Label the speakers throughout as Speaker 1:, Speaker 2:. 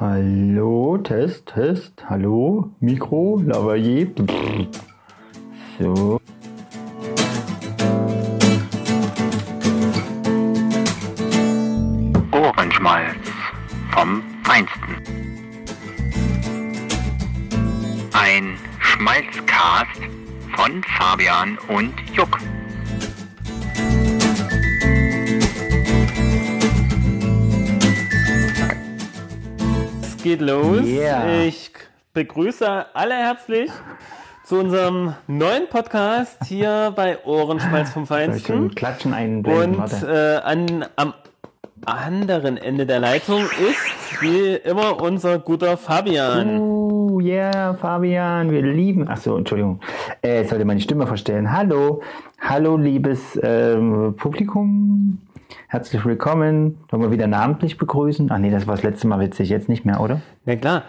Speaker 1: Hallo, Test, Test, hallo, Mikro, Lavalier. So.
Speaker 2: Ohrenschmalz vom Feinsten. Ein Schmalzcast von Fabian und Juck.
Speaker 3: Geht los.
Speaker 1: Yeah.
Speaker 3: Ich begrüße alle herzlich zu unserem neuen Podcast hier bei Ohrenschmalz vom Feinsten.
Speaker 1: Klatschen einblenden?
Speaker 3: Und
Speaker 1: Warte.
Speaker 3: äh, an, am anderen Ende der Leitung ist wie immer unser guter Fabian.
Speaker 1: Uh, yeah, Fabian, wir lieben. Achso, Entschuldigung. Äh, ich sollte meine Stimme verstellen. Hallo, hallo, liebes ähm, Publikum. Herzlich willkommen. Wollen wir wieder namentlich begrüßen? Ach nee, das war das letzte Mal witzig. Jetzt nicht mehr, oder?
Speaker 3: Na klar,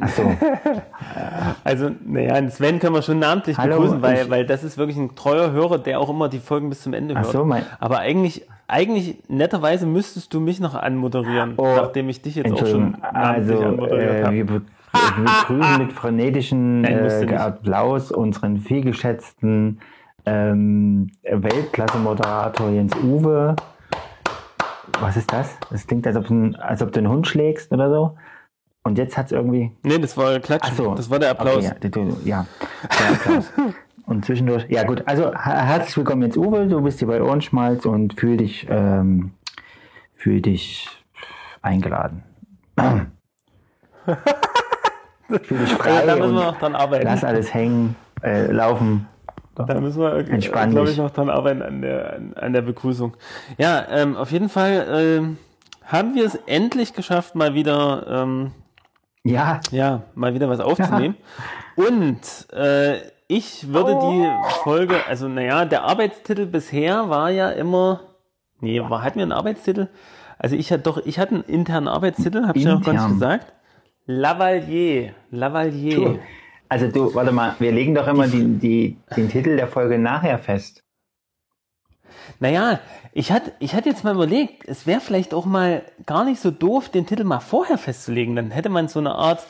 Speaker 1: Achso.
Speaker 3: also naja, Sven können wir schon namentlich
Speaker 1: Hallo,
Speaker 3: begrüßen, weil, weil das ist wirklich ein treuer Hörer, der auch immer die Folgen bis zum Ende
Speaker 1: Ach
Speaker 3: hört.
Speaker 1: so, mein-
Speaker 3: Aber eigentlich, eigentlich netterweise müsstest du mich noch anmoderieren,
Speaker 1: Oh,
Speaker 3: nachdem ich dich jetzt auch schon namentlich
Speaker 1: Also,
Speaker 3: anmoderiert
Speaker 1: äh,
Speaker 3: habe.
Speaker 1: wir, be wir begrüßen mit
Speaker 3: du
Speaker 1: äh. Applaus unseren vielgeschätzten ähm, Weltklasse-Moderator Jens Uwe. Was ist das? Das klingt, als ob, ein, als ob du einen Hund schlägst oder so. Und jetzt hat es irgendwie.
Speaker 3: Nee, das war Klatsch.
Speaker 1: Ach so.
Speaker 3: Das war der Applaus.
Speaker 1: Okay, ja, ja, der Applaus. und zwischendurch. Ja, gut. Also, her- herzlich willkommen Jens Uwe. Du bist hier bei Ohrenschmalz und fühl dich, ähm, fühl dich eingeladen. fühl dich frei.
Speaker 3: Ja, da müssen
Speaker 1: und
Speaker 3: wir noch dran arbeiten.
Speaker 1: Lass alles hängen, äh, laufen.
Speaker 3: Da müssen wir,
Speaker 1: Entspann
Speaker 3: glaube ich, noch dran arbeiten an der, an, der Begrüßung. Ja, ähm, auf jeden Fall ähm, haben wir es endlich geschafft, mal wieder, ähm,
Speaker 1: Ja,
Speaker 3: ja, mal wieder was aufzunehmen. Und äh, ich würde die Folge, also naja, der Arbeitstitel bisher war ja immer, nee, war, hatten wir einen Arbeitstitel? Also ich hatte doch, ich hatte einen internen Arbeitstitel, habe ich ja noch gar nicht gesagt. Lavalier, Lavalier.
Speaker 1: du. Also du, warte mal, wir legen doch immer die, die, den Titel der Folge nachher fest.
Speaker 3: Naja, ich hatte, ich hatte jetzt mal überlegt, es wäre vielleicht auch mal gar nicht so doof, den Titel mal vorher festzulegen. Dann hätte man so eine Art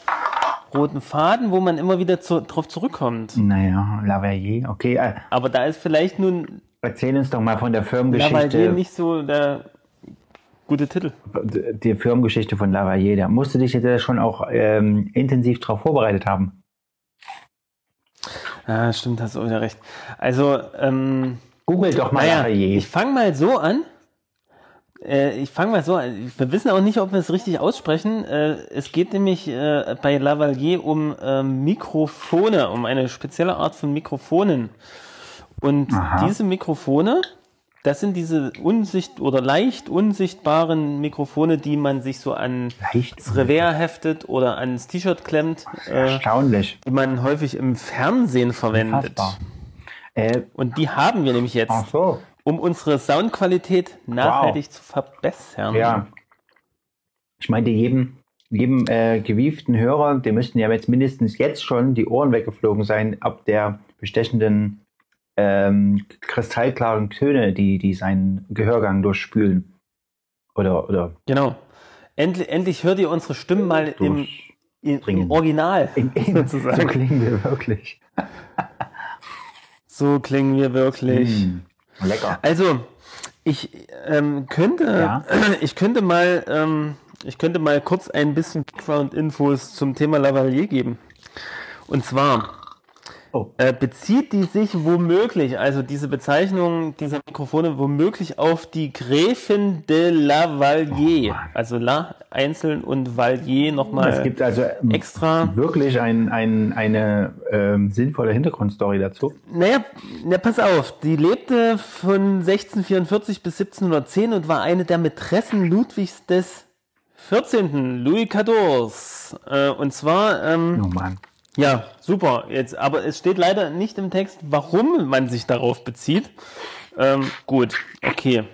Speaker 3: roten Faden, wo man immer wieder zu, drauf zurückkommt.
Speaker 1: Naja, Lavalier, okay. Äh,
Speaker 3: Aber da ist vielleicht nun
Speaker 1: erzähl uns doch mal von der
Speaker 3: Lavalier
Speaker 1: Firmengeschichte.
Speaker 3: nicht so der gute Titel.
Speaker 1: die Firmengeschichte von Lavalier, da musst du dich jetzt schon auch ähm, intensiv darauf vorbereitet haben.
Speaker 3: Ja, stimmt, hast du wieder recht. Also, ähm,
Speaker 1: Google doch mal
Speaker 3: naja, ich fange mal so an. Äh, ich fange mal so an. Wir wissen auch nicht, ob wir es richtig aussprechen. Äh, es geht nämlich äh, bei Lavalier um ähm, Mikrofone, um eine spezielle Art von Mikrofonen. Und
Speaker 1: Aha.
Speaker 3: diese Mikrofone, das sind diese unsicht oder leicht unsichtbaren Mikrofone, die man sich so an
Speaker 1: Leicht.
Speaker 3: das Revers heftet oder ans T-Shirt klemmt, äh,
Speaker 1: Erstaunlich.
Speaker 3: die man häufig im Fernsehen verwendet.
Speaker 1: Äh,
Speaker 3: Und die haben wir nämlich jetzt
Speaker 1: ach so.
Speaker 3: um unsere Soundqualität nachhaltig zu verbessern.
Speaker 1: Ja. Ich meinte, jedem, jedem äh, gewieften Hörer, dem müssten ja jetzt mindestens jetzt schon die Ohren weggeflogen sein, ab der bestechenden ähm, kristallklaren Töne, die, die seinen Gehörgang durchspülen. Oder, oder
Speaker 3: Genau. Endlich, endlich hört ihr unsere Stimmen mal im, im, im Original.
Speaker 1: In, in, so klingen wir wirklich.
Speaker 3: So klingen wir wirklich.
Speaker 1: Mm, lecker.
Speaker 3: Also, ich ähm, könnte,
Speaker 1: Ja.
Speaker 3: ich könnte mal, ähm, ich könnte mal kurz ein bisschen Background-Infos zum Thema Lavalier geben. Und zwar
Speaker 1: Oh.
Speaker 3: äh, bezieht die sich womöglich, also diese Bezeichnung dieser Mikrofone womöglich auf die Gräfin de Lavalier. also La einzeln und Valier nochmal
Speaker 1: Es gibt also ähm,
Speaker 3: extra.
Speaker 1: wirklich ein, ein, eine ähm, sinnvolle Hintergrundstory dazu.
Speaker 3: Naja, na, pass auf, die lebte von 1644 bis 1710 und war eine der Mätressen Ludwigs des 14. Louis XIV. Äh, und zwar, ähm,
Speaker 1: Oh Mann.
Speaker 3: Ja, super, jetzt, aber es steht leider nicht im Text, warum man sich darauf bezieht. Ähm, gut, okay.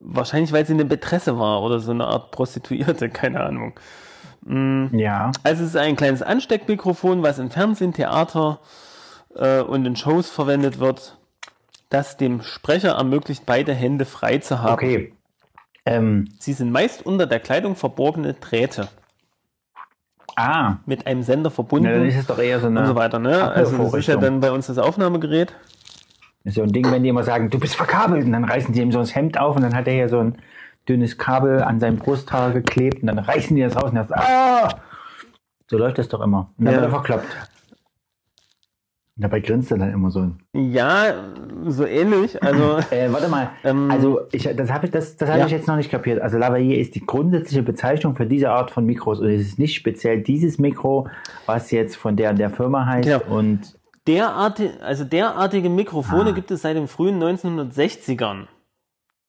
Speaker 3: Wahrscheinlich, weil sie eine Mätresse war oder so eine Art Prostituierte, keine Ahnung.
Speaker 1: Ja.
Speaker 3: Also es ist ein kleines Ansteckmikrofon, was im Fernsehen, Theater äh, und in Shows verwendet wird, das dem Sprecher ermöglicht, beide Hände frei zu haben.
Speaker 1: Okay. Ähm,
Speaker 3: Sie sind meist unter der Kleidung verborgene Drähte
Speaker 1: ah,
Speaker 3: mit einem Sender verbunden
Speaker 1: na, dann ist es doch eher so eine
Speaker 3: und so weiter. Ne? Also das ist ja dann bei uns das Aufnahmegerät.
Speaker 1: Das ist so ein Ding, wenn die immer sagen, du bist verkabelt, und dann reißen die ihm so das Hemd auf und dann hat er hier so ein dünnes Kabel an seinem Brusthaar geklebt und dann reißen die das raus und er sagt, ah! So läuft das doch immer. Und dann
Speaker 3: Ja.
Speaker 1: wird er verkloppt. Dabei grinst er dann immer so.
Speaker 3: Ja, so ähnlich. Also
Speaker 1: Äh, warte mal,
Speaker 3: Ähm,
Speaker 1: also ich, das habe ich, das, das hab
Speaker 3: ja.
Speaker 1: ich jetzt noch nicht kapiert. Also Lavalier ist die grundsätzliche Bezeichnung für diese Art von Mikros und es ist nicht speziell dieses Mikro, was jetzt von der und der Firma heißt
Speaker 3: Genau.
Speaker 1: und
Speaker 3: derartige, also derartige Mikrofone
Speaker 1: Ah.
Speaker 3: gibt es seit den frühen 1960ern.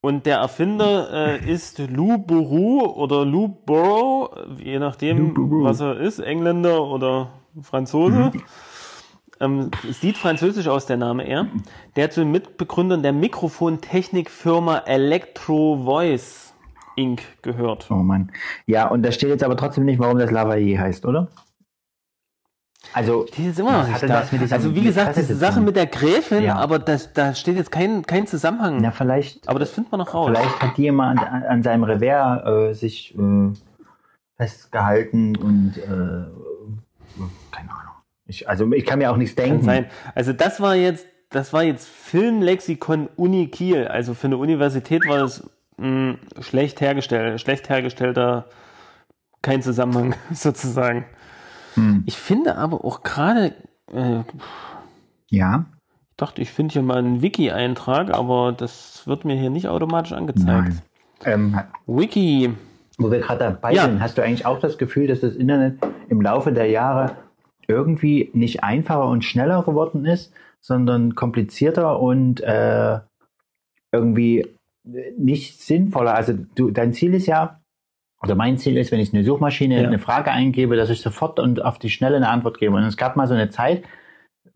Speaker 3: Und der Erfinder äh, ist Lou Bourou oder Lou Burrow, je nachdem,
Speaker 1: Lou
Speaker 3: was er ist, Engländer oder Franzose.
Speaker 1: Mhm.
Speaker 3: Ähm, sieht französisch aus, der Name eher. Der zu den Mitbegründern der Mikrofontechnikfirma Electro Voice Inc. gehört.
Speaker 1: oh Mann. Ja, und da steht jetzt aber trotzdem nicht, warum das Lavalier heißt, oder? Also,
Speaker 3: Die ist immer noch da. Also wie gesagt, diese Sache mit der Gräfin,
Speaker 1: Ja.
Speaker 3: aber das, da steht jetzt kein, kein Zusammenhang.
Speaker 1: na vielleicht,
Speaker 3: Aber das findet man noch raus.
Speaker 1: vielleicht hat jemand an, an seinem Revers äh, sich äh, festgehalten und äh. Ich, also ich kann mir auch nichts denken.
Speaker 3: sein. Also das war jetzt, das war jetzt Filmlexikon Uni Kiel. Also für eine Universität war das mh, schlecht hergestellt, schlecht hergestellter, kein Zusammenhang sozusagen.
Speaker 1: Hm.
Speaker 3: Ich finde aber auch gerade, äh,
Speaker 1: Ja,
Speaker 3: ich dachte, ich finde hier mal einen Wiki-Eintrag, aber das wird mir hier nicht automatisch angezeigt.
Speaker 1: nein. Ähm,
Speaker 3: Wiki.
Speaker 1: Wo wir gerade dabei
Speaker 3: Ja.
Speaker 1: sind, hast du eigentlich auch das Gefühl, dass das Internet im Laufe der Jahre irgendwie nicht einfacher und schneller geworden ist, sondern komplizierter und äh, irgendwie nicht sinnvoller. Also du, dein Ziel ist ja, oder mein Ziel ist, wenn ich eine Suchmaschine
Speaker 3: Ja.
Speaker 1: eine Frage eingebe, dass ich sofort und auf die Schnelle eine Antwort gebe. Und es gab mal so eine Zeit,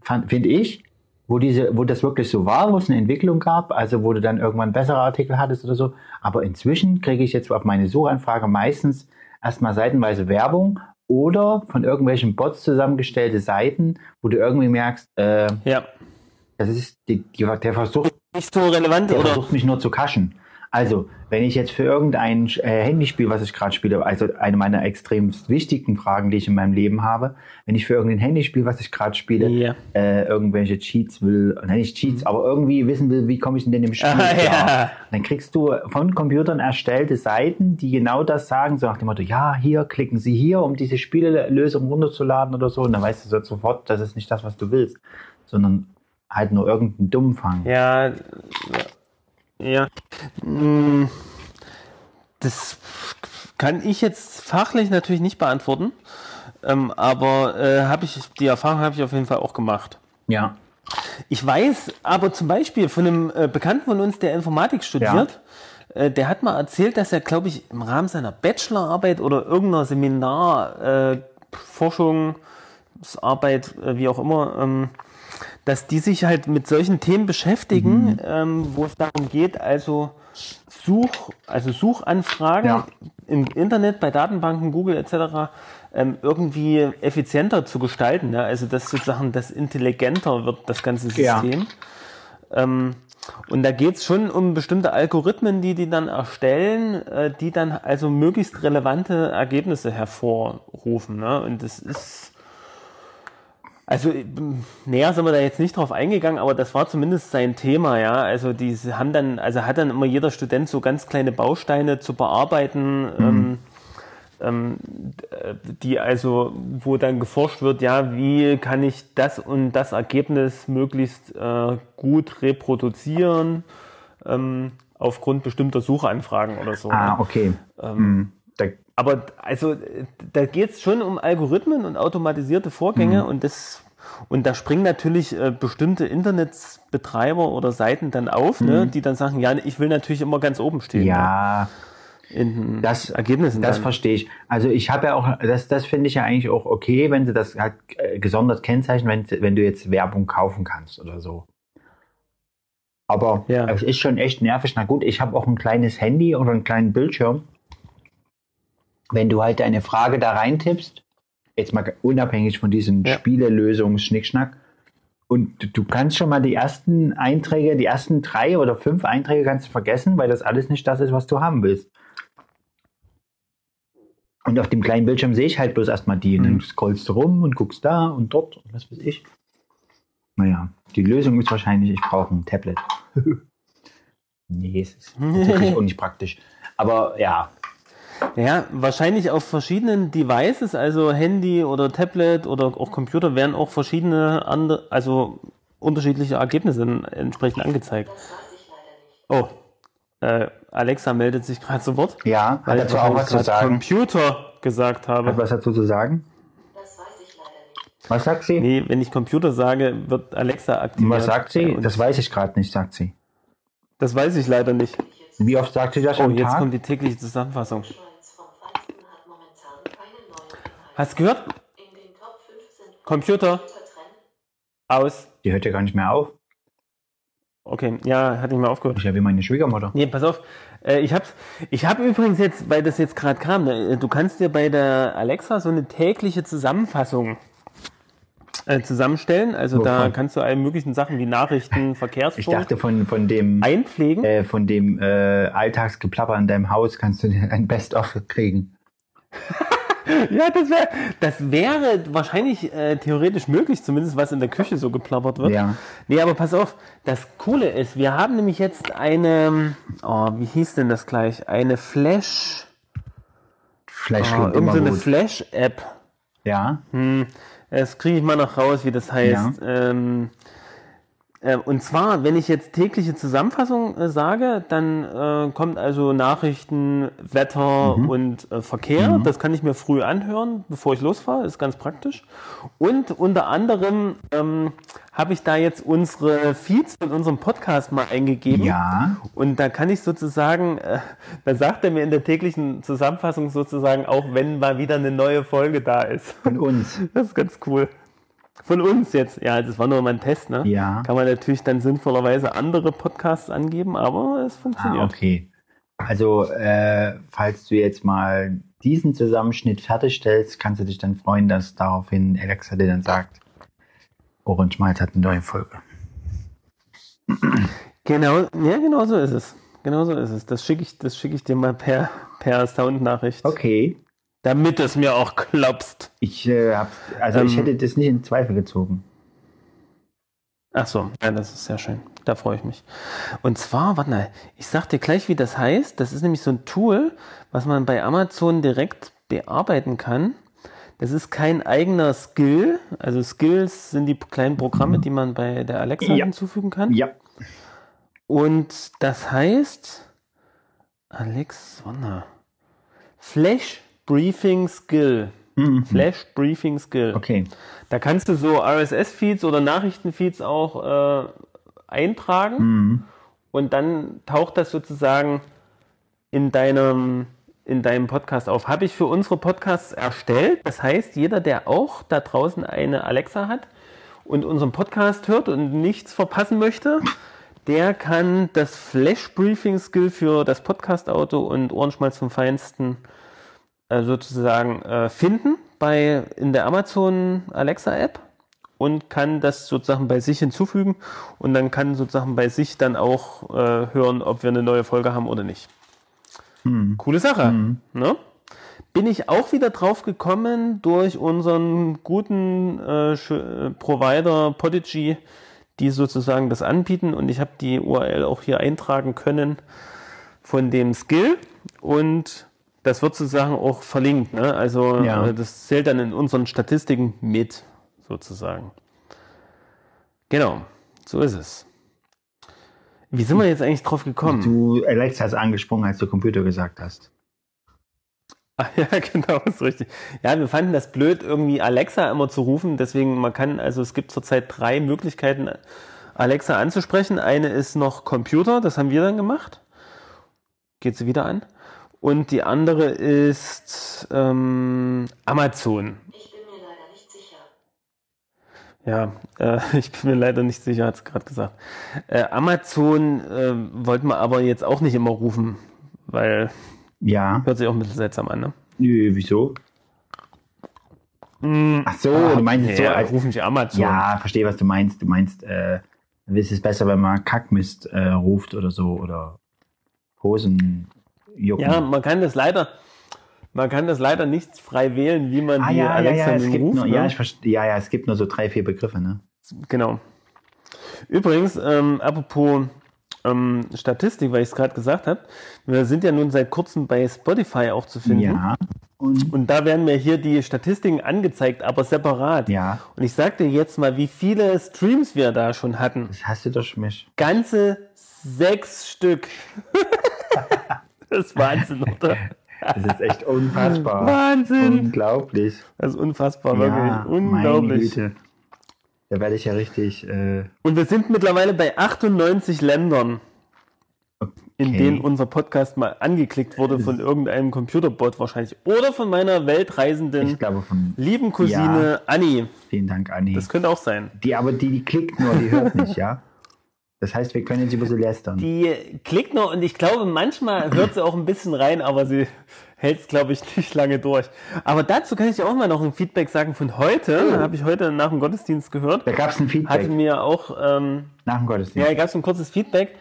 Speaker 1: finde ich, wo diese, wo das wirklich so war, wo es eine Entwicklung gab, also wo du dann irgendwann bessere Artikel hattest oder so. Aber inzwischen kriege ich jetzt auf meine Suchanfrage meistens erstmal seitenweise Werbung oder von irgendwelchen Bots zusammengestellte Seiten, wo du irgendwie merkst, äh,
Speaker 3: Ja.
Speaker 1: das ist die, die, der versucht
Speaker 3: Nicht so relevant,
Speaker 1: der
Speaker 3: oder?
Speaker 1: versucht mich nur zu kaschen. Also, wenn ich jetzt für irgendein äh, Handyspiel, was ich gerade spiele, also eine meiner extrem wichtigen Fragen, die ich in meinem Leben habe, wenn ich für irgendein Handyspiel, was ich gerade spiele,
Speaker 3: Ja.
Speaker 1: äh, irgendwelche Cheats will, nein, nicht Cheats, aber irgendwie wissen will, wie komme ich denn in dem Spiel
Speaker 3: Mhm. Ah,
Speaker 1: klar,
Speaker 3: ja.
Speaker 1: dann kriegst du von Computern erstellte Seiten, die genau das sagen, so nach dem Motto, ja, hier, klicken Sie hier, um diese Spielelösung runterzuladen oder so, und dann weißt du so sofort, das ist nicht das, was du willst, sondern halt nur irgendeinen Dummfang.
Speaker 3: Ja, ja. Mm, Das kann ich jetzt fachlich natürlich nicht beantworten, ähm, aber äh, habe ich die Erfahrung habe ich auf jeden Fall auch gemacht.
Speaker 1: Ja.
Speaker 3: Ich weiß aber zum Beispiel von einem äh, Bekannten von uns, der Informatik studiert, äh, der hat mal erzählt, dass er, glaube ich, im Rahmen seiner Bachelorarbeit oder irgendeiner Seminar, äh, äh, wie auch immer, ähm, dass die sich halt mit solchen Themen beschäftigen, ähm, wo es darum geht, also Such, also Suchanfragen
Speaker 1: Ja.
Speaker 3: im Internet, bei Datenbanken, Google etc. Ähm, irgendwie effizienter zu gestalten. Ja? Also dass sozusagen das intelligenter wird, das ganze
Speaker 1: Ja.
Speaker 3: System. Ähm, und da geht es schon um bestimmte Algorithmen, die die dann erstellen, äh, die dann also möglichst relevante Ergebnisse hervorrufen. Ne? Und das ist also äh, näher sind wir da jetzt nicht drauf eingegangen, aber das war zumindest sein Thema, ja. Also die haben dann, also hat dann immer jeder Student so ganz kleine Bausteine zu bearbeiten, ähm, ähm, äh, die also, wo dann geforscht wird, ja, wie kann ich das und das Ergebnis möglichst äh, gut reproduzieren ähm, aufgrund bestimmter Suchanfragen oder so.
Speaker 1: Ah,
Speaker 3: ne?
Speaker 1: okay. Hm. Da,
Speaker 3: Aber also da geht es schon um Algorithmen und automatisierte Vorgänge
Speaker 1: Mhm.
Speaker 3: und das und da springen natürlich äh, bestimmte Internetbetreiber oder Seiten dann auf, ne, die dann sagen, ja, ich will natürlich immer ganz oben stehen.
Speaker 1: Mhm. ja,
Speaker 3: In den
Speaker 1: das,
Speaker 3: Ergebnissen.
Speaker 1: das
Speaker 3: dann.
Speaker 1: verstehe ich. Also ich habe ja auch, das, das finde ich ja eigentlich auch okay, wenn sie das halt äh, gesondert kennzeichnen, wenn, wenn du jetzt Werbung kaufen kannst oder so. Aber
Speaker 3: Ja.
Speaker 1: es ist schon echt nervig. Na gut, ich habe auch ein kleines Handy oder einen kleinen Bildschirm. Wenn du halt deine Frage da reintippst, jetzt mal unabhängig von diesem
Speaker 3: Ja.
Speaker 1: Spielelösungs-Schnickschnack, Und du- kannst schon mal die ersten Einträge, die ersten drei oder fünf Einträge kannst du vergessen, weil das alles nicht das ist, was du haben willst. Und auf dem kleinen Bildschirm sehe ich halt bloß erstmal die. Und dann
Speaker 3: Mhm.
Speaker 1: scrollst du rum und guckst da und dort und was weiß ich. Naja, die Lösung ist wahrscheinlich, ich brauche ein Tablet. nee, es ist tatsächlich auch nicht praktisch. Aber ja,
Speaker 3: Ja, wahrscheinlich auf verschiedenen Devices, also Handy oder Tablet oder auch Computer, werden auch verschiedene andere, also unterschiedliche Ergebnisse entsprechend angezeigt. Oh, äh, Alexa meldet sich gerade zu Wort,
Speaker 1: ja, hat
Speaker 3: weil ich
Speaker 1: dazu auch was zu sagen.
Speaker 3: Computer gesagt
Speaker 1: Hat
Speaker 3: habe.
Speaker 1: was dazu zu sagen?
Speaker 4: Das weiß ich leider nicht.
Speaker 1: Was sagt sie?
Speaker 3: Nee, wenn ich Computer sage, wird Alexa aktiviert.
Speaker 1: Was sagt sie? Das weiß ich gerade nicht, sagt sie.
Speaker 3: das weiß ich leider nicht.
Speaker 1: Wie oft sagt sie das
Speaker 3: Oh,
Speaker 1: am
Speaker 3: jetzt
Speaker 1: Tag?
Speaker 3: kommt die tägliche Zusammenfassung.
Speaker 4: Schweiz vom Feinsten hat momentan keine neuen Inhalte.
Speaker 3: Hast du gehört?
Speaker 4: In den Top 5 sind
Speaker 3: Computer aus.
Speaker 1: Die hört ja gar nicht mehr auf.
Speaker 3: Okay, ja, hat nicht mehr aufgehört.
Speaker 1: Ich ja wie meine Schwiegermutter.
Speaker 3: Nee, pass auf. Äh, ich hab's, ich habe übrigens jetzt, weil das jetzt gerade kam, ne, du kannst dir bei der Alexa so eine tägliche Zusammenfassung äh, zusammenstellen. Also da
Speaker 1: Wovon?
Speaker 3: kannst du alle möglichen Sachen wie Nachrichten,
Speaker 1: Ich
Speaker 3: Verkehrsfunk
Speaker 1: dachte von, von dem,
Speaker 3: einpflegen.
Speaker 1: äh, von dem äh, Alltagsgeplapper in deinem Haus kannst du dir ein Best-of kriegen.
Speaker 3: Ja, das wäre das wäre wahrscheinlich äh, theoretisch möglich, zumindest was in der Küche so geplappert wird.
Speaker 1: Ja.
Speaker 3: Nee, aber pass auf, das Coole ist, wir haben nämlich jetzt eine, oh, wie hieß denn das gleich? Eine Flash,
Speaker 1: Fleisch
Speaker 3: oh,
Speaker 1: immer
Speaker 3: irgendeine
Speaker 1: gut.
Speaker 3: Flash-App.
Speaker 1: Ja.
Speaker 3: Hm, das kriege ich mal noch raus, wie das heißt. Ähm, äh, und zwar, wenn ich jetzt tägliche Zusammenfassung äh, sage, dann äh, kommt also Nachrichten, Wetter und äh, Verkehr. Das kann ich mir früh anhören, bevor ich losfahre. Ist ganz praktisch. Und unter anderem ähm, habe ich da jetzt unsere Feeds von unserem Podcast mal eingegeben.
Speaker 1: Ja.
Speaker 3: Und da kann ich sozusagen, äh, da sagt er mir in der täglichen Zusammenfassung sozusagen auch, wenn mal wieder eine neue Folge da ist.
Speaker 1: Von uns.
Speaker 3: Das ist ganz cool. Von uns jetzt. Ja, das war nur mal ein Test, ne?
Speaker 1: Ja.
Speaker 3: Kann man natürlich dann sinnvollerweise andere Podcasts angeben, aber es funktioniert.
Speaker 1: Ah, okay. Also, äh, falls du jetzt mal diesen Zusammenschnitt fertigstellst, kannst du dich dann freuen, dass daraufhin Alexa dir dann sagt, Orange Malz hat eine neue Folge.
Speaker 3: Genau, ja, genau so ist es. Genau so ist es. Das schicke ich, das schicke ich dir mal per, per Soundnachricht.
Speaker 1: Okay.
Speaker 3: Damit es mir auch glaubst.
Speaker 1: Ich, äh, hab, also ich
Speaker 3: Ähm,
Speaker 1: hätte das nicht in Zweifel gezogen.
Speaker 3: Ach so, ja, das ist sehr schön. Da freue ich mich. Und zwar, warte mal, ich sag dir gleich, wie das heißt. Das ist nämlich so ein Tool, was man bei Amazon direkt bearbeiten kann. Das ist kein eigener Skill. Also Skills sind die kleinen Programme, die man bei der Alexa
Speaker 1: Ja.
Speaker 3: hinzufügen kann.
Speaker 1: Ja.
Speaker 3: Und das heißt Alex, mal. Flash Briefing Skill.
Speaker 1: Mhm.
Speaker 3: Flash Briefing Skill.
Speaker 1: Okay.
Speaker 3: Da kannst du so RSS-Feeds oder Nachrichtenfeeds auch äh, eintragen
Speaker 1: Mhm.
Speaker 3: und dann taucht das sozusagen in deinem, in deinem Podcast auf. Habe ich für unsere Podcasts erstellt. Das heißt, jeder, der auch da draußen eine Alexa hat und unseren Podcast hört und nichts verpassen möchte, der kann das Flash-Briefing-Skill für das Podcast-Auto und Ohrenschmalz zum Feinsten äh, sozusagen äh, finden bei in der Amazon Alexa App und kann das sozusagen bei sich hinzufügen und dann kann sozusagen bei sich dann auch äh, hören, ob wir eine neue Folge haben oder nicht.
Speaker 1: Mhm.
Speaker 3: Coole Sache. Ne? Bin ich auch wieder drauf gekommen durch unseren guten äh, äh, Provider Podigy, die sozusagen das anbieten und ich habe die URL auch hier eintragen können von dem Skill und das wird sozusagen auch verlinkt. Ne? Also
Speaker 1: Ja.
Speaker 3: äh, das zählt dann in unseren Statistiken mit sozusagen. Genau, so ist es. Wie sind wir jetzt eigentlich drauf gekommen?
Speaker 1: Du, Alexa ist angesprungen, als du Computer gesagt hast.
Speaker 3: Ah, ja, genau, ist richtig. Ja, wir fanden das blöd, irgendwie Alexa immer zu rufen. Deswegen, man kann, also es gibt zurzeit drei Möglichkeiten, Alexa anzusprechen. Eine ist noch Computer, das haben wir dann gemacht. Geht sie wieder an. Und die andere ist ähm, Amazon.
Speaker 4: Ich bin mir leider nicht sicher.
Speaker 3: Ja, äh, ich bin mir leider nicht sicher, hat es gerade gesagt. Äh, Amazon äh, wollten wir aber jetzt auch nicht immer rufen, weil
Speaker 1: Ja.
Speaker 3: hört sich auch ein bisschen seltsam an, ne?
Speaker 1: Nö, wieso? Ach so, du meinst es so
Speaker 3: ja,
Speaker 1: als
Speaker 3: rufen sie Amazon.
Speaker 1: Ja, verstehe, was du meinst. Du meinst, äh, ist es besser, wenn man Kackmist äh, ruft oder so oder Hosen jucken.
Speaker 3: Ja, man kann das leider, man kann das leider nicht frei wählen, wie man
Speaker 1: ah,
Speaker 3: die
Speaker 1: ja, ja,
Speaker 3: Alexa
Speaker 1: ja, gibt
Speaker 3: ruft.
Speaker 1: nur,
Speaker 3: ne?
Speaker 1: ja, ich ja, ja, es gibt nur so drei, vier Begriffe, ne?
Speaker 3: Genau. Übrigens, ähm, apropos ähm, Statistik, weil ich es gerade gesagt habe, wir sind ja nun seit kurzem bei Spotify auch zu finden.
Speaker 1: Ja. Und
Speaker 3: Und da werden mir hier die Statistiken angezeigt, aber separat.
Speaker 1: ja,
Speaker 3: Und ich sag dir jetzt mal, wie viele Streams wir da schon hatten.
Speaker 1: das hast du doch mich.
Speaker 3: Ganze sechs Stück. das ist Wahnsinn, oder?
Speaker 1: Das ist echt unfassbar.
Speaker 3: Wahnsinn.
Speaker 1: Unglaublich.
Speaker 3: Das ist unfassbar,
Speaker 1: Ja,
Speaker 3: wirklich.
Speaker 1: meine
Speaker 3: Unglaublich.
Speaker 1: Güte. Da werde ich ja richtig. Äh,
Speaker 3: Und wir sind mittlerweile bei 98 Ländern, in
Speaker 1: Okay.
Speaker 3: denen unser Podcast mal angeklickt wurde von irgendeinem Computerbot wahrscheinlich. Oder von meiner weltreisenden
Speaker 1: ich glaube von.
Speaker 3: lieben Cousine Anni.
Speaker 1: Vielen Dank, Anni.
Speaker 3: Das könnte auch sein.
Speaker 1: Die, aber die, die klickt nur, die hört nicht, ja? Das heißt, wir können jetzt über sie lästern.
Speaker 3: Die klickt noch und ich glaube, manchmal hört sie auch ein bisschen rein, aber sie hält es, glaube ich, nicht lange durch. Aber dazu kann ich auch mal noch ein Feedback sagen von heute. Habe ich heute nach dem Gottesdienst gehört.
Speaker 1: da gab es ein
Speaker 3: Hatte
Speaker 1: Feedback
Speaker 3: mir auch ähm,
Speaker 1: nach dem Gottesdienst.
Speaker 3: Ja, gab es ein kurzes Feedback.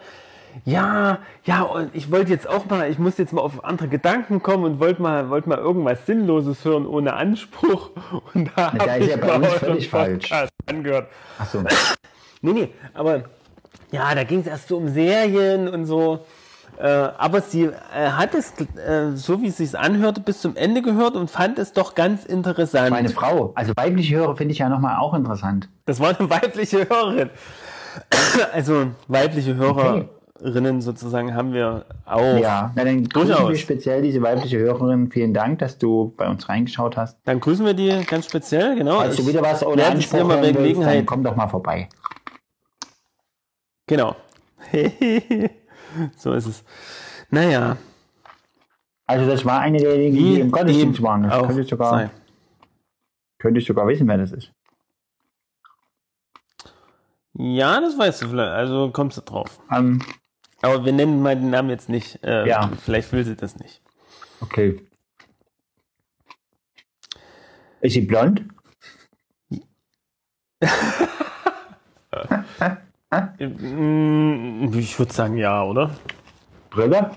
Speaker 3: Ja, ja, und ich wollte jetzt auch mal, ich muss jetzt mal auf andere Gedanken kommen und wollte mal, wollte mal irgendwas Sinnloses hören ohne Anspruch. Und da
Speaker 1: da
Speaker 3: habe
Speaker 1: ist
Speaker 3: ich
Speaker 1: ja bei
Speaker 3: mal
Speaker 1: uns völlig falsch.
Speaker 3: Angehört.
Speaker 1: Ach so.
Speaker 3: Nee, nee, aber ja, da ging es erst so um Serien und so. Äh, aber sie äh, hat es, äh, so wie es sich anhörte, bis zum Ende gehört und fand es doch ganz interessant.
Speaker 1: Meine Frau. Also weibliche Hörer finde ich ja nochmal auch interessant.
Speaker 3: Das war eine weibliche Hörerin. Also weibliche Hörerinnen sozusagen haben wir auch.
Speaker 1: Ja, na, dann grüßen
Speaker 3: Durchaus.
Speaker 1: wir speziell diese weibliche Hörerin. Vielen Dank, dass du bei uns reingeschaut hast.
Speaker 3: Dann grüßen wir die ganz speziell, genau.
Speaker 1: Falls du
Speaker 3: Ich
Speaker 1: wieder was Anspruch willst, dann
Speaker 3: Gelegenheit.
Speaker 1: komm doch mal vorbei.
Speaker 3: Genau. so ist es. Naja,
Speaker 1: Also das war eine derjenigen, die im Gottesdienst waren. Das könnte ich, sogar,
Speaker 3: sei.
Speaker 1: könnte ich sogar wissen, wer das ist.
Speaker 3: Ja, das weißt du vielleicht. Also kommst du drauf.
Speaker 1: Ähm,
Speaker 3: Aber wir nennen mal den Namen jetzt nicht. Äh,
Speaker 1: Ja.
Speaker 3: Vielleicht will sie das nicht.
Speaker 1: okay. Ist sie blond?
Speaker 3: Mm, Ich würde sagen ja, oder?
Speaker 1: Brille?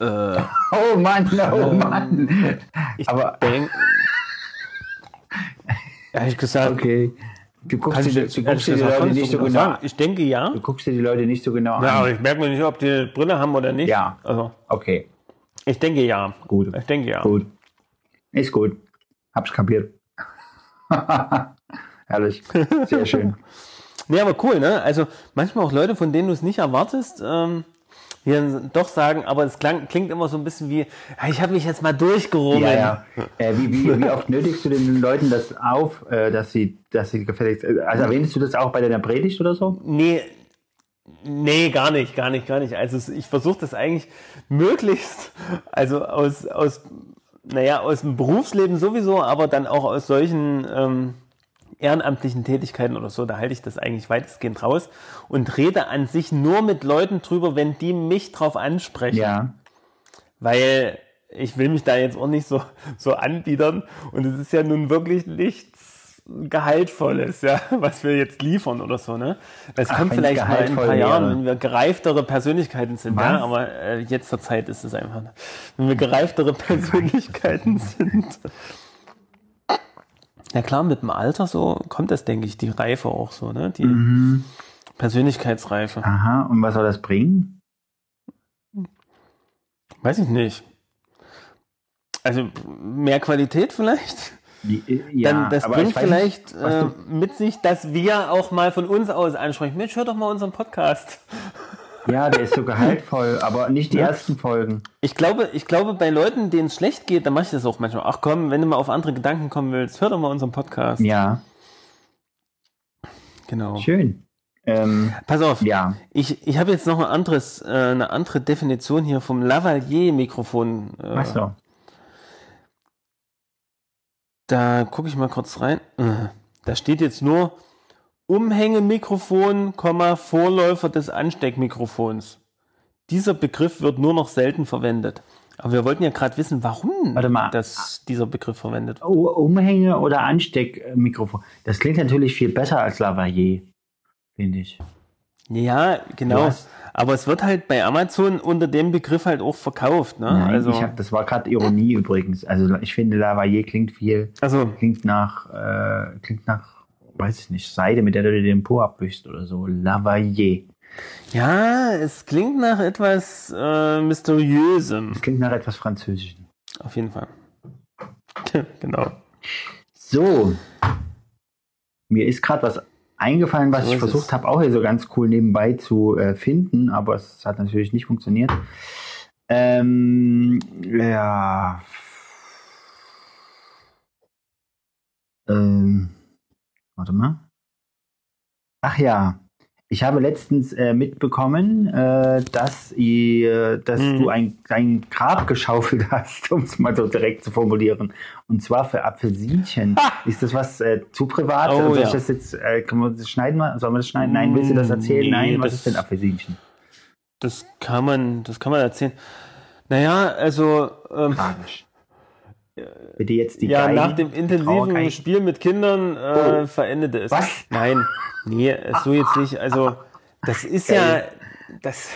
Speaker 3: Äh,
Speaker 1: Oh Mann, oh Mann.
Speaker 3: ich
Speaker 1: Aber
Speaker 3: denk, ehrlich gesagt,
Speaker 1: okay. Du guckst dir, du
Speaker 3: jetzt
Speaker 1: guckst dir die Leute nicht so genau
Speaker 3: sagen.
Speaker 1: an.
Speaker 3: Ich denke ja.
Speaker 1: Du guckst dir die Leute nicht so genau
Speaker 3: Ja, aber
Speaker 1: an.
Speaker 3: ich merke mir nicht, ob die Brille haben oder nicht.
Speaker 1: Ja.
Speaker 3: Also,
Speaker 1: Okay,
Speaker 3: ich denke ja.
Speaker 1: gut.
Speaker 3: Ich denke ja.
Speaker 1: Gut. Ist gut. Hab's kapiert. Herrlich. Sehr schön.
Speaker 3: Nee, aber cool, ne? Also manchmal auch Leute, von denen du es nicht erwartest, ähm, die dann doch sagen, aber es klang, klingt immer so ein bisschen wie, ich habe mich jetzt mal durchgerungen.
Speaker 1: Ja, ja. Äh, wie, wie, wie oft nötigst du den Leuten das auf, äh, dass sie, dass sie gefälligst. äh, Also erwähnst du das auch bei deiner Predigt oder so?
Speaker 3: Nee, nee, gar nicht, gar nicht, gar nicht. Also ich versuche das eigentlich möglichst, also aus, aus, naja, aus dem Berufsleben sowieso, aber dann auch aus solchen ähm, ehrenamtlichen Tätigkeiten oder so, da halte ich das eigentlich weitestgehend raus und rede an sich nur mit Leuten drüber, wenn die mich drauf ansprechen.
Speaker 1: Ja.
Speaker 3: Weil ich will mich da jetzt auch nicht so, so anbiedern und es ist ja nun wirklich nichts Gehaltvolles, ja, was wir jetzt liefern oder so, ne? Das
Speaker 1: Ach,
Speaker 3: kommt vielleicht mal in ein paar Jahren,
Speaker 1: wäre.
Speaker 3: wenn wir gereiftere Persönlichkeiten sind,
Speaker 1: Was?
Speaker 3: ja, aber äh, jetzt zur Zeit ist es einfach, wenn wir gereiftere Persönlichkeiten sind. Ja klar, mit dem Alter so kommt das, denke ich, die Reife auch so, ne? Die
Speaker 1: Mhm.
Speaker 3: Persönlichkeitsreife.
Speaker 1: Aha. Und was soll das bringen?
Speaker 3: Weiß ich nicht. Also mehr Qualität vielleicht?
Speaker 1: Die- Ja,
Speaker 3: Dann das
Speaker 1: aber
Speaker 3: bringt vielleicht
Speaker 1: nicht,
Speaker 3: äh, mit sich, dass wir auch mal von uns aus ansprechen. Mensch, hör doch mal unseren Podcast.
Speaker 1: Ja, der ist so gehaltvoll, aber nicht die
Speaker 3: Ja.
Speaker 1: ersten Folgen.
Speaker 3: Ich glaube, ich glaube, bei Leuten, denen es schlecht geht, dann mache ich das auch manchmal. Ach komm, wenn du mal auf andere Gedanken kommen willst, hör doch mal unseren Podcast.
Speaker 1: Ja,
Speaker 3: Genau.
Speaker 1: schön. Ähm,
Speaker 3: Pass auf,
Speaker 1: ja,
Speaker 3: ich, ich habe jetzt noch ein anderes, äh, eine andere Definition hier vom Lavalier-Mikrofon. Äh,
Speaker 1: was so?
Speaker 3: Da gucke ich mal kurz rein. Äh, Da steht jetzt nur Umhängemikrofon, Vorläufer des Ansteckmikrofons. Dieser Begriff wird nur noch selten verwendet. Aber wir wollten ja gerade wissen, warum das, dieser Begriff verwendet wird.
Speaker 1: U- Umhänge oder Ansteckmikrofon. Das klingt natürlich viel besser als Lavalier, finde ich.
Speaker 3: Ja, genau.
Speaker 1: Was?
Speaker 3: Aber es wird halt bei Amazon unter dem Begriff halt auch verkauft. Ne?
Speaker 1: Nein,
Speaker 3: also,
Speaker 1: ich hab, das war gerade Ironie übrigens. Also ich finde Lavalier klingt viel,
Speaker 3: also,
Speaker 1: klingt nach, äh, klingt nach, weiß ich nicht, Seide, mit der du dir den Po abwischst oder so. Lavalier.
Speaker 3: ja, es klingt nach etwas äh, Mysteriösem.
Speaker 1: Das klingt nach etwas Französischem.
Speaker 3: Auf jeden Fall. genau.
Speaker 1: So. Mir ist gerade was eingefallen, was
Speaker 3: So
Speaker 1: ich versucht
Speaker 3: es.
Speaker 1: habe, auch hier so ganz cool nebenbei zu äh, finden, aber es hat natürlich nicht funktioniert. Ähm, ja. Ähm, warte mal. Ach ja. Ich habe letztens äh, mitbekommen, äh, dass, ihr, dass
Speaker 3: Mhm.
Speaker 1: du ein, ein Grab geschaufelt hast, um es mal so direkt zu formulieren. Und zwar für Apfelsinchen. Ist das was zu zu privat?
Speaker 3: Oh,
Speaker 1: Soll ich
Speaker 3: ja.
Speaker 1: das jetzt, äh, kann man das schneiden? Sollen wir das schneiden? Nein, willst du das erzählen?
Speaker 3: Nee,
Speaker 1: Nein, was
Speaker 3: das-
Speaker 1: ist denn Apfelsinchen?
Speaker 3: Das kann man, das kann man erzählen. Naja, also ähm,
Speaker 1: Tragisch. Bitte jetzt die
Speaker 3: ja,
Speaker 1: Geigen,
Speaker 3: nach dem intensiven. Spiel mit Kindern äh, verendete es.
Speaker 1: Was?
Speaker 3: Nein, nee, so jetzt nicht. Also das ist ja, das.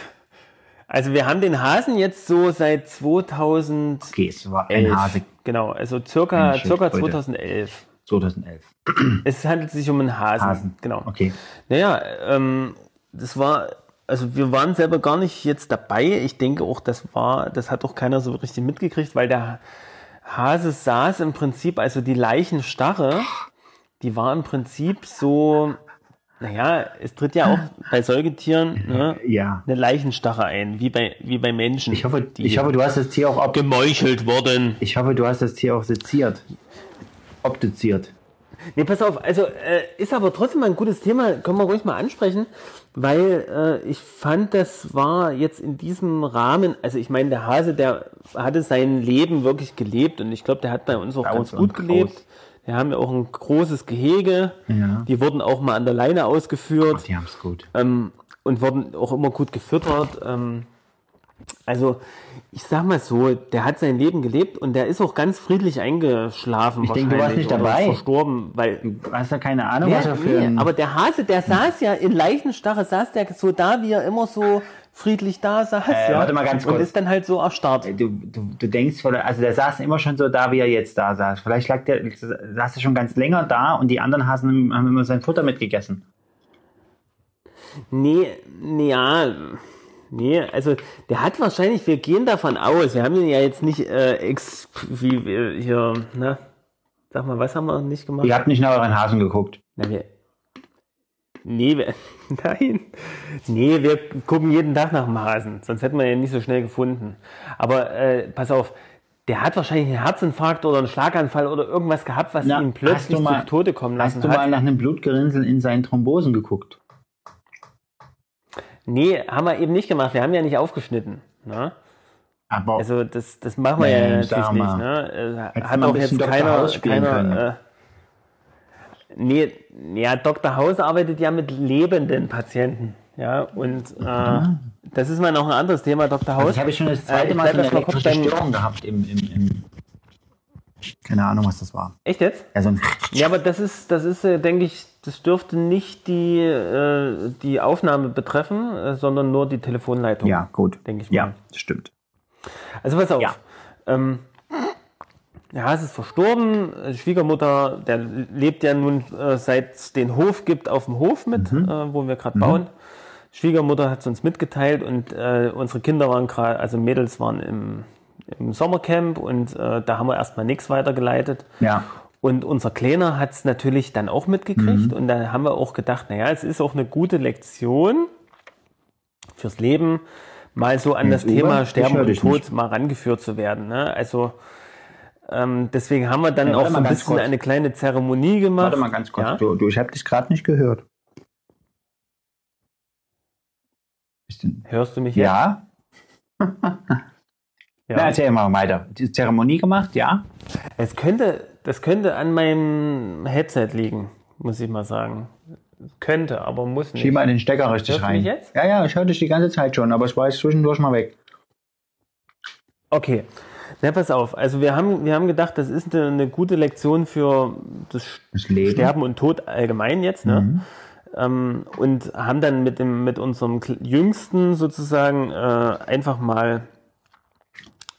Speaker 3: Also wir haben den Hasen jetzt so seit 2011.
Speaker 1: Okay, es war ein Hase
Speaker 3: Genau, also circa, circa
Speaker 1: Schildkröte.
Speaker 3: 2011.
Speaker 1: 2011.
Speaker 3: Es handelt sich um einen Hasen.
Speaker 1: Hasen.
Speaker 3: Genau.
Speaker 1: Okay.
Speaker 3: Naja, ähm, das war, also wir waren selber gar nicht jetzt dabei. Ich denke auch, das war, das hat auch keiner so richtig mitgekriegt, weil der Hase saß im Prinzip, also die Leichenstarre, die war im Prinzip so, naja, es tritt ja auch bei Säugetieren ne,
Speaker 1: Ja.
Speaker 3: eine Leichenstarre ein, wie bei, wie bei Menschen.
Speaker 1: Ich hoffe,
Speaker 3: die
Speaker 1: ich hoffe, du hast das Tier auch ob
Speaker 3: gemeuchelt wurden.
Speaker 1: ich hoffe, du hast das Tier auch seziert. Obduziert.
Speaker 3: Nee, pass auf, also äh, ist aber trotzdem mal ein gutes Thema, können wir ruhig mal ansprechen, weil äh, ich fand, das war jetzt in diesem Rahmen, also ich meine, der Hase, der hatte sein Leben wirklich gelebt und ich glaube, der hat bei uns auch
Speaker 1: Bei
Speaker 3: ganz
Speaker 1: uns
Speaker 3: gut
Speaker 1: und groß.
Speaker 3: gelebt. Wir haben ja auch ein großes Gehege,
Speaker 1: Ja.
Speaker 3: die wurden auch mal an der Leine ausgeführt
Speaker 1: Die haben es gut.
Speaker 3: ähm, und wurden auch immer gut gefüttert. Ähm, also ich sag mal so, der hat sein Leben gelebt und der ist auch ganz friedlich eingeschlafen.
Speaker 1: Ich denke, du warst nicht dabei.
Speaker 3: Verstorben, weil
Speaker 1: Du hast ja keine Ahnung,
Speaker 3: ja,
Speaker 1: was er für
Speaker 3: nee, aber der Hase, der saß ja in Leichenstarre, saß der so da, wie er immer so friedlich da saß.
Speaker 1: Äh,
Speaker 3: ja,
Speaker 1: warte mal ganz
Speaker 3: Und
Speaker 1: kurz.
Speaker 3: ist dann halt so erstarrt.
Speaker 1: Du, du, du denkst, also der saß immer schon so da, wie er jetzt da saß. Vielleicht lag der, saß er schon ganz länger da und die anderen Hasen haben immer sein Futter mitgegessen.
Speaker 3: Nee, nee, ja, nee, also der hat wahrscheinlich, wir gehen davon aus, wir haben ihn ja jetzt nicht äh, ex, wie wir hier, ne? Sag mal, was haben wir nicht gemacht?
Speaker 1: Ihr habt nicht nach euren Hasen geguckt.
Speaker 3: Na, wir, nee, wir, nein. Nee, wir gucken jeden Tag nach dem Hasen. Sonst hätten wir ihn nicht so schnell gefunden. Aber äh, pass auf, der hat wahrscheinlich einen Herzinfarkt oder einen Schlaganfall oder irgendwas gehabt, was
Speaker 1: Na,
Speaker 3: ihn plötzlich
Speaker 1: mal-
Speaker 3: zu Tode kommen lassen
Speaker 1: Hast du
Speaker 3: hat.
Speaker 1: mal nach einem Blutgerinnsel in seinen Thrombosen geguckt?
Speaker 3: Nee, haben wir eben nicht gemacht. Wir haben ja nicht aufgeschnitten. Ne?
Speaker 1: Aber
Speaker 3: Also das, das machen wir
Speaker 1: Nee,
Speaker 3: ja natürlich nicht. Ne? Äh, Hat auch jetzt keiner, keiner äh, Nee, ja, Dr. House arbeitet ja mit lebenden Patienten. Ja, und äh, das ist mal noch ein anderes Thema, Dr. House.
Speaker 1: also ich habe schon das
Speaker 3: Äh,
Speaker 1: zweite Mal so eine elektrische Störung gehabt im, im, im... Keine Ahnung, was das war.
Speaker 3: Echt jetzt?
Speaker 1: Ja, so ein
Speaker 3: Ja, aber das ist, das ist, äh, denke ich, das dürfte nicht die, äh, die Aufnahme betreffen, äh, sondern nur die Telefonleitung.
Speaker 1: ja, gut.
Speaker 3: Denke ich mal.
Speaker 1: Ja, das stimmt.
Speaker 3: Also pass auf.
Speaker 1: Ja.
Speaker 3: Ähm, ja, es ist verstorben. Die Schwiegermutter, der lebt ja nun äh, seit es den Hof gibt auf dem Hof mit,
Speaker 1: Mhm.
Speaker 3: äh, wo wir gerade bauen. Schwiegermutter hat es uns mitgeteilt und äh, unsere Kinder waren gerade, also Mädels waren im, im Sommercamp und äh, da haben wir erstmal nichts weitergeleitet.
Speaker 1: Ja.
Speaker 3: Und unser Kleiner hat es natürlich dann auch mitgekriegt
Speaker 1: Mhm.
Speaker 3: und da haben wir auch gedacht, naja, es ist auch eine gute Lektion fürs Leben, mal so an das
Speaker 1: Uwe,
Speaker 3: Thema Sterben und Tod
Speaker 1: nicht.
Speaker 3: mal rangeführt zu werden. Ne? Also ähm, deswegen haben wir dann
Speaker 1: Ja,
Speaker 3: auch so ein bisschen
Speaker 1: kurz.
Speaker 3: eine kleine Zeremonie gemacht.
Speaker 1: Warte mal ganz kurz.
Speaker 3: Ja?
Speaker 1: Du, du, ich habe dich gerade nicht gehört.
Speaker 3: Hörst du mich jetzt?
Speaker 1: ja?
Speaker 3: Ja.
Speaker 1: Na, erzähl mal weiter. Die Zeremonie gemacht, ja?
Speaker 3: Es könnte, das könnte an meinem Headset liegen, muss ich mal sagen. Könnte, aber muss nicht.
Speaker 1: Schieb mal den Stecker richtig
Speaker 3: Hörst du
Speaker 1: rein.
Speaker 3: mich jetzt?
Speaker 1: Ja, ja, ich höre dich die ganze Zeit schon, aber ich war jetzt zwischendurch mal weg.
Speaker 3: Okay. Na, pass auf. Also wir haben, wir haben gedacht, das ist eine, eine gute Lektion für das,
Speaker 1: Das Leben.
Speaker 3: Sterben und Tod allgemein jetzt. Ne? Ähm, und haben dann mit, dem, mit unserem Jüngsten sozusagen äh, einfach mal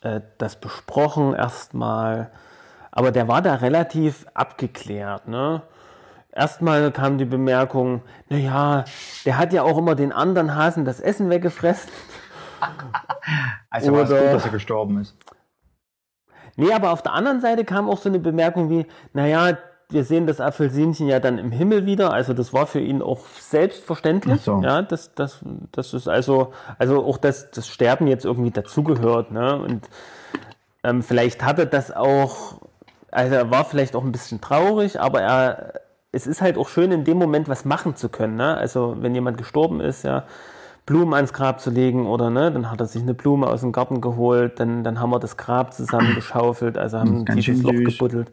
Speaker 3: äh, das besprochen erstmal. Aber der war da relativ abgeklärt. Ne? Erstmal kam die Bemerkung, naja, der hat ja auch immer den anderen Hasen das Essen weggefressen.
Speaker 1: Also war es gut, dass er gestorben ist.
Speaker 3: Nee, aber auf der anderen Seite kam auch so eine Bemerkung wie, naja, wir sehen das Apfelsinchen ja dann im Himmel wieder. Also das war für ihn auch selbstverständlich.
Speaker 1: So.
Speaker 3: Ja, das, das, das ist also, also auch das, das Sterben jetzt irgendwie dazugehört. Ne? Und ähm, vielleicht hatte das auch, also er war vielleicht auch ein bisschen traurig, aber er, es ist halt auch schön in dem Moment was machen zu können. Ne? Also wenn jemand gestorben ist, ja, Blumen ans Grab zu legen oder ne, dann hat er sich eine Blume aus dem Garten geholt, dann, dann haben wir das Grab zusammengeschaufelt, also haben dieses
Speaker 1: schön
Speaker 3: Loch gebuddelt.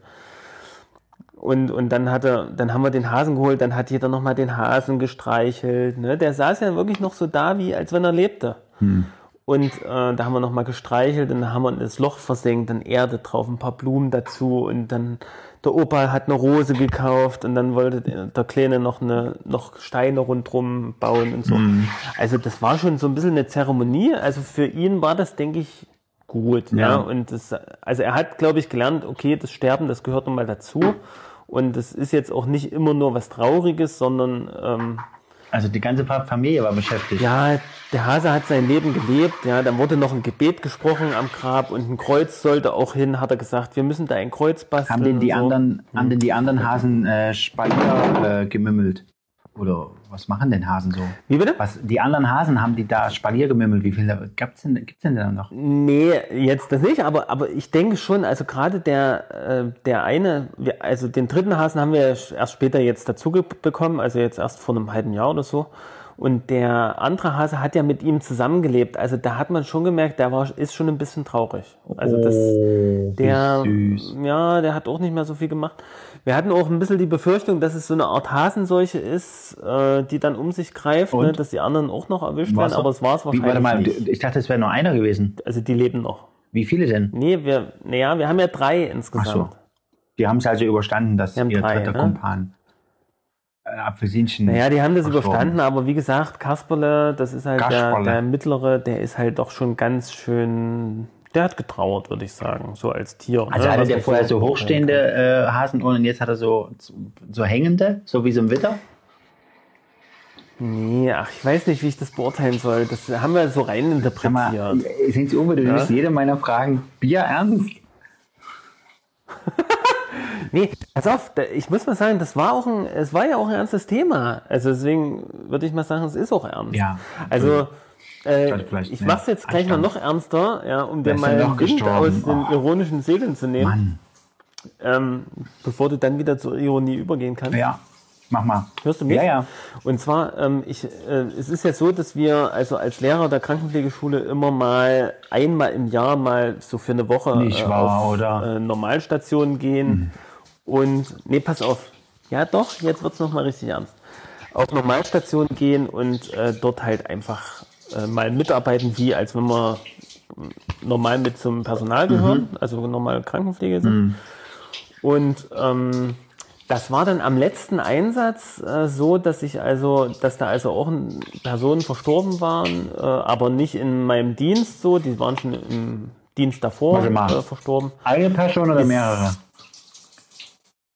Speaker 3: Und, und dann hat er, dann haben wir den Hasen geholt, dann hat jeder nochmal den Hasen gestreichelt. Ne? Der saß ja wirklich noch so da, wie als wenn er lebte. Und äh, da haben wir nochmal gestreichelt dann haben wir das Loch versenkt, dann Erde drauf, ein paar Blumen dazu und dann der Opa hat eine Rose gekauft und dann wollte der Kleine noch eine noch Steine rundrum bauen und so. Also das war schon so ein bisschen eine Zeremonie. Also für ihn war das, denke ich, gut. Ja.
Speaker 1: Ja.
Speaker 3: Und das, also er hat, glaube ich, gelernt, okay, das Sterben, das gehört nun mal dazu. Und das ist jetzt auch nicht immer nur was Trauriges, sondern ähm,
Speaker 1: Also die ganze Familie war beschäftigt.
Speaker 3: ja, der Hase hat sein Leben gelebt, ja, dann wurde noch ein Gebet gesprochen am Grab und ein Kreuz sollte auch hin, hat er gesagt, wir müssen da ein Kreuz basteln.
Speaker 1: Haben denn die
Speaker 3: so.
Speaker 1: anderen, haben denn die anderen Hasen äh, Spalier äh, gemümmelt? Oder was machen denn Hasen so?
Speaker 3: Wie bitte?
Speaker 1: Was, die anderen Hasen haben die da Spalier gemümmelt? Wie viele gibt's denn, gibt's denn da noch?
Speaker 3: Nee, jetzt das nicht, aber, aber ich denke schon, also gerade der, äh, der eine, also den dritten Hasen haben wir erst später jetzt dazu bekommen, also jetzt erst vor einem halben Jahr oder so. Und der andere Hase hat ja mit ihm zusammengelebt. Also da hat man schon gemerkt, der war, ist schon ein bisschen traurig. Also das,
Speaker 1: Oh,
Speaker 3: der, ja, der hat auch nicht mehr so viel gemacht. Wir hatten auch ein bisschen die Befürchtung, dass es so eine Art Hasenseuche ist, äh, die dann um sich greift, ne, dass die anderen auch noch erwischt werden, aber es war es
Speaker 1: Wie,
Speaker 3: wahrscheinlich
Speaker 1: warte mal,
Speaker 3: nicht.
Speaker 1: ich dachte, es wäre nur einer gewesen.
Speaker 3: Also die leben noch.
Speaker 1: Wie viele denn?
Speaker 3: Nee, wir, naja, wir haben ja drei
Speaker 1: Ach
Speaker 3: insgesamt.
Speaker 1: so. Die haben es also überstanden, dass ihr
Speaker 3: drei,
Speaker 1: dritter
Speaker 3: ne?
Speaker 1: Kumpan äh, Apfelsinchen.
Speaker 3: Naja, die haben das überstanden, aber wie gesagt, Kasperle, das ist halt der, der mittlere, der ist halt doch schon ganz schön, der hat getrauert, würde ich sagen, so als Tier.
Speaker 1: Also
Speaker 3: ne,
Speaker 1: hatte
Speaker 3: was
Speaker 1: der vorher so hochstehende äh, Hasenohren und jetzt hat er so, so hängende, so wie so ein Witter?
Speaker 3: Nee, ach, ich weiß nicht, wie ich das beurteilen soll. Das haben wir so rein
Speaker 1: Sag mal,
Speaker 3: interpretiert.
Speaker 1: sind Sie unbedingt
Speaker 3: Ja.
Speaker 1: ja. jede meiner Fragen Bier ernst?
Speaker 3: Nee, pass auf, ich muss mal sagen, das war auch ein, es war ja auch ein ernstes Thema. Also deswegen würde ich mal sagen, es ist auch ernst.
Speaker 1: Ja.
Speaker 3: Also, äh, ich
Speaker 1: mehr
Speaker 3: mach's jetzt gleich mal noch ernster, ja, um dir mal Wind
Speaker 1: gestorben?
Speaker 3: aus den
Speaker 1: Oh.
Speaker 3: ironischen Segeln zu nehmen, ähm, bevor du dann wieder zur Ironie übergehen kannst.
Speaker 1: Ja, mach mal.
Speaker 3: Hörst du mich?
Speaker 1: Ja, ja.
Speaker 3: Und zwar, ähm, ich, äh, es ist ja so, dass wir also als Lehrer der Krankenpflegeschule immer mal einmal im Jahr mal so für eine Woche
Speaker 1: Nicht
Speaker 3: äh,
Speaker 1: wahr,
Speaker 3: auf
Speaker 1: oder?
Speaker 3: Äh, Normalstationen gehen. Und, nee, pass auf. Ja, doch, jetzt wird's noch mal richtig ernst. Auf Normalstationen gehen und äh, dort halt einfach äh, mal mitarbeiten, wie als wenn wir normal mit zum Personal gehören, also normal Krankenpflege sind. Und ähm, das war dann am letzten Einsatz äh, so, dass ich also, dass da also auch Personen verstorben waren, äh, aber nicht in meinem Dienst so, die waren schon im Dienst davor äh, verstorben.
Speaker 1: Eine Person oder mehrere?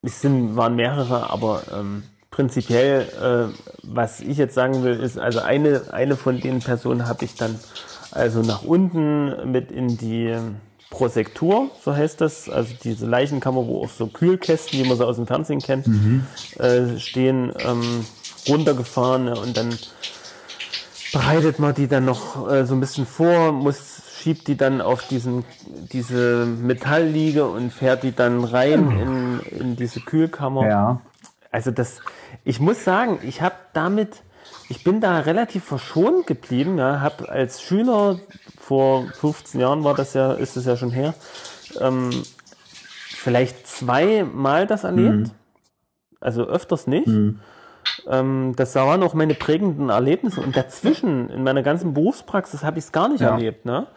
Speaker 3: Es sind, waren mehrere, aber ähm, prinzipiell, äh, was ich jetzt sagen will, ist, also eine, eine von den Personen habe ich dann also nach unten mit in die Prosektur, so heißt das, also diese Leichenkammer, wo auch so Kühlkästen, wie man sie aus dem Fernsehen kennt, äh, stehen, ähm, runtergefahren ne, und dann bereitet man die dann noch äh, so ein bisschen vor, muss, schiebt die dann auf diesen, diese Metallliege und fährt die dann rein in, in diese Kühlkammer.
Speaker 1: Ja.
Speaker 3: Also das, ich muss sagen, ich habe damit, ich bin da relativ verschont geblieben. Ja, habe als Schüler vor 15 Jahren war das ja, ist es ja schon her, ähm, vielleicht zweimal das erlebt. Also öfters nicht. Ähm, das waren auch meine prägenden Erlebnisse. Und dazwischen, in meiner ganzen Berufspraxis, habe ich es gar nicht
Speaker 1: Ja.
Speaker 3: erlebt. Ne?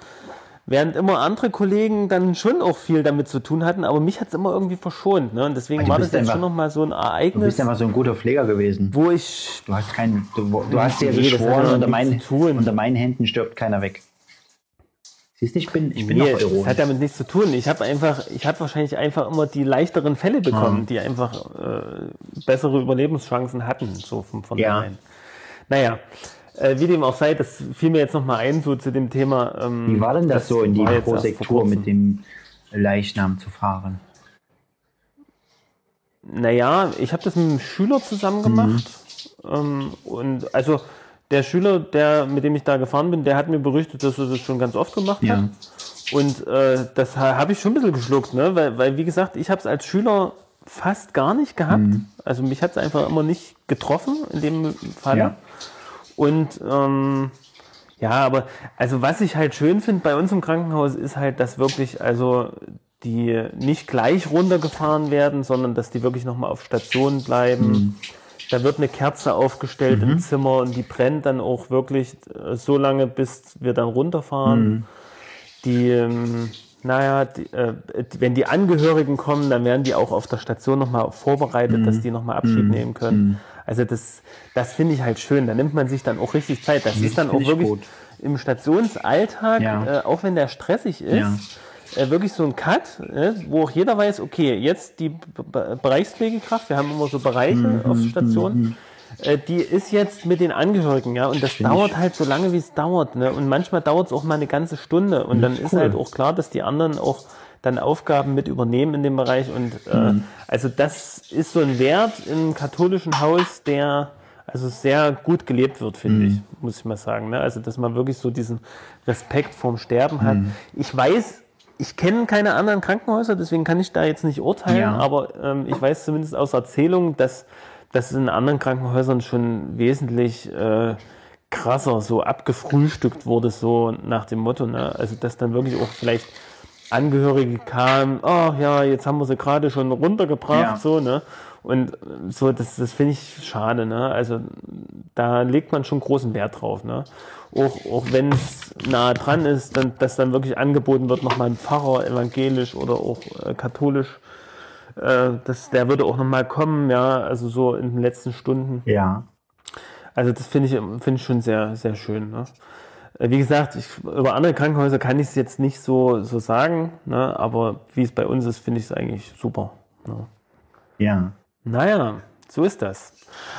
Speaker 3: Während immer andere Kollegen dann schon auch viel damit zu tun hatten, aber mich hat es immer irgendwie verschont. Ne? Und deswegen
Speaker 1: du
Speaker 3: war das jetzt
Speaker 1: einfach-
Speaker 3: schon nochmal so ein
Speaker 1: Du
Speaker 3: Ereignis,
Speaker 1: bist einfach so ein guter Pfleger gewesen.
Speaker 3: wo ich
Speaker 1: Du hast keinen, du, du hast dir
Speaker 3: Nee,
Speaker 1: geschworen,
Speaker 3: ja
Speaker 1: unter unter meinen Händen stirbt keiner weg. Siehst du, ich bin, ich bin
Speaker 3: Nee,
Speaker 1: noch
Speaker 3: das hat damit nichts zu tun. Ich habe einfach, ich habe wahrscheinlich einfach immer die leichteren Fälle bekommen, die einfach äh, bessere Überlebenschancen hatten, so von vornherein. Naja, äh, wie dem auch sei, das fiel mir jetzt nochmal ein, so zu dem Thema. Ähm,
Speaker 1: Wie war denn das, so in die Prosektur mit dem Leichnam zu fahren?
Speaker 3: Naja, ich habe das mit einem Schüler zusammen gemacht.
Speaker 1: Mhm.
Speaker 3: Ähm, und also der Schüler, der, mit dem ich da gefahren bin, der hat mir berichtet, dass er das schon ganz oft gemacht
Speaker 1: Ja.
Speaker 3: hat. Und äh, das ha- habe ich schon ein bisschen geschluckt, ne? weil, weil wie gesagt, ich habe es als Schüler fast gar nicht gehabt.
Speaker 1: Mhm.
Speaker 3: Also mich hat es einfach immer nicht getroffen in dem Fall.
Speaker 1: Ja.
Speaker 3: Und ähm, ja, aber also was ich halt schön finde bei uns im Krankenhaus ist halt, dass wirklich also die nicht gleich runtergefahren werden, sondern dass die wirklich nochmal auf Station bleiben. Da wird eine Kerze aufgestellt im Zimmer und die brennt dann auch wirklich äh, so lange, bis wir dann runterfahren. Die, ähm, naja, die, äh, wenn die Angehörigen kommen, dann werden die auch auf der Station nochmal vorbereitet, dass die nochmal Abschied nehmen können. Also das, das finde ich halt schön. Da nimmt man sich dann auch richtig Zeit. Das ist dann
Speaker 1: find
Speaker 3: auch
Speaker 1: ich
Speaker 3: wirklich
Speaker 1: gut.
Speaker 3: im Stationsalltag,
Speaker 1: Ja.
Speaker 3: äh, auch wenn der stressig ist,
Speaker 1: Ja.
Speaker 3: äh, wirklich so ein Cut, äh, wo auch jeder weiß, okay, jetzt die B B Bereichspflegekraft, wir haben immer so Bereiche
Speaker 1: Mhm,
Speaker 3: auf Stationen, äh, die ist jetzt mit den Angehörigen, ja, und das dauert halt so lange, wie es dauert, ne? Und manchmal dauert es auch mal eine ganze Stunde und dann ist
Speaker 1: cool.
Speaker 3: halt auch klar, dass die anderen auch dann Aufgaben mit übernehmen in dem Bereich und äh,
Speaker 1: Mhm.
Speaker 3: also das ist so ein Wert im katholischen Haus, der also sehr gut gelebt wird, finde
Speaker 1: Mhm.
Speaker 3: ich, muss ich mal sagen. Ne? Also, dass man wirklich so diesen Respekt vorm Sterben hat.
Speaker 1: Mhm.
Speaker 3: Ich weiß, ich kenne keine anderen Krankenhäuser, deswegen kann ich da jetzt nicht urteilen,
Speaker 1: Ja.
Speaker 3: aber ähm, ich weiß zumindest aus Erzählungen, dass das in anderen Krankenhäusern schon wesentlich äh, krasser so abgefrühstückt wurde, so nach dem Motto. Ne? Also, dass dann wirklich auch vielleicht Angehörige kamen, oh ja, jetzt haben wir sie gerade schon runtergebracht,
Speaker 1: Ja.
Speaker 3: so, ne? Und so, das, das finde ich schade, ne? Also da legt man schon großen Wert drauf, ne? Auch, auch wenn es nah dran ist, dann, dass dann wirklich angeboten wird, nochmal ein Pfarrer, evangelisch oder auch äh, katholisch, äh, das, der würde auch nochmal kommen, ja, also so in den letzten Stunden.
Speaker 1: Ja.
Speaker 3: Also das finde ich, finde ich schon sehr, sehr schön. Ne? Wie gesagt, ich, über andere Krankenhäuser kann ich es jetzt nicht so, so sagen, ne? aber wie es bei uns ist, finde ich es eigentlich super. Ne?
Speaker 1: Ja.
Speaker 3: Naja, so ist das.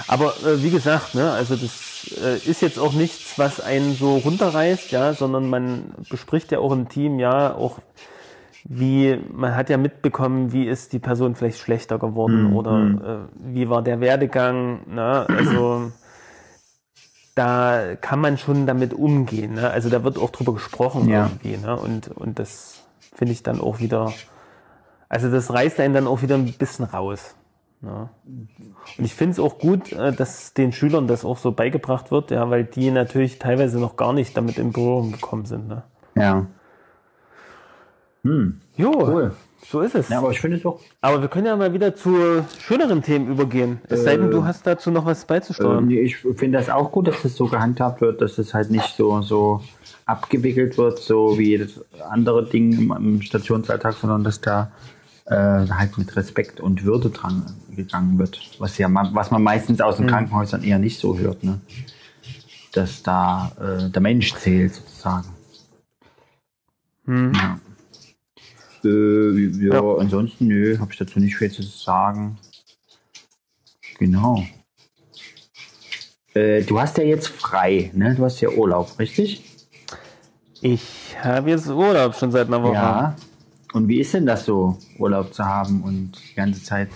Speaker 3: Aber äh, wie gesagt, ne, also das äh, ist jetzt auch nichts, was einen so runterreißt, ja, sondern man bespricht ja auch im Team, ja, auch wie, man hat ja mitbekommen, wie ist die Person vielleicht schlechter geworden oder äh, wie war der Werdegang, ne, also da kann man schon damit umgehen, ne? also da wird auch drüber gesprochen
Speaker 1: Ja.
Speaker 3: irgendwie, ne, und, und das finde ich dann auch wieder, also das reißt einen dann auch wieder ein bisschen raus. Ja. Und ich finde es auch gut, äh, dass den Schülern das auch so beigebracht wird, ja, weil die natürlich teilweise noch gar nicht damit in Berührung gekommen sind. Ne?
Speaker 1: Ja.
Speaker 3: Jo,
Speaker 1: Cool.
Speaker 3: So ist es.
Speaker 1: Ja, aber ich finde es doch.
Speaker 3: aber wir können ja mal wieder zu schöneren Themen übergehen. Es sei denn, du hast dazu noch was beizusteuern.
Speaker 1: Nee, ich finde das auch gut, dass das so gehandhabt wird, dass es halt nicht so, so abgewickelt wird, so wie jedes andere Ding im, im Stationsalltag, sondern dass da äh, halt mit Respekt und Würde dran gegangen wird. Was ja was man meistens aus den Krankenhäusern eher nicht so hört, ne? Dass da äh, der Mensch zählt sozusagen.
Speaker 3: Hm.
Speaker 1: Ja. Äh, ja,
Speaker 3: Ja.
Speaker 1: ansonsten, nö, habe ich dazu nicht viel zu sagen. Genau. Äh, du hast ja jetzt frei, ne? Du hast ja Urlaub, richtig?
Speaker 3: Ich habe jetzt Urlaub schon seit einer Woche.
Speaker 1: Ja. Und wie ist denn das so, Urlaub zu haben und die ganze Zeit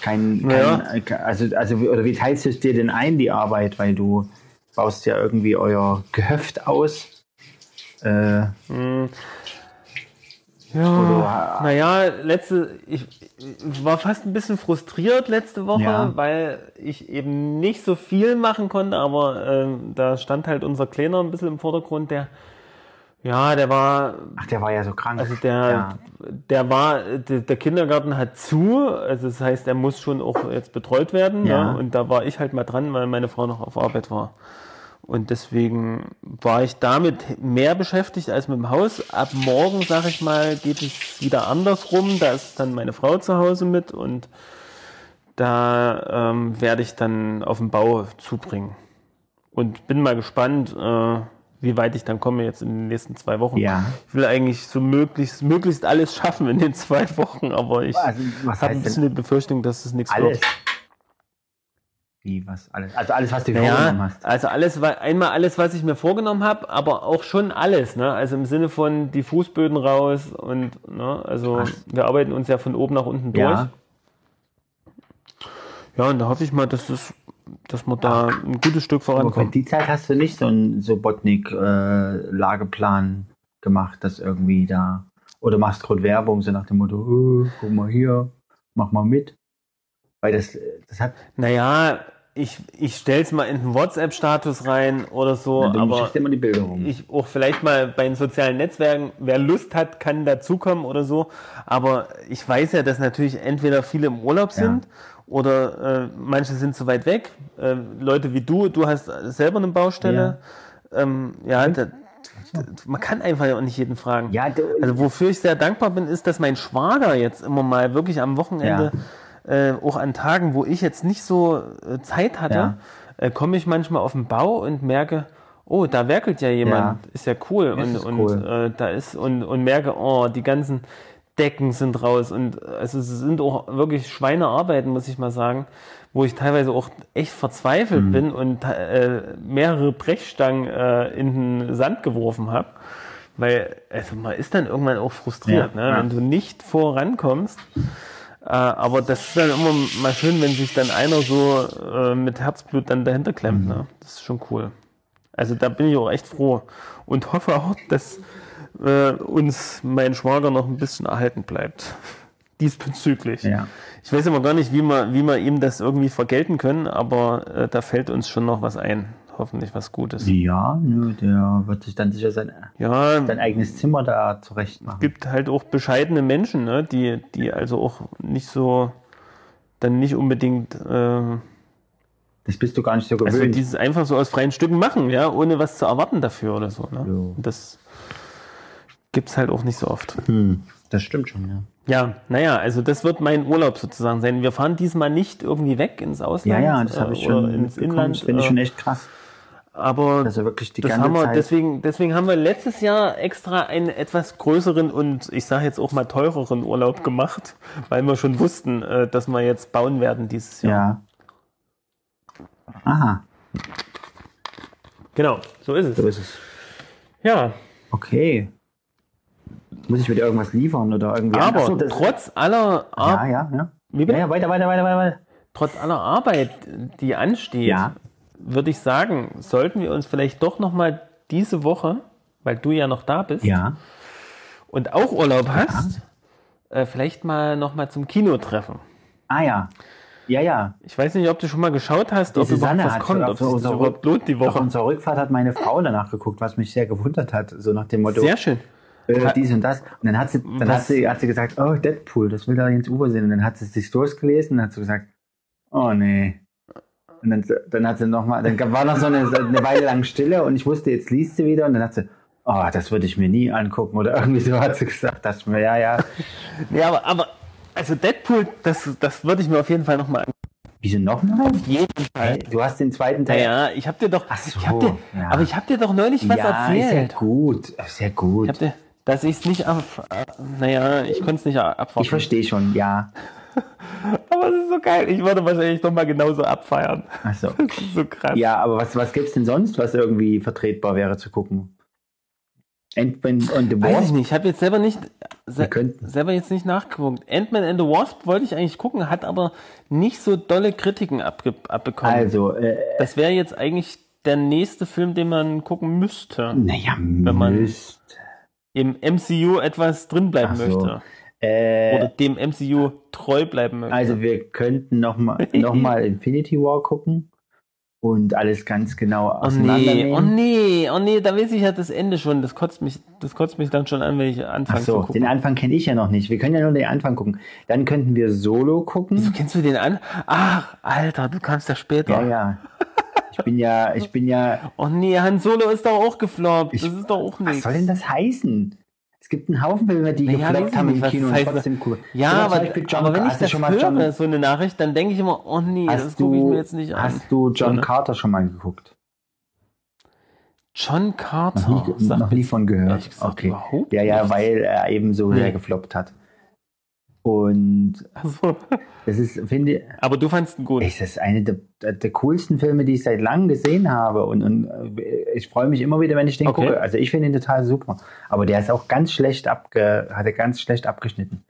Speaker 1: kein, kein
Speaker 3: Ja.
Speaker 1: also, also, wie- oder wie teilst du es dir denn ein, die Arbeit, weil du baust ja irgendwie euer Gehöft aus. Äh,
Speaker 3: Ja,
Speaker 1: Oder-
Speaker 3: naja, letzte, ich, ich war fast ein bisschen frustriert letzte Woche,
Speaker 1: Ja.
Speaker 3: weil ich eben nicht so viel machen konnte, aber ähm, da stand halt unser Kleiner ein bisschen im Vordergrund, der, ja, der war,
Speaker 1: ach, der war ja so krank.
Speaker 3: also der,
Speaker 1: ja.
Speaker 3: der war, der, der Kindergarten hat zu, also das heißt, er muss schon auch jetzt betreut werden,
Speaker 1: Ja.
Speaker 3: ne? und da war ich halt mal dran, weil meine Frau noch auf Arbeit war. Und deswegen war ich damit mehr beschäftigt als mit dem Haus. Ab morgen, sag ich mal, geht es wieder andersrum. Da ist dann meine Frau zu Hause mit und da ähm, werde ich dann auf den Bau zubringen. Und bin mal gespannt, äh, wie weit ich dann komme jetzt in den nächsten zwei Wochen.
Speaker 1: Ja.
Speaker 3: Ich will eigentlich so möglichst, möglichst alles schaffen in den zwei Wochen, aber ich
Speaker 1: Also,
Speaker 3: habe ein bisschen die Befürchtung, dass es nichts
Speaker 1: alles?
Speaker 3: wird.
Speaker 1: Wie, was? Alles? Also alles, was du
Speaker 3: Ja,
Speaker 1: vorgenommen hast.
Speaker 3: also alles, einmal alles, was ich mir vorgenommen habe, aber auch schon alles, ne? Also im Sinne von die Fußböden raus und, ne? Also
Speaker 1: Krass.
Speaker 3: wir arbeiten uns ja von oben nach unten durch.
Speaker 1: Ja.
Speaker 3: Ja, und da hoffe ich mal, dass es, dass wir da ein gutes Stück
Speaker 1: Aber
Speaker 3: vorankommen.
Speaker 1: die Zeit hast du nicht so einen Sobotnik-Lageplan gemacht, dass irgendwie da. Oder machst gerade Werbung, so nach dem Motto, oh, guck mal hier, mach mal mit. Weil das, das hat.
Speaker 3: Naja, ich, ich stell's mal in den WhatsApp-Status rein oder so,
Speaker 1: du
Speaker 3: aber
Speaker 1: schickst immer die Bilder rum.
Speaker 3: ich auch vielleicht mal bei den sozialen Netzwerken, wer Lust hat, kann dazukommen oder so. Aber ich weiß ja, dass natürlich entweder viele im Urlaub
Speaker 1: Ja.
Speaker 3: sind oder äh, manche sind zu weit weg. Äh, Leute wie du, du hast selber eine Baustelle. Ja, ähm, ja da, man kann einfach ja auch nicht jeden fragen.
Speaker 1: ja, du,
Speaker 3: Also wofür ich sehr dankbar bin, ist, dass mein Schwager jetzt immer mal wirklich am Wochenende, äh, auch an Tagen, wo ich jetzt nicht so äh, Zeit hatte,
Speaker 1: Ja.
Speaker 3: äh, komme ich manchmal auf den Bau und merke, oh, da werkelt ja jemand, ist ja cool.
Speaker 1: Das
Speaker 3: und und
Speaker 1: cool.
Speaker 3: Äh, da ist und, und merke, oh, die ganzen Decken sind raus und also es sind auch wirklich Schweinearbeiten, muss ich mal sagen, wo ich teilweise auch echt verzweifelt
Speaker 1: Mhm.
Speaker 3: bin und äh, mehrere Brechstangen äh, in den Sand geworfen habe. Weil, also man ist dann irgendwann auch frustriert,
Speaker 1: Ja,
Speaker 3: ne?
Speaker 1: ja.
Speaker 3: wenn du nicht vorankommst. Äh, aber das ist dann immer mal schön, wenn sich dann einer so äh, mit Herzblut dann dahinter klemmt.
Speaker 1: Mhm.
Speaker 3: Ne? Das ist schon cool. Also da bin ich auch echt froh und hoffe auch, dass äh, uns mein Schwager noch ein bisschen erhalten bleibt. Diesbezüglich.
Speaker 1: ja.
Speaker 3: Ich weiß aber gar nicht, wie wir, wie wir ihm das irgendwie vergelten können, aber äh, da fällt uns schon noch was ein. Hoffentlich was Gutes.
Speaker 1: Ja, nö, der wird sich dann sicher sein,
Speaker 3: Ja,
Speaker 1: sein eigenes Zimmer da zurecht machen.
Speaker 3: gibt halt auch bescheidene Menschen, ne, die, die also auch nicht so, dann nicht unbedingt, äh,
Speaker 1: Das bist du gar nicht so gewöhnt.
Speaker 3: also dieses einfach so aus freien Stücken machen, ja, ohne was zu erwarten dafür oder so. Ne? Das gibt's halt auch nicht so oft.
Speaker 1: hm, das stimmt schon, ja.
Speaker 3: Ja, naja, also das wird mein Urlaub sozusagen sein. Wir fahren diesmal nicht irgendwie weg ins
Speaker 1: Ja,
Speaker 3: Ausland
Speaker 1: ja, das habe ich
Speaker 3: äh,
Speaker 1: schon
Speaker 3: ins. Inland.
Speaker 1: Das finde ich
Speaker 3: äh,
Speaker 1: schon echt krass.
Speaker 3: Aber
Speaker 1: Also wirklich die ganze
Speaker 3: wir,
Speaker 1: Zeit.
Speaker 3: deswegen, deswegen haben wir letztes Jahr extra einen etwas größeren und ich sage jetzt auch mal teureren Urlaub gemacht, weil wir schon wussten, äh, dass wir jetzt bauen werden dieses Jahr.
Speaker 1: Ja. Aha,
Speaker 3: Genau, so ist
Speaker 1: so
Speaker 3: es.
Speaker 1: ist es.
Speaker 3: Ja,
Speaker 1: Okay. Muss ich wieder irgendwas liefern oder irgendwie?
Speaker 3: aber
Speaker 1: so,
Speaker 3: trotz aller
Speaker 1: Ja,
Speaker 3: Ar
Speaker 1: ja, ja. Ja, ja, weiter, weiter, weiter, weiter, weiter.
Speaker 3: trotz aller Arbeit, die ansteht,
Speaker 1: Ja.
Speaker 3: Würde ich sagen, sollten wir uns vielleicht doch noch mal diese Woche, weil du ja noch da bist
Speaker 1: Ja.
Speaker 3: und auch Urlaub hast, äh, vielleicht mal noch mal zum Kino treffen.
Speaker 1: Ah ja. Ja, ja.
Speaker 3: Ich weiß nicht, ob du schon mal geschaut hast,
Speaker 1: Die
Speaker 3: ob überhaupt
Speaker 1: Susanne
Speaker 3: was
Speaker 1: hat
Speaker 3: kommt,
Speaker 1: auf
Speaker 3: ob es überhaupt lohnt die
Speaker 1: Auf
Speaker 3: Woche.
Speaker 1: unserer Rückfahrt hat meine Frau danach geguckt, was mich sehr gewundert hat. So nach dem Motto,
Speaker 3: Sehr schön.
Speaker 1: äh, dies und das. Und dann hat sie, dann
Speaker 3: Was-
Speaker 1: hat sie, hat sie gesagt, oh, Deadpool, das will da Jens Uwe sehen. Und dann hat sie es sich durchgelesen und hat so gesagt, oh nee. Und dann, dann hat sie nochmal, dann war noch so eine, eine Weile lang Stille und ich wusste, jetzt liest sie wieder und dann hat sie, oh, das würde ich mir nie angucken oder irgendwie so hat sie gesagt, dachte ich mir, ja, ja.
Speaker 3: Nee, aber, aber also Deadpool, das, das würde ich mir auf jeden Fall nochmal
Speaker 1: Wieso nochmal?
Speaker 3: Auf jeden Fall.
Speaker 1: Du hast den zweiten Teil.
Speaker 3: Naja, ich habe dir doch,
Speaker 1: Ach so,
Speaker 3: ich hab dir,
Speaker 1: ja.
Speaker 3: aber ich habe dir doch neulich was
Speaker 1: ja, ja
Speaker 3: erzählt.
Speaker 1: gut, ist ja gut.
Speaker 3: Ich hab dir, dass ich es nicht ab, äh, naja, ich konnte es nicht abwarten.
Speaker 1: Ich verstehe schon, ja.
Speaker 3: aber es ist so geil. Ich würde wahrscheinlich noch mal genauso abfeiern.
Speaker 1: Achso.
Speaker 3: Das ist so krass.
Speaker 1: Ja, aber was, was gibt's denn sonst, was irgendwie vertretbar wäre zu gucken? Ant-Man and the
Speaker 3: Weiß ich
Speaker 1: Wasp?
Speaker 3: nicht. Ich habe jetzt selber nicht, se selber jetzt nicht nachgeguckt. Ant-Man and the Wasp wollte ich eigentlich gucken, hat aber nicht so dolle Kritiken abbekommen.
Speaker 1: Also, äh,
Speaker 3: Das wäre jetzt eigentlich der nächste Film, den man gucken müsste.
Speaker 1: naja,
Speaker 3: man-
Speaker 1: müsst.
Speaker 3: Im MCU etwas drin bleiben
Speaker 1: Ach so.
Speaker 3: möchte.
Speaker 1: Äh,
Speaker 3: Oder dem MCU treu bleiben möchte.
Speaker 1: also, wir könnten nochmal noch mal Infinity War gucken und alles ganz genau
Speaker 3: Oh nee,
Speaker 1: auseinandernehmen.
Speaker 3: oh nee, oh nee, da weiß ich ja das Ende schon. Das kotzt mich, das kotzt mich dann schon an, wenn ich
Speaker 1: Ach
Speaker 3: anfange zu
Speaker 1: so,
Speaker 3: gucken.
Speaker 1: den Anfang kenne ich ja noch nicht. Wir können ja nur den Anfang gucken. Dann könnten wir Solo
Speaker 3: Wieso
Speaker 1: gucken.
Speaker 3: kennst du den an? Ach, Alter, du kamst ja später.
Speaker 1: Ja, ja. Ich bin ja, ich bin ja.
Speaker 3: Oh nee, Han Solo ist doch auch gefloppt.
Speaker 1: Ich-
Speaker 3: das ist doch auch
Speaker 1: Was
Speaker 3: nichts.
Speaker 1: soll denn das heißen? Es gibt einen Haufen Filme, die
Speaker 3: Naja, ich
Speaker 1: haben im Kino und trotzdem cool.
Speaker 3: Ja,
Speaker 1: Oder
Speaker 3: aber, aber wenn ich das
Speaker 1: schon mal
Speaker 3: höre,
Speaker 1: John-
Speaker 3: so eine Nachricht, dann denke ich immer, oh nee, das gucke ich mir jetzt nicht an.
Speaker 1: hast du John
Speaker 3: ne?
Speaker 1: Carter schon mal geguckt?
Speaker 3: John Carter.
Speaker 1: Noch nie, noch nie von gehört.
Speaker 3: gesagt
Speaker 1: Okay. Ja, ja, weil er eben so
Speaker 3: Nee.
Speaker 1: sehr gefloppt hat. Und
Speaker 3: Also,
Speaker 1: das ist, finde
Speaker 3: aber du fandst ihn gut.
Speaker 1: ich, das ist eine der, der, coolsten Filme, die ich seit langem gesehen habe. Und, und äh, ich freue mich immer wieder, wenn ich den
Speaker 3: Okay.
Speaker 1: gucke. Also ich finde ihn total super. Aber der ist auch ganz schlecht abge, hat er ganz schlecht abgeschnitten.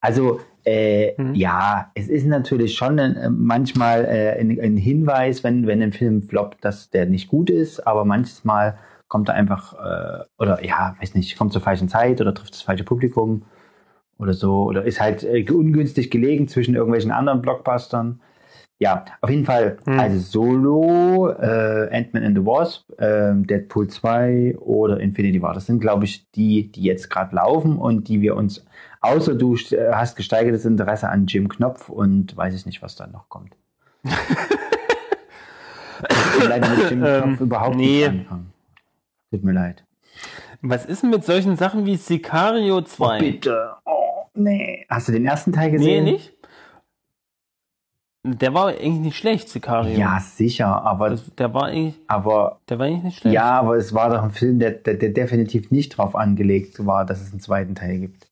Speaker 1: Also äh,
Speaker 3: Mhm.
Speaker 1: ja, es ist natürlich schon äh, manchmal äh, ein, ein Hinweis, wenn, wenn ein Film floppt, dass der nicht gut ist, aber manches Mal kommt er einfach, äh, oder ja, weiß nicht, kommt zur falschen Zeit oder trifft das falsche Publikum oder so, oder ist halt äh, ungünstig gelegen zwischen irgendwelchen anderen Blockbustern. Ja, auf jeden Fall,
Speaker 3: Hm.
Speaker 1: also Solo, äh, Ant-Man and the Wasp, äh, Deadpool 2 oder Infinity War. Das sind, glaube ich, die, die jetzt gerade laufen und die wir uns, außer du äh, hast gesteigertes Interesse an Jim Knopf und weiß ich nicht, was dann noch kommt. Ich leider mit Jim
Speaker 3: Ähm,
Speaker 1: Knopf überhaupt
Speaker 3: nee.
Speaker 1: nicht anfangen. Tut mir leid.
Speaker 3: Was ist denn mit solchen Sachen wie Sicario 2?
Speaker 1: Oh, bitte. Oh, nee. Hast du den ersten Teil
Speaker 3: nee,
Speaker 1: gesehen?
Speaker 3: nicht? Der war eigentlich nicht schlecht, Sicario.
Speaker 1: Ja, sicher, aber,
Speaker 3: Das, der war eigentlich,
Speaker 1: aber
Speaker 3: der war eigentlich nicht schlecht.
Speaker 1: ja, aber es war doch ein Film, der, der, der definitiv nicht drauf angelegt war, dass es einen zweiten Teil gibt.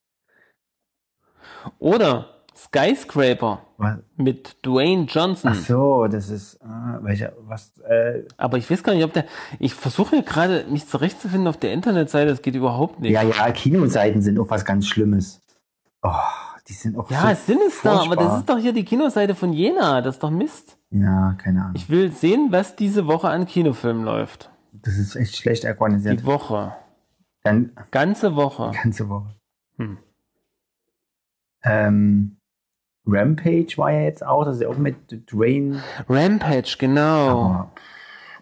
Speaker 3: Oder Skyscraper
Speaker 1: Was?
Speaker 3: mit Dwayne Johnson.
Speaker 1: Ach so, das ist äh, welcher was äh,
Speaker 3: Aber ich weiß gar nicht, ob der. Ich versuche ja gerade, mich zurechtzufinden auf der Internetseite. Das geht überhaupt nicht.
Speaker 1: ja ja Kinoseiten sind auch was ganz Schlimmes. Oh, die sind auch
Speaker 3: Ja,
Speaker 1: so
Speaker 3: Sinister, aber das
Speaker 1: furchtbar.
Speaker 3: ist doch hier die Kinoseite von Jena. Das ist doch Mist.
Speaker 1: ja keine Ahnung.
Speaker 3: Ich will sehen, was diese Woche an Kinofilmen läuft.
Speaker 1: das ist echt schlecht organisiert.
Speaker 3: Die Woche.
Speaker 1: Dann
Speaker 3: Ganze Woche.
Speaker 1: ganze Woche.
Speaker 3: Hm.
Speaker 1: Ähm, Rampage war ja jetzt auch, das ist ja auch mit Dwayne.
Speaker 3: Rampage, genau.
Speaker 1: Aber,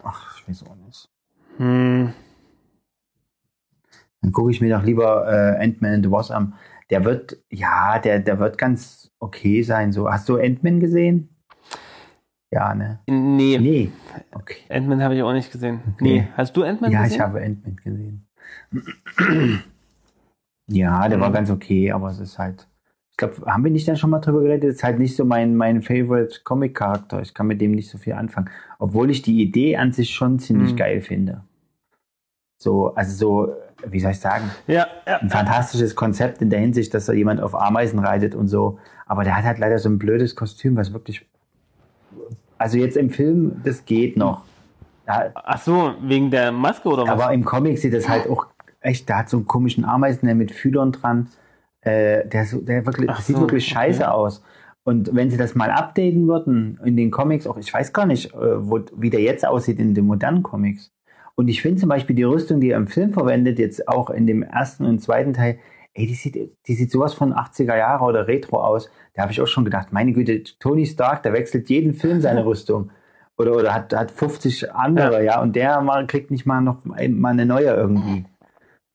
Speaker 1: ach, ich weiß auch nicht.
Speaker 3: Hm.
Speaker 1: Dann gucke ich mir doch lieber äh, Ant-Man and the Wasp an. Der wird, ja, der, der wird ganz okay sein. So, hast du Ant-Man gesehen? Ja, ne?
Speaker 3: Nee,
Speaker 1: Nee. Okay.
Speaker 3: Ant-Man habe ich auch nicht gesehen.
Speaker 1: Okay.
Speaker 3: Nee, hast du Ant-Man
Speaker 1: Ja,
Speaker 3: gesehen?
Speaker 1: ich habe Ant-Man gesehen. ja, der war
Speaker 3: Mhm.
Speaker 1: ganz okay, aber es ist halt. Ich glaube, haben wir nicht dann schon mal drüber geredet? Es ist halt nicht so mein, mein Favorite Comic-Charakter. Ich kann mit dem nicht so viel anfangen. Obwohl ich die Idee an sich schon ziemlich
Speaker 3: Mhm.
Speaker 1: geil finde. So, also so, wie soll ich sagen?
Speaker 3: Ja, ja.
Speaker 1: ein fantastisches Konzept in der Hinsicht, dass da jemand auf Ameisen reitet und so. Aber der hat halt leider so ein blödes Kostüm, was wirklich. Also jetzt im Film, das geht noch. Ja,
Speaker 3: Ach so, wegen der Maske oder was?
Speaker 1: aber im Comic sieht das halt auch echt, der hat so einen komischen Ameisen der mit Fühlern dran. Äh, der, so, der wirklich, das sieht
Speaker 3: so,
Speaker 1: wirklich scheiße
Speaker 3: okay.
Speaker 1: aus. Und wenn sie das mal updaten würden in den Comics, auch ich weiß gar nicht, äh, wo, wie der jetzt aussieht in den modernen Comics. Und ich finde zum Beispiel die Rüstung, die er im Film verwendet, jetzt auch in dem ersten und zweiten Teil, ey, die sieht, die sieht sowas von 80er Jahre oder Retro aus. Da habe ich auch schon gedacht, meine Güte, Tony Stark, der wechselt jeden Film seine Rüstung. Oder, oder hat, hat 50 andere, ja, und der mal, kriegt nicht mal noch mal eine neue irgendwie.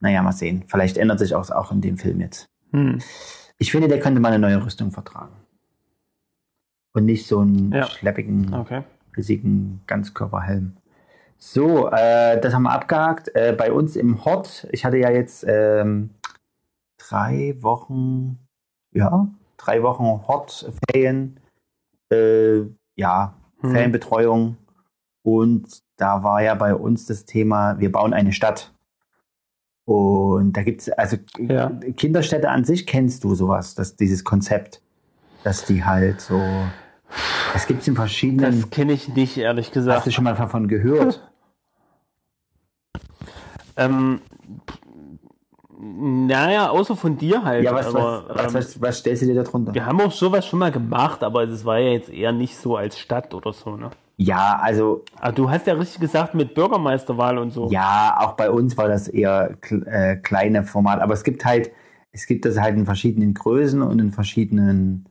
Speaker 1: Naja, mal sehen. Vielleicht ändert sich auch, auch in dem Film jetzt.
Speaker 3: Hm.
Speaker 1: Ich finde, der könnte mal eine neue Rüstung vertragen. Und nicht so einen
Speaker 3: Ja.
Speaker 1: schleppigen,
Speaker 3: Okay.
Speaker 1: riesigen Ganzkörperhelm. So, äh, das haben wir abgehakt. Äh, bei uns im Hort, ich hatte ja jetzt ähm, drei Wochen, ja, drei Wochen Hort-Ferien, äh, ja,
Speaker 3: Hm.
Speaker 1: Ferienbetreuung. Und da war ja bei uns das Thema, wir bauen eine Stadt. Und da gibt es, also
Speaker 3: Ja.
Speaker 1: Kinderstädte an sich kennst du sowas, dass dieses Konzept, dass die halt so, das gibt es in verschiedenen,
Speaker 3: Das kenne ich nicht, ehrlich
Speaker 1: hast du
Speaker 3: gesagt.
Speaker 1: schon mal davon gehört?
Speaker 3: Ähm, naja, außer von dir halt.
Speaker 1: Ja, was,
Speaker 3: aber,
Speaker 1: was,
Speaker 3: ähm,
Speaker 1: was, was stellst du dir darunter?
Speaker 3: wir haben auch sowas schon mal gemacht, aber es war ja jetzt eher nicht so als Stadt oder so, ne?
Speaker 1: Ja, also,
Speaker 3: Aber du hast ja richtig gesagt mit Bürgermeisterwahl und so.
Speaker 1: ja, auch bei uns war das eher äh, kleine Format, aber es gibt halt, es gibt das halt in verschiedenen Größen und in verschiedenen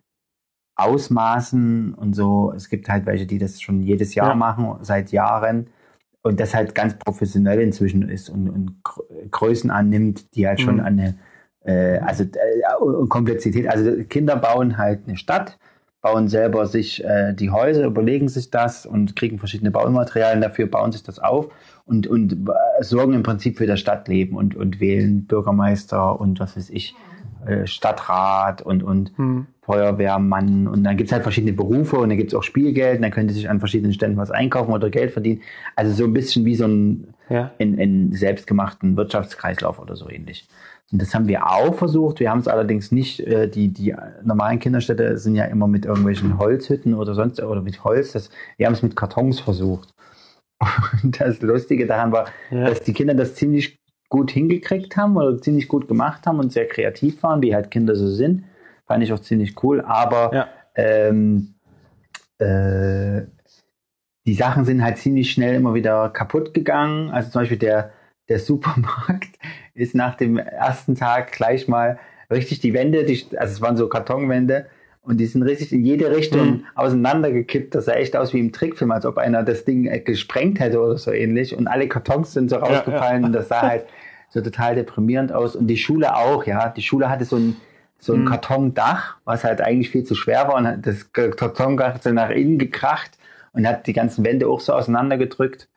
Speaker 1: Ausmaßen und so. Es gibt halt welche, die das schon jedes Jahr
Speaker 3: Ja.
Speaker 1: machen, seit Jahren. Und das halt ganz professionell inzwischen ist und, und Gr- Größen annimmt, die halt schon
Speaker 3: Mhm.
Speaker 1: eine, äh, also äh, Komplexität. Also Kinder bauen halt eine Stadt bauen selber sich äh, die Häuser, überlegen sich das und kriegen verschiedene Baumaterialien dafür, bauen sich das auf und, und äh, sorgen im Prinzip für das Stadtleben und, und wählen Bürgermeister und was weiß ich, äh, Stadtrat und, und
Speaker 3: Hm.
Speaker 1: Feuerwehrmann und dann gibt's halt verschiedene Berufe und dann gibt's auch Spielgeld und dann können die sich an verschiedenen Ständen was einkaufen oder Geld verdienen. Also so ein bisschen wie so ein
Speaker 3: Ja.
Speaker 1: in, in selbstgemachten Wirtschaftskreislauf oder so ähnlich. Und das haben wir auch versucht. Wir haben es allerdings nicht, äh, die, die normalen Kinderstädte sind ja immer mit irgendwelchen Holzhütten oder sonst oder mit Holz. Das, wir haben es mit Kartons versucht. Und das Lustige daran war,
Speaker 3: Ja.
Speaker 1: dass die Kinder das ziemlich gut hingekriegt haben oder ziemlich gut gemacht haben und sehr kreativ waren, wie halt Kinder so sind. Fand ich auch ziemlich cool. Aber
Speaker 3: Ja.
Speaker 1: ähm, äh, die Sachen sind halt ziemlich schnell immer wieder kaputt gegangen. Also zum Beispiel der, der Supermarkt ist nach dem ersten Tag gleich mal richtig die Wände, die, also es waren so Kartonwände und die sind richtig in jede Richtung
Speaker 3: Mhm.
Speaker 1: auseinandergekippt. Das sah echt aus wie im Trickfilm, als ob einer das Ding äh, gesprengt hätte oder so ähnlich. Und alle Kartons sind so rausgefallen und das sah halt so total deprimierend aus. Und die Schule auch, ja. Die Schule hatte so ein, so ein
Speaker 3: Mhm.
Speaker 1: Kartondach, was halt eigentlich viel zu schwer war und hat das Kartondach so nach innen gekracht und hat die ganzen Wände auch so auseinandergedrückt.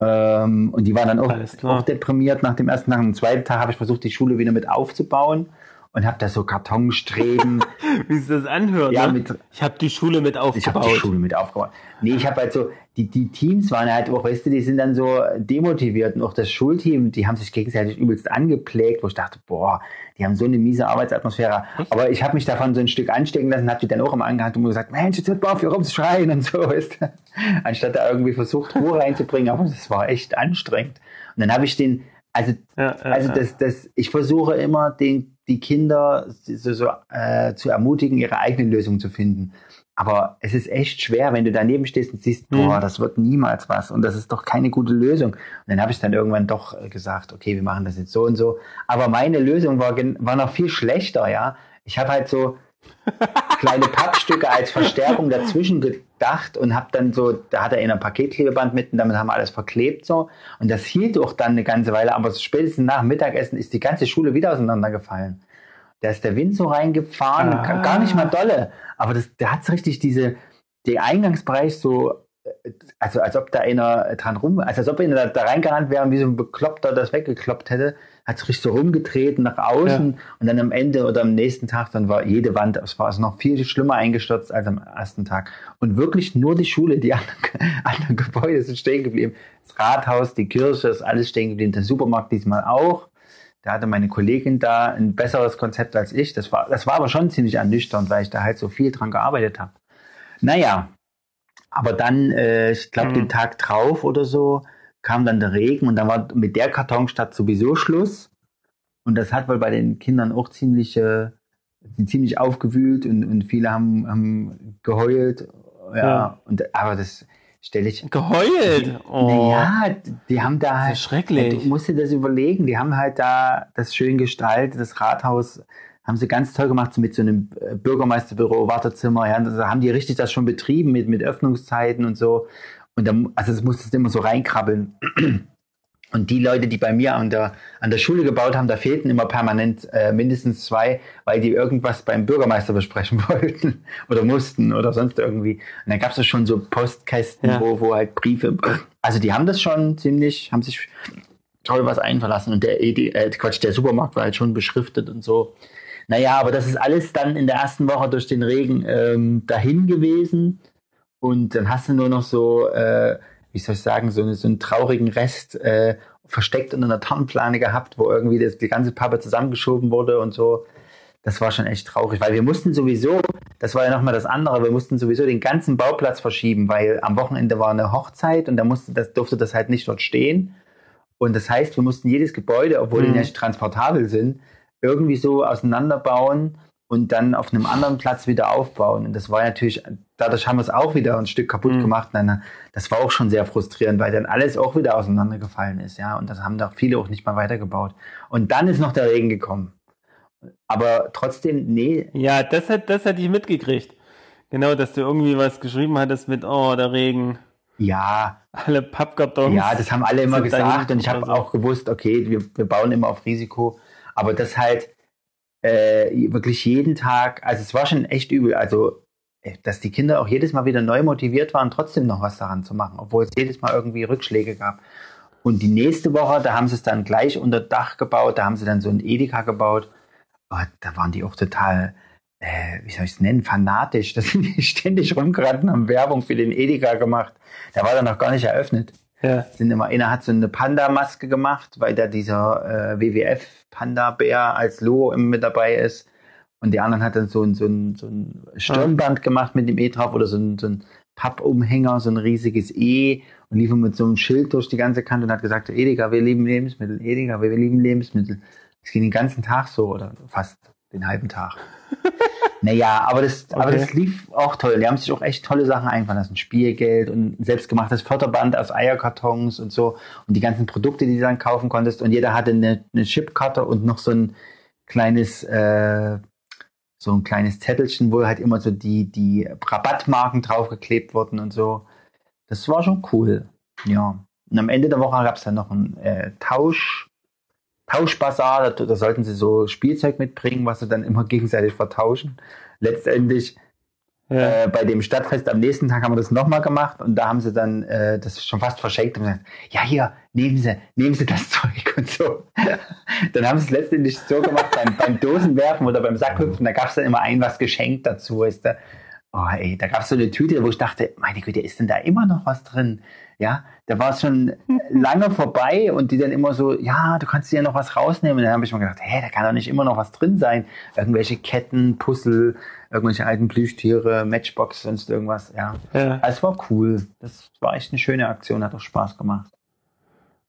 Speaker 1: Ähm, und die waren dann auch, auch deprimiert nach dem ersten Tag. Am zweiten Tag habe ich versucht, die Schule wieder mit aufzubauen und habe da so Kartonstreben.
Speaker 3: Wie sich das anhört,
Speaker 1: Ja,
Speaker 3: ne?
Speaker 1: mit-
Speaker 3: ich habe die Schule mit
Speaker 1: ich habe
Speaker 3: aufgebaut.
Speaker 1: die Schule mit aufgebaut. Nee, ich habe halt so, die, die Teams waren halt auch, weißt du, die sind dann so demotiviert und auch das Schulteam, die haben sich gegenseitig übelst angepflegt, wo ich dachte, boah, die haben so eine miese Arbeitsatmosphäre. Aber ich habe mich davon so ein Stück anstecken lassen, habe die dann auch immer angehalten und gesagt, Mensch, jetzt hört mal auf, hier rumzuschreien und so, weißt du? Anstatt da irgendwie versucht, Ruhe reinzubringen, aber das war echt anstrengend. Und dann habe ich den, also
Speaker 3: Ja, ja,
Speaker 1: also das, das, ich versuche immer, den, die Kinder so, so, äh, zu ermutigen, ihre eigene Lösung zu finden. Aber es ist echt schwer, wenn du daneben stehst und siehst,
Speaker 3: Mhm.
Speaker 1: boah, das wird niemals was und das ist doch keine gute Lösung. Und dann habe ich dann irgendwann doch äh, gesagt, okay, wir machen das jetzt so und so. Aber meine Lösung war, war noch viel schlechter, ja. Ich habe halt so kleine Pappstücke als Verstärkung dazwischen gedacht und habe dann so, da hat er in ein Paketklebeband mit und damit haben wir alles verklebt so. Und das hielt auch dann eine ganze Weile, aber spätestens nach dem Mittagessen ist die ganze Schule wieder auseinandergefallen. Da ist der Wind so reingefahren,
Speaker 3: Ah.
Speaker 1: gar nicht mal dolle, aber das, der hat richtig diese, der Eingangsbereich so, also als ob da einer dran rum, also als ob einer da, da reingerannt wäre und wie so ein Bekloppter das weggekloppt hätte, hat sich richtig so rumgetreten nach außen und dann am Ende oder am nächsten Tag, dann war jede Wand, es war also noch viel schlimmer eingestürzt als am ersten Tag. Und wirklich nur die Schule, die anderen, anderen Gebäude sind stehen geblieben. Das Rathaus, die Kirche, ist alles stehen geblieben, der Supermarkt diesmal auch. Da hatte meine Kollegin da ein besseres Konzept als ich. Das war, das war aber schon ziemlich ernüchternd, weil ich da halt so viel dran gearbeitet habe. Naja, aber dann, äh, ich glaube,
Speaker 3: Mhm.
Speaker 1: den Tag drauf oder so, kam dann der Regen und dann war mit der Kartonstadt sowieso Schluss. Und das hat wohl bei den Kindern auch ziemlich, äh, ziemlich aufgewühlt und, und viele haben, haben geheult. Ja,
Speaker 3: Ja.
Speaker 1: Und, aber das stelle ich.
Speaker 3: Geheult. Oh.
Speaker 1: Naja, die haben da
Speaker 3: Das
Speaker 1: halt.
Speaker 3: schrecklich.
Speaker 1: Du musst dir das überlegen. Die haben halt da das schön gestaltet, das Rathaus haben sie ganz toll gemacht, so mit so einem äh, Bürgermeisterbüro, Wartezimmer. Ja, da haben die richtig das schon betrieben mit, mit Öffnungszeiten und so. Und dann, also es musstest du immer so reinkrabbeln. Und die Leute, die bei mir an der, an der Schule gebaut haben, da fehlten immer permanent äh, mindestens zwei, weil die irgendwas beim Bürgermeister besprechen wollten oder mussten oder sonst irgendwie. Und dann gab es schon so Postkästen,
Speaker 3: Ja.
Speaker 1: wo, wo halt Briefe. Also die haben das schon ziemlich, haben sich toll was einverlassen. Und der, ED, äh, Quatsch, der Supermarkt war halt schon beschriftet und so. Naja, aber das ist alles dann in der ersten Woche durch den Regen ähm, dahin gewesen. Und dann hast du nur noch so, äh, wie soll ich sagen, so, so einen traurigen Rest äh, versteckt unter einer Tannenplane gehabt, wo irgendwie das, die ganze Pappe zusammengeschoben wurde und so. Das war schon echt traurig, weil wir mussten sowieso, das war ja nochmal das andere, wir mussten sowieso den ganzen Bauplatz verschieben, weil am Wochenende war eine Hochzeit und da musste, das durfte das halt nicht dort stehen. Und das heißt, wir mussten jedes Gebäude, obwohl die
Speaker 3: Mhm.
Speaker 1: nicht transportabel sind, irgendwie so auseinanderbauen und dann auf einem anderen Platz wieder aufbauen. Und das war natürlich, dadurch haben wir es auch wieder ein Stück kaputt
Speaker 3: Mhm.
Speaker 1: gemacht. Nein, das war auch schon sehr frustrierend, weil dann alles auch wieder auseinandergefallen ist, ja. Und das haben doch viele auch nicht mal weitergebaut. Und dann ist noch der Regen gekommen. Aber trotzdem, nee,
Speaker 3: Ja, das hat, das hatte ich mitgekriegt. Genau, dass du irgendwie was geschrieben hattest mit, oh, der Regen,
Speaker 1: ja,
Speaker 3: alle Pappkartons.
Speaker 1: Ja, das haben alle immer gesagt und ich habe
Speaker 3: so.
Speaker 1: auch gewusst, okay, wir, wir bauen immer auf Risiko, aber das halt äh, wirklich jeden Tag, also es war schon echt übel, also dass die Kinder auch jedes Mal wieder neu motiviert waren, trotzdem noch was daran zu machen, obwohl es jedes Mal irgendwie Rückschläge gab. Und die nächste Woche, da haben sie es dann gleich unter Dach gebaut, da haben sie dann so ein Edeka gebaut. Oh, da waren die auch total, äh, wie soll ich es nennen, fanatisch. Da sind die ständig rumgerannt und haben Werbung für den Edeka gemacht. Der war dann noch gar nicht eröffnet.
Speaker 3: Ja.
Speaker 1: Sind immer, einer hat so eine Panda-Maske gemacht, weil da dieser äh, WWF-Panda-Bär als Logo mit dabei ist. Und die anderen hat dann so ein, so ein, so ein Stirnband gemacht mit dem E drauf oder so ein, so ein Pappumhänger, so ein riesiges E und lief mit so einem Schild durch die ganze Kante und hat gesagt, Edeka, wir lieben Lebensmittel, Edeka, wir lieben Lebensmittel. Das ging den ganzen Tag so oder fast den halben Tag. naja, aber das, aber
Speaker 3: Okay.
Speaker 1: das lief auch toll. Die haben sich auch echt tolle Sachen einfallen lassen. Spielgeld und selbstgemachtes Förderband aus Eierkartons und so. Und die ganzen Produkte, die du dann kaufen konntest. Und jeder hatte eine, eine Chipkarte und noch so ein kleines, äh, so ein kleines Zettelchen, wo halt immer so die, die Rabattmarken draufgeklebt wurden und so. Das war schon cool. Ja. Und am Ende der Woche gab es dann noch einen äh, Tausch, Tauschbazar. Da, da sollten sie so Spielzeug mitbringen, was sie dann immer gegenseitig vertauschen. Letztendlich Äh, bei dem Stadtfest am nächsten Tag haben wir das nochmal gemacht und da haben sie dann äh, das schon fast verschenkt und gesagt, ja hier, nehmen Sie, nehmen Sie das Zeug und so. dann haben sie es letztendlich so gemacht beim, beim Dosenwerfen oder beim Sackhüpfen, da gab es dann immer ein was geschenkt dazu, weißt du. Oh ey, da gab es so eine Tüte, wo ich dachte, meine Güte, ist denn da immer noch was drin? Ja, da war es schon lange vorbei und die dann immer so, ja, du kannst dir ja noch was rausnehmen. Und dann habe ich mir gedacht, hä, da kann doch nicht immer noch was drin sein. Irgendwelche Ketten, Puzzle, irgendwelche alten Plüschtiere, Matchbox, sonst irgendwas. Ja,
Speaker 3: Ja.
Speaker 1: Also es war cool. Das war echt eine schöne Aktion, hat auch Spaß gemacht.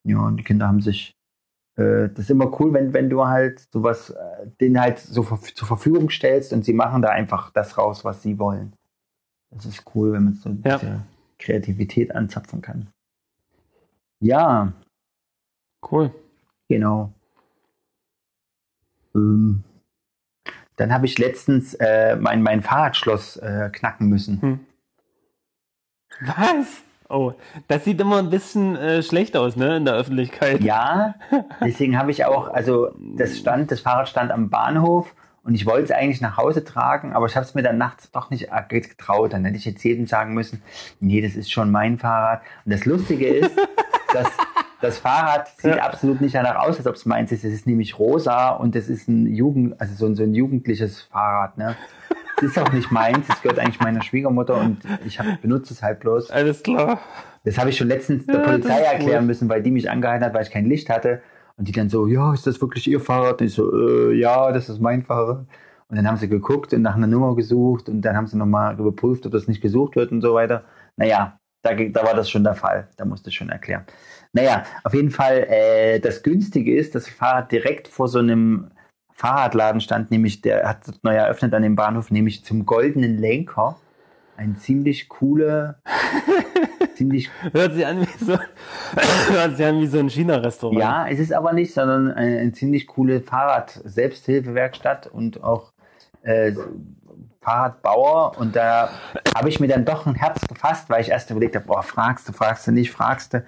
Speaker 1: Ja, und die Kinder haben sich, äh, das ist immer cool, wenn, wenn du halt sowas, äh, denen halt so zur Verfügung stellst und sie machen da einfach das raus, was sie wollen. Das ist cool, wenn man so
Speaker 3: Ja.
Speaker 1: Kreativität anzapfen kann. Ja,
Speaker 3: Cool.
Speaker 1: genau. Ähm, dann habe ich letztens äh, mein, mein Fahrradschloss äh, knacken müssen.
Speaker 3: Hm. Was? Oh, das sieht immer ein bisschen äh, schlecht aus, ne, in der Öffentlichkeit.
Speaker 1: Ja, deswegen habe ich auch, also das stand, das Fahrrad stand am Bahnhof und ich wollte es eigentlich nach Hause tragen, aber ich habe es mir dann nachts doch nicht getraut. Dann hätte ich jetzt jedem sagen müssen, nee, das ist schon mein Fahrrad. Und das Lustige ist, dass das Fahrrad sieht
Speaker 3: Ja.
Speaker 1: absolut nicht danach aus, als ob es meins ist. Es ist nämlich rosa und es ist ein Jugend, also so ein, so ein jugendliches Fahrrad. Ne? Es ist auch nicht meins, es gehört eigentlich meiner Schwiegermutter und ich hab, benutze es halt bloß.
Speaker 3: Alles klar.
Speaker 1: Das habe ich schon letztens der
Speaker 3: Ja,
Speaker 1: Polizei erklären
Speaker 3: cool.
Speaker 1: müssen, weil die mich angehalten hat, weil ich kein Licht hatte. Und die dann so, ja, ist das wirklich Ihr Fahrrad? Und ich so, äh, ja, das ist mein Fahrrad. Und dann haben sie geguckt und nach einer Nummer gesucht und dann haben sie nochmal überprüft, ob das nicht gesucht wird und so weiter. Naja, da, da war das schon der Fall. Da musste ich schon erklären. Naja, auf jeden Fall, äh, das Günstige ist, das Fahrrad direkt vor so einem Fahrradladen stand, nämlich der hat neu eröffnet an dem Bahnhof, nämlich zum Goldenen Lenker. Ein ziemlich coole, ziemlich
Speaker 3: Hört sich an wie so, hört sich an wie so ein China-Restaurant.
Speaker 1: Ja, es ist aber nicht, sondern eine, eine ziemlich coole Fahrrad-Selbsthilfewerkstatt und auch äh, Fahrradbauer. Und da habe ich mir dann doch ein Herz gefasst, weil ich erst überlegt habe, boah, fragst du, fragst du nicht, fragst du.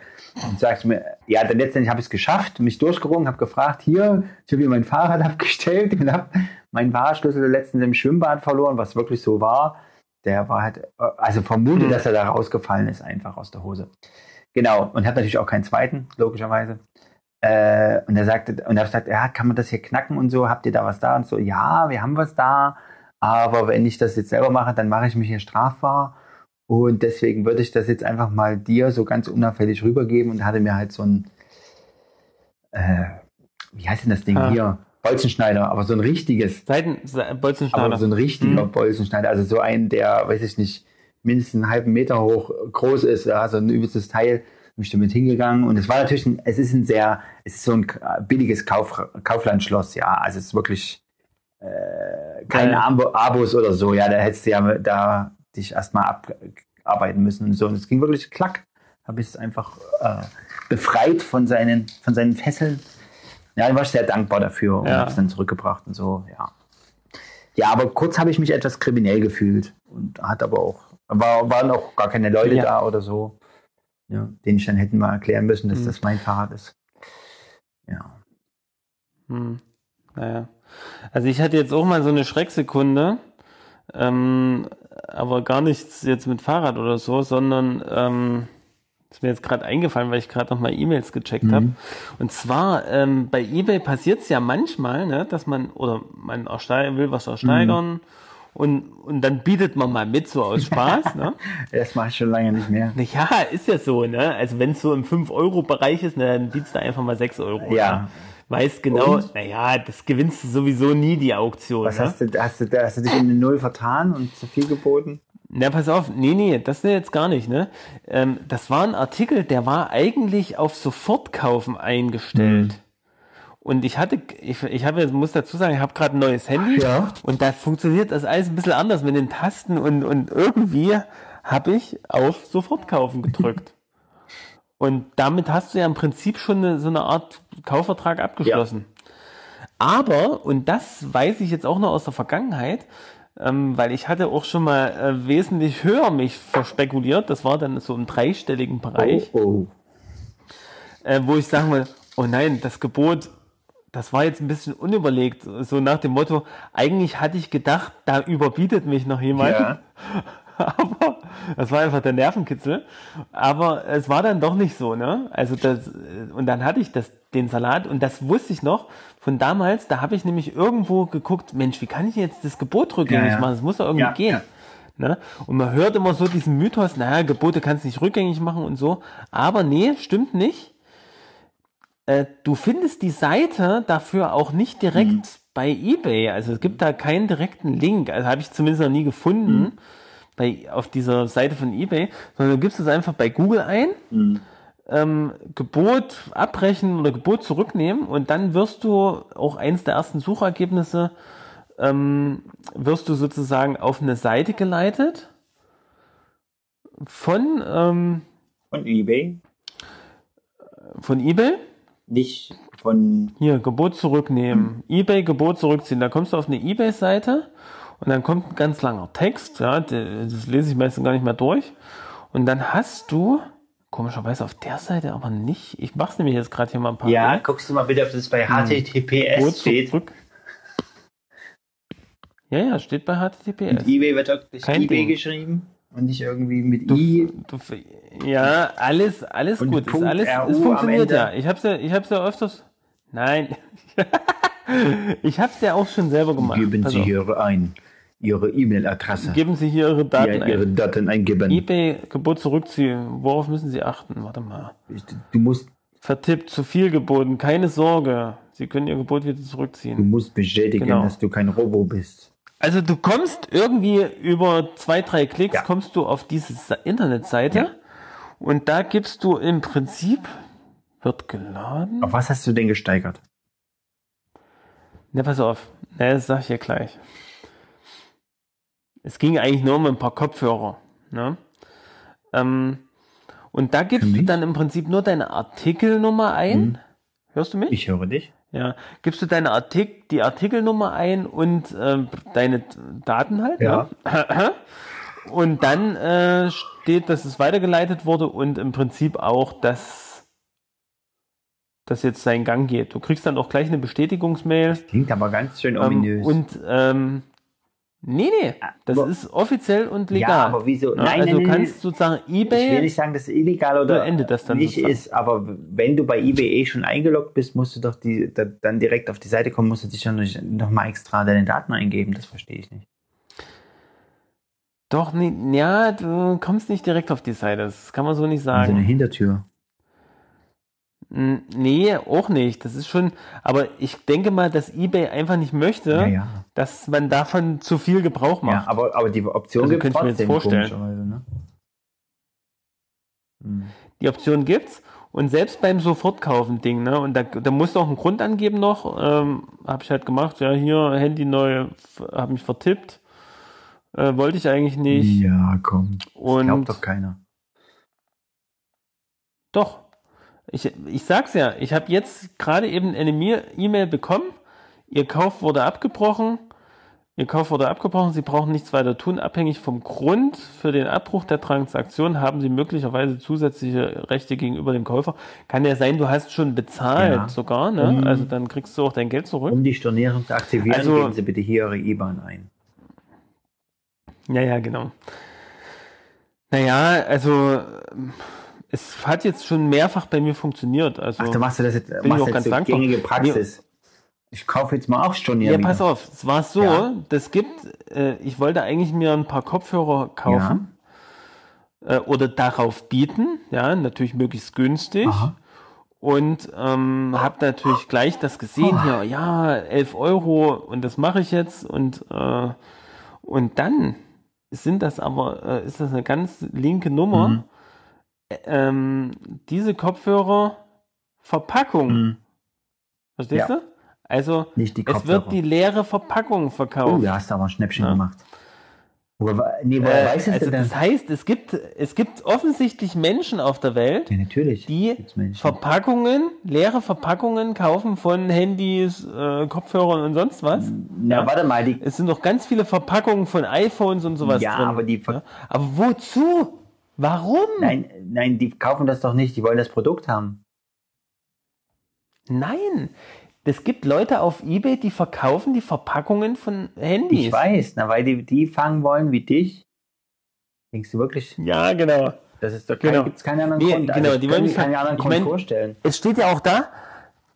Speaker 1: Und sagst mir, ja, dann letztendlich habe ich es geschafft, mich durchgerungen, habe gefragt, hier, ich habe hier mein Fahrrad abgestellt und habe meinen Fahrradschlüssel letztens im Schwimmbad verloren, was wirklich so war. Der war halt, also vermute,
Speaker 3: Hm.
Speaker 1: dass er da rausgefallen ist, einfach aus der Hose. Genau, und hat natürlich auch keinen zweiten, logischerweise. Äh, und er sagte, und er hat gesagt, ja, kann man das hier knacken und so, habt ihr da was da? Und so, ja, wir haben was da, aber wenn ich das jetzt selber mache, dann mache ich mich hier strafbar. Und deswegen würde ich das jetzt einfach mal dir so ganz unauffällig rübergeben und hatte mir halt so ein, äh, wie heißt denn das Ding
Speaker 3: Ah.
Speaker 1: hier? Bolzenschneider, aber so ein richtiges.
Speaker 3: Seiten, Se- Bolzenschneider.
Speaker 1: Aber so ein richtiger
Speaker 3: Mhm.
Speaker 1: Bolzenschneider, also so ein, der, weiß ich nicht, mindestens einen halben Meter hoch groß ist, ja, so ein übelstes Teil. Bin ich damit hingegangen und es war natürlich, ein, es ist ein sehr, es ist so ein billiges Kauf, Kauflandschloss, ja, also es ist wirklich äh, kein
Speaker 3: Ja.
Speaker 1: Abo, Abos oder so, ja, da hättest du ja da dich erstmal abarbeiten müssen und so. Und es ging wirklich klack, habe ich es einfach äh, befreit von seinen, von seinen Fesseln. Ja, da war ich sehr dankbar dafür und
Speaker 3: Ja.
Speaker 1: habe es dann zurückgebracht und so, ja. Ja, aber kurz habe ich mich etwas kriminell gefühlt und hat aber auch, war, waren auch gar keine Leute
Speaker 3: Ja.
Speaker 1: da oder so, ja, denen ich dann hätten mal erklären müssen, dass
Speaker 3: Mhm.
Speaker 1: das mein Fahrrad ist. Ja.
Speaker 3: Hm. Naja. Also ich hatte jetzt auch mal so eine Schrecksekunde, ähm, aber gar nichts jetzt mit Fahrrad oder so, sondern ähm, ist mir jetzt gerade eingefallen, weil ich gerade noch mal E-Mails gecheckt habe. Und zwar ähm, bei eBay passiert es ja manchmal, ne, dass man oder man will was ersteigern und, und dann bietet man mal mit so aus Spaß. ne?
Speaker 1: Das mache ich schon lange nicht mehr.
Speaker 3: Ja, ist ja so, ne? Also wenn es so im 5-Euro-Bereich ist, ne, dann bietest du einfach mal 6 Euro.
Speaker 1: Ja.
Speaker 3: ne? Weißt genau, naja, das gewinnst du sowieso nie, die Auktion.
Speaker 1: Was
Speaker 3: ne?
Speaker 1: hast du, hast du, hast du dich in eine Null vertan und zu viel geboten?
Speaker 3: Na, pass auf, nee, nee, das jetzt gar nicht, ne? Ähm, das war ein Artikel, der war eigentlich auf Sofortkaufen eingestellt. Und ich hatte, ich, ich habe, muss dazu sagen, ich habe gerade ein neues Handy
Speaker 1: Ja.
Speaker 3: und da funktioniert das alles ein bisschen anders mit den Tasten und, und irgendwie habe ich auf Sofortkaufen gedrückt. Und damit hast du ja im Prinzip schon eine, so eine Art Kaufvertrag abgeschlossen. Aber, und das weiß ich jetzt auch noch aus der Vergangenheit, ähm, weil ich hatte auch schon mal äh, wesentlich höher mich verspekuliert, das war dann so im dreistelligen Bereich,
Speaker 1: Oh,
Speaker 3: äh, wo ich sagen will, oh nein, das Gebot, das war jetzt ein bisschen unüberlegt, so nach dem Motto, eigentlich hatte ich gedacht, da überbietet mich noch jemand.
Speaker 1: Ja.
Speaker 3: Aber das war einfach der Nervenkitzel. Aber es war dann doch nicht so, ne? Also das, und dann hatte ich das, den Salat und das wusste ich noch von damals, da habe ich nämlich irgendwo geguckt, Mensch, wie kann ich jetzt das Gebot rückgängig
Speaker 1: Ja, ja.
Speaker 3: machen? Das muss doch irgendwie
Speaker 1: Ja,
Speaker 3: gehen. Ne? Und man hört immer so diesen Mythos, naja, Gebote kannst du nicht rückgängig machen und so. Aber nee, stimmt nicht. Äh, du findest die Seite dafür auch nicht direkt
Speaker 1: Mhm.
Speaker 3: bei eBay. Also es gibt da keinen direkten Link. Also habe ich zumindest noch nie gefunden
Speaker 1: Mhm.
Speaker 3: Bei, auf dieser Seite von eBay, sondern du gibst es einfach bei Google ein,
Speaker 1: Mhm.
Speaker 3: ähm, Gebot abbrechen oder Gebot zurücknehmen und dann wirst du auch eins der ersten Suchergebnisse ähm, wirst du sozusagen auf eine Seite geleitet von, ähm,
Speaker 1: von eBay?
Speaker 3: von eBay.
Speaker 1: Nicht von.
Speaker 3: Hier, Gebot zurücknehmen. eBay, Gebot zurückziehen. Da kommst du auf eine eBay-Seite und dann kommt ein ganz langer Text. Ja, das lese ich meistens gar nicht mehr durch. Und dann hast du, komischerweise auf der Seite aber nicht, ich mach's nämlich jetzt gerade hier mal ein paar
Speaker 1: Ja, guckst du mal bitte, ob das bei HTTPS
Speaker 3: Gebot
Speaker 1: steht.
Speaker 3: zurück. Ja, ja, steht bei HTTPS.
Speaker 1: Mit eBay wird wirklich
Speaker 3: Kein
Speaker 1: eBay
Speaker 3: Ding.
Speaker 1: geschrieben und nicht irgendwie mit
Speaker 3: Du,
Speaker 1: I.
Speaker 3: du, ja, alles, alles
Speaker 1: Und
Speaker 3: gut. Ist
Speaker 1: Punkt
Speaker 3: alles,
Speaker 1: RU
Speaker 3: es funktioniert ja. Ich hab's ja, ich hab's ja öfters. Nein. ich hab's ja auch schon selber gemacht.
Speaker 1: Geben Sie hier ein. Ihre E-Mail-Adresse.
Speaker 3: Geben Sie hier Ihre Daten
Speaker 1: Ja, Ihre
Speaker 3: ein.
Speaker 1: Daten eingeben.
Speaker 3: eBay Gebot zurückziehen. Worauf müssen Sie achten? Warte mal.
Speaker 1: Du musst,
Speaker 3: Vertippt, zu viel geboten. Keine Sorge. Sie können Ihr Gebot wieder
Speaker 1: du
Speaker 3: zurückziehen.
Speaker 1: musst bestätigen,
Speaker 3: Genau.
Speaker 1: dass du kein Robo bist.
Speaker 3: Also du kommst irgendwie über zwei, drei Klicks
Speaker 1: Ja.
Speaker 3: kommst du auf diese Internetseite
Speaker 1: Ja.
Speaker 3: und da gibst du im Prinzip wird geladen.
Speaker 1: Auf was hast du denn gesteigert?
Speaker 3: Ne, pass auf. Ne, das sag ich dir gleich. Es ging eigentlich nur um ein paar Kopfhörer. Ne? Ähm, und da gibst du dann im Prinzip nur deine Artikelnummer ein.
Speaker 1: Mhm.
Speaker 3: Hörst du mich?
Speaker 1: Ich höre dich.
Speaker 3: Ja. Gibst du deine Artik die Artikelnummer ein und ähm, deine Daten halt.
Speaker 1: Ja.
Speaker 3: Ne? Und dann äh, steht, dass es weitergeleitet wurde und im Prinzip auch, dass das jetzt seinen Gang geht. Du kriegst dann auch gleich eine Bestätigungsmail.
Speaker 1: Klingt aber ganz schön
Speaker 3: Ähm,
Speaker 1: ominös.
Speaker 3: und ähm, nee, nee, das
Speaker 1: Aber-
Speaker 3: ist offiziell und legal.
Speaker 1: Ja, aber wieso?
Speaker 3: Ja,
Speaker 1: Nein,
Speaker 3: also
Speaker 1: nein,
Speaker 3: du
Speaker 1: nein,
Speaker 3: kannst sozusagen
Speaker 1: ich will
Speaker 3: eBay.
Speaker 1: nicht sagen, dass es illegal oder
Speaker 3: beendet das dann
Speaker 1: nicht
Speaker 3: sozusagen.
Speaker 1: ist, aber wenn du bei eBay eh schon eingeloggt bist, musst du doch die, da, dann direkt auf die Seite kommen, musst du dich dann nochmal extra deine Daten eingeben. Das verstehe ich nicht.
Speaker 3: Doch, nee, ja, du kommst nicht direkt auf die Seite. Das kann man so nicht
Speaker 1: So eine
Speaker 3: sagen.
Speaker 1: Hintertür.
Speaker 3: Nee, auch nicht. Das ist schon, aber ich denke mal, dass eBay einfach nicht möchte,
Speaker 1: Ja, ja.
Speaker 3: dass man davon zu viel Gebrauch
Speaker 1: Ja,
Speaker 3: macht.
Speaker 1: aber, aber die Option
Speaker 3: Also
Speaker 1: gibt
Speaker 3: ich mir jetzt vorstellen.
Speaker 1: ne? Hm.
Speaker 3: Die Option gibt's. Und selbst beim Sofortkaufen-Ding, ne? Und da, da musst du auch einen Grund angeben noch. Ähm, habe ich halt gemacht, ja, hier, Handy neu, habe mich vertippt. Äh, wollte ich eigentlich nicht.
Speaker 1: Ja, komm. Das
Speaker 3: Und
Speaker 1: glaubt doch keiner.
Speaker 3: Doch. Ich, ich sag's ja, ich habe jetzt gerade eben eine E-Mail bekommen. Ihr Kauf wurde abgebrochen. Ihr Kauf wurde abgebrochen. Sie brauchen nichts weiter tun. Abhängig vom Grund für den Abbruch der Transaktion haben Sie möglicherweise zusätzliche Rechte gegenüber dem Käufer. Kann ja sein, du hast schon bezahlt
Speaker 1: Ja.
Speaker 3: sogar. Ne?
Speaker 1: Um-
Speaker 3: also dann kriegst du auch dein Geld zurück.
Speaker 1: Um die Stornierung zu aktivieren,
Speaker 3: Also-
Speaker 1: geben Sie bitte hier Ihre IBAN ein.
Speaker 3: Ja, ja, genau. Naja, also es hat jetzt schon mehrfach bei mir funktioniert. Also,
Speaker 1: Ach, du machst du das jetzt,
Speaker 3: ich
Speaker 1: machst
Speaker 3: auch
Speaker 1: jetzt
Speaker 3: ganz
Speaker 1: so
Speaker 3: dankbar.
Speaker 1: gängige Praxis. Ich kaufe jetzt mal auch Stunden
Speaker 3: ja, pass auf, es war so,
Speaker 1: Ja.
Speaker 3: das gibt, äh, ich wollte eigentlich mir ein paar Kopfhörer kaufen äh, oder darauf bieten, ja, natürlich möglichst günstig.
Speaker 1: Aha.
Speaker 3: Und ähm, habe natürlich gleich das gesehen hier, ja, 11 Euro und das mache ich jetzt und äh, und dann sind das aber, äh, ist das eine ganz linke Nummer.
Speaker 1: Mhm.
Speaker 3: Ä- Ähm, diese Kopfhörer Verpackung,
Speaker 1: Mhm.
Speaker 3: verstehst
Speaker 1: Ja.
Speaker 3: du? Also
Speaker 1: Nicht die
Speaker 3: es wird die leere Verpackung
Speaker 1: Oh,
Speaker 3: verkauft.
Speaker 1: da hast du aber ein Schnäppchen
Speaker 3: Ja.
Speaker 1: gemacht. Woher, nee, woher
Speaker 3: Äh,
Speaker 1: weißt
Speaker 3: also
Speaker 1: denn denn?
Speaker 3: das heißt, es gibt, es gibt offensichtlich Menschen auf der Welt,
Speaker 1: Ja,
Speaker 3: die. Verpackungen, leere Verpackungen kaufen von Handys, äh, Kopfhörern und sonst was.
Speaker 1: Na, warte mal, die,
Speaker 3: Es sind noch ganz viele Verpackungen von iPhones und sowas
Speaker 1: Ja,
Speaker 3: drin.
Speaker 1: aber die Ver-
Speaker 3: Ja? Aber wozu? Warum?
Speaker 1: nein, nein, die kaufen das doch nicht, die wollen das Produkt haben.
Speaker 3: Nein. Es gibt Leute auf Ebay, die verkaufen die Verpackungen von Handys.
Speaker 1: Ich weiß, na, weil die, die fangen wollen wie dich. Denkst du wirklich,
Speaker 3: Ja, genau.
Speaker 1: das ist doch kein,
Speaker 3: Genau.
Speaker 1: gibt's keinen anderen
Speaker 3: Nee,
Speaker 1: Grund?
Speaker 3: genau,
Speaker 1: ich
Speaker 3: die
Speaker 1: kann
Speaker 3: wollen mich
Speaker 1: keinen anderen
Speaker 3: ich
Speaker 1: Grund
Speaker 3: mein-
Speaker 1: vorstellen.
Speaker 3: Es steht ja auch da,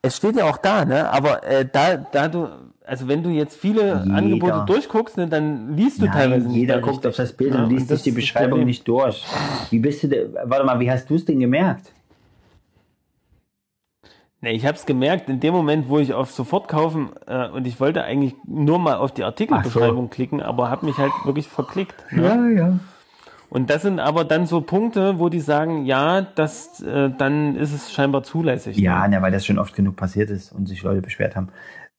Speaker 3: es steht ja auch da, ne? Aber äh, da, da du, also wenn du jetzt viele
Speaker 1: Jeder.
Speaker 3: Angebote durchguckst, ne, dann liest du teilweise
Speaker 1: Nein,
Speaker 3: nicht
Speaker 1: jeder guckt
Speaker 3: richtig.
Speaker 1: auf das Bild
Speaker 3: Ja,
Speaker 1: und liest sich die Beschreibung nicht durch. Wie bist du denn, warte mal, wie hast du es denn gemerkt?
Speaker 3: Nee, ich habe es gemerkt, in dem Moment, wo ich auf sofort kaufen äh, und ich wollte eigentlich nur mal auf die Artikelbeschreibung klicken, aber habe mich halt wirklich verklickt. Ne?
Speaker 1: ja.
Speaker 3: Und das sind aber dann so Punkte, wo die sagen, ja, das, äh, dann ist es scheinbar zulässig.
Speaker 1: Ja,
Speaker 3: ne?
Speaker 1: na, weil das schon oft genug passiert ist und sich Leute beschwert haben.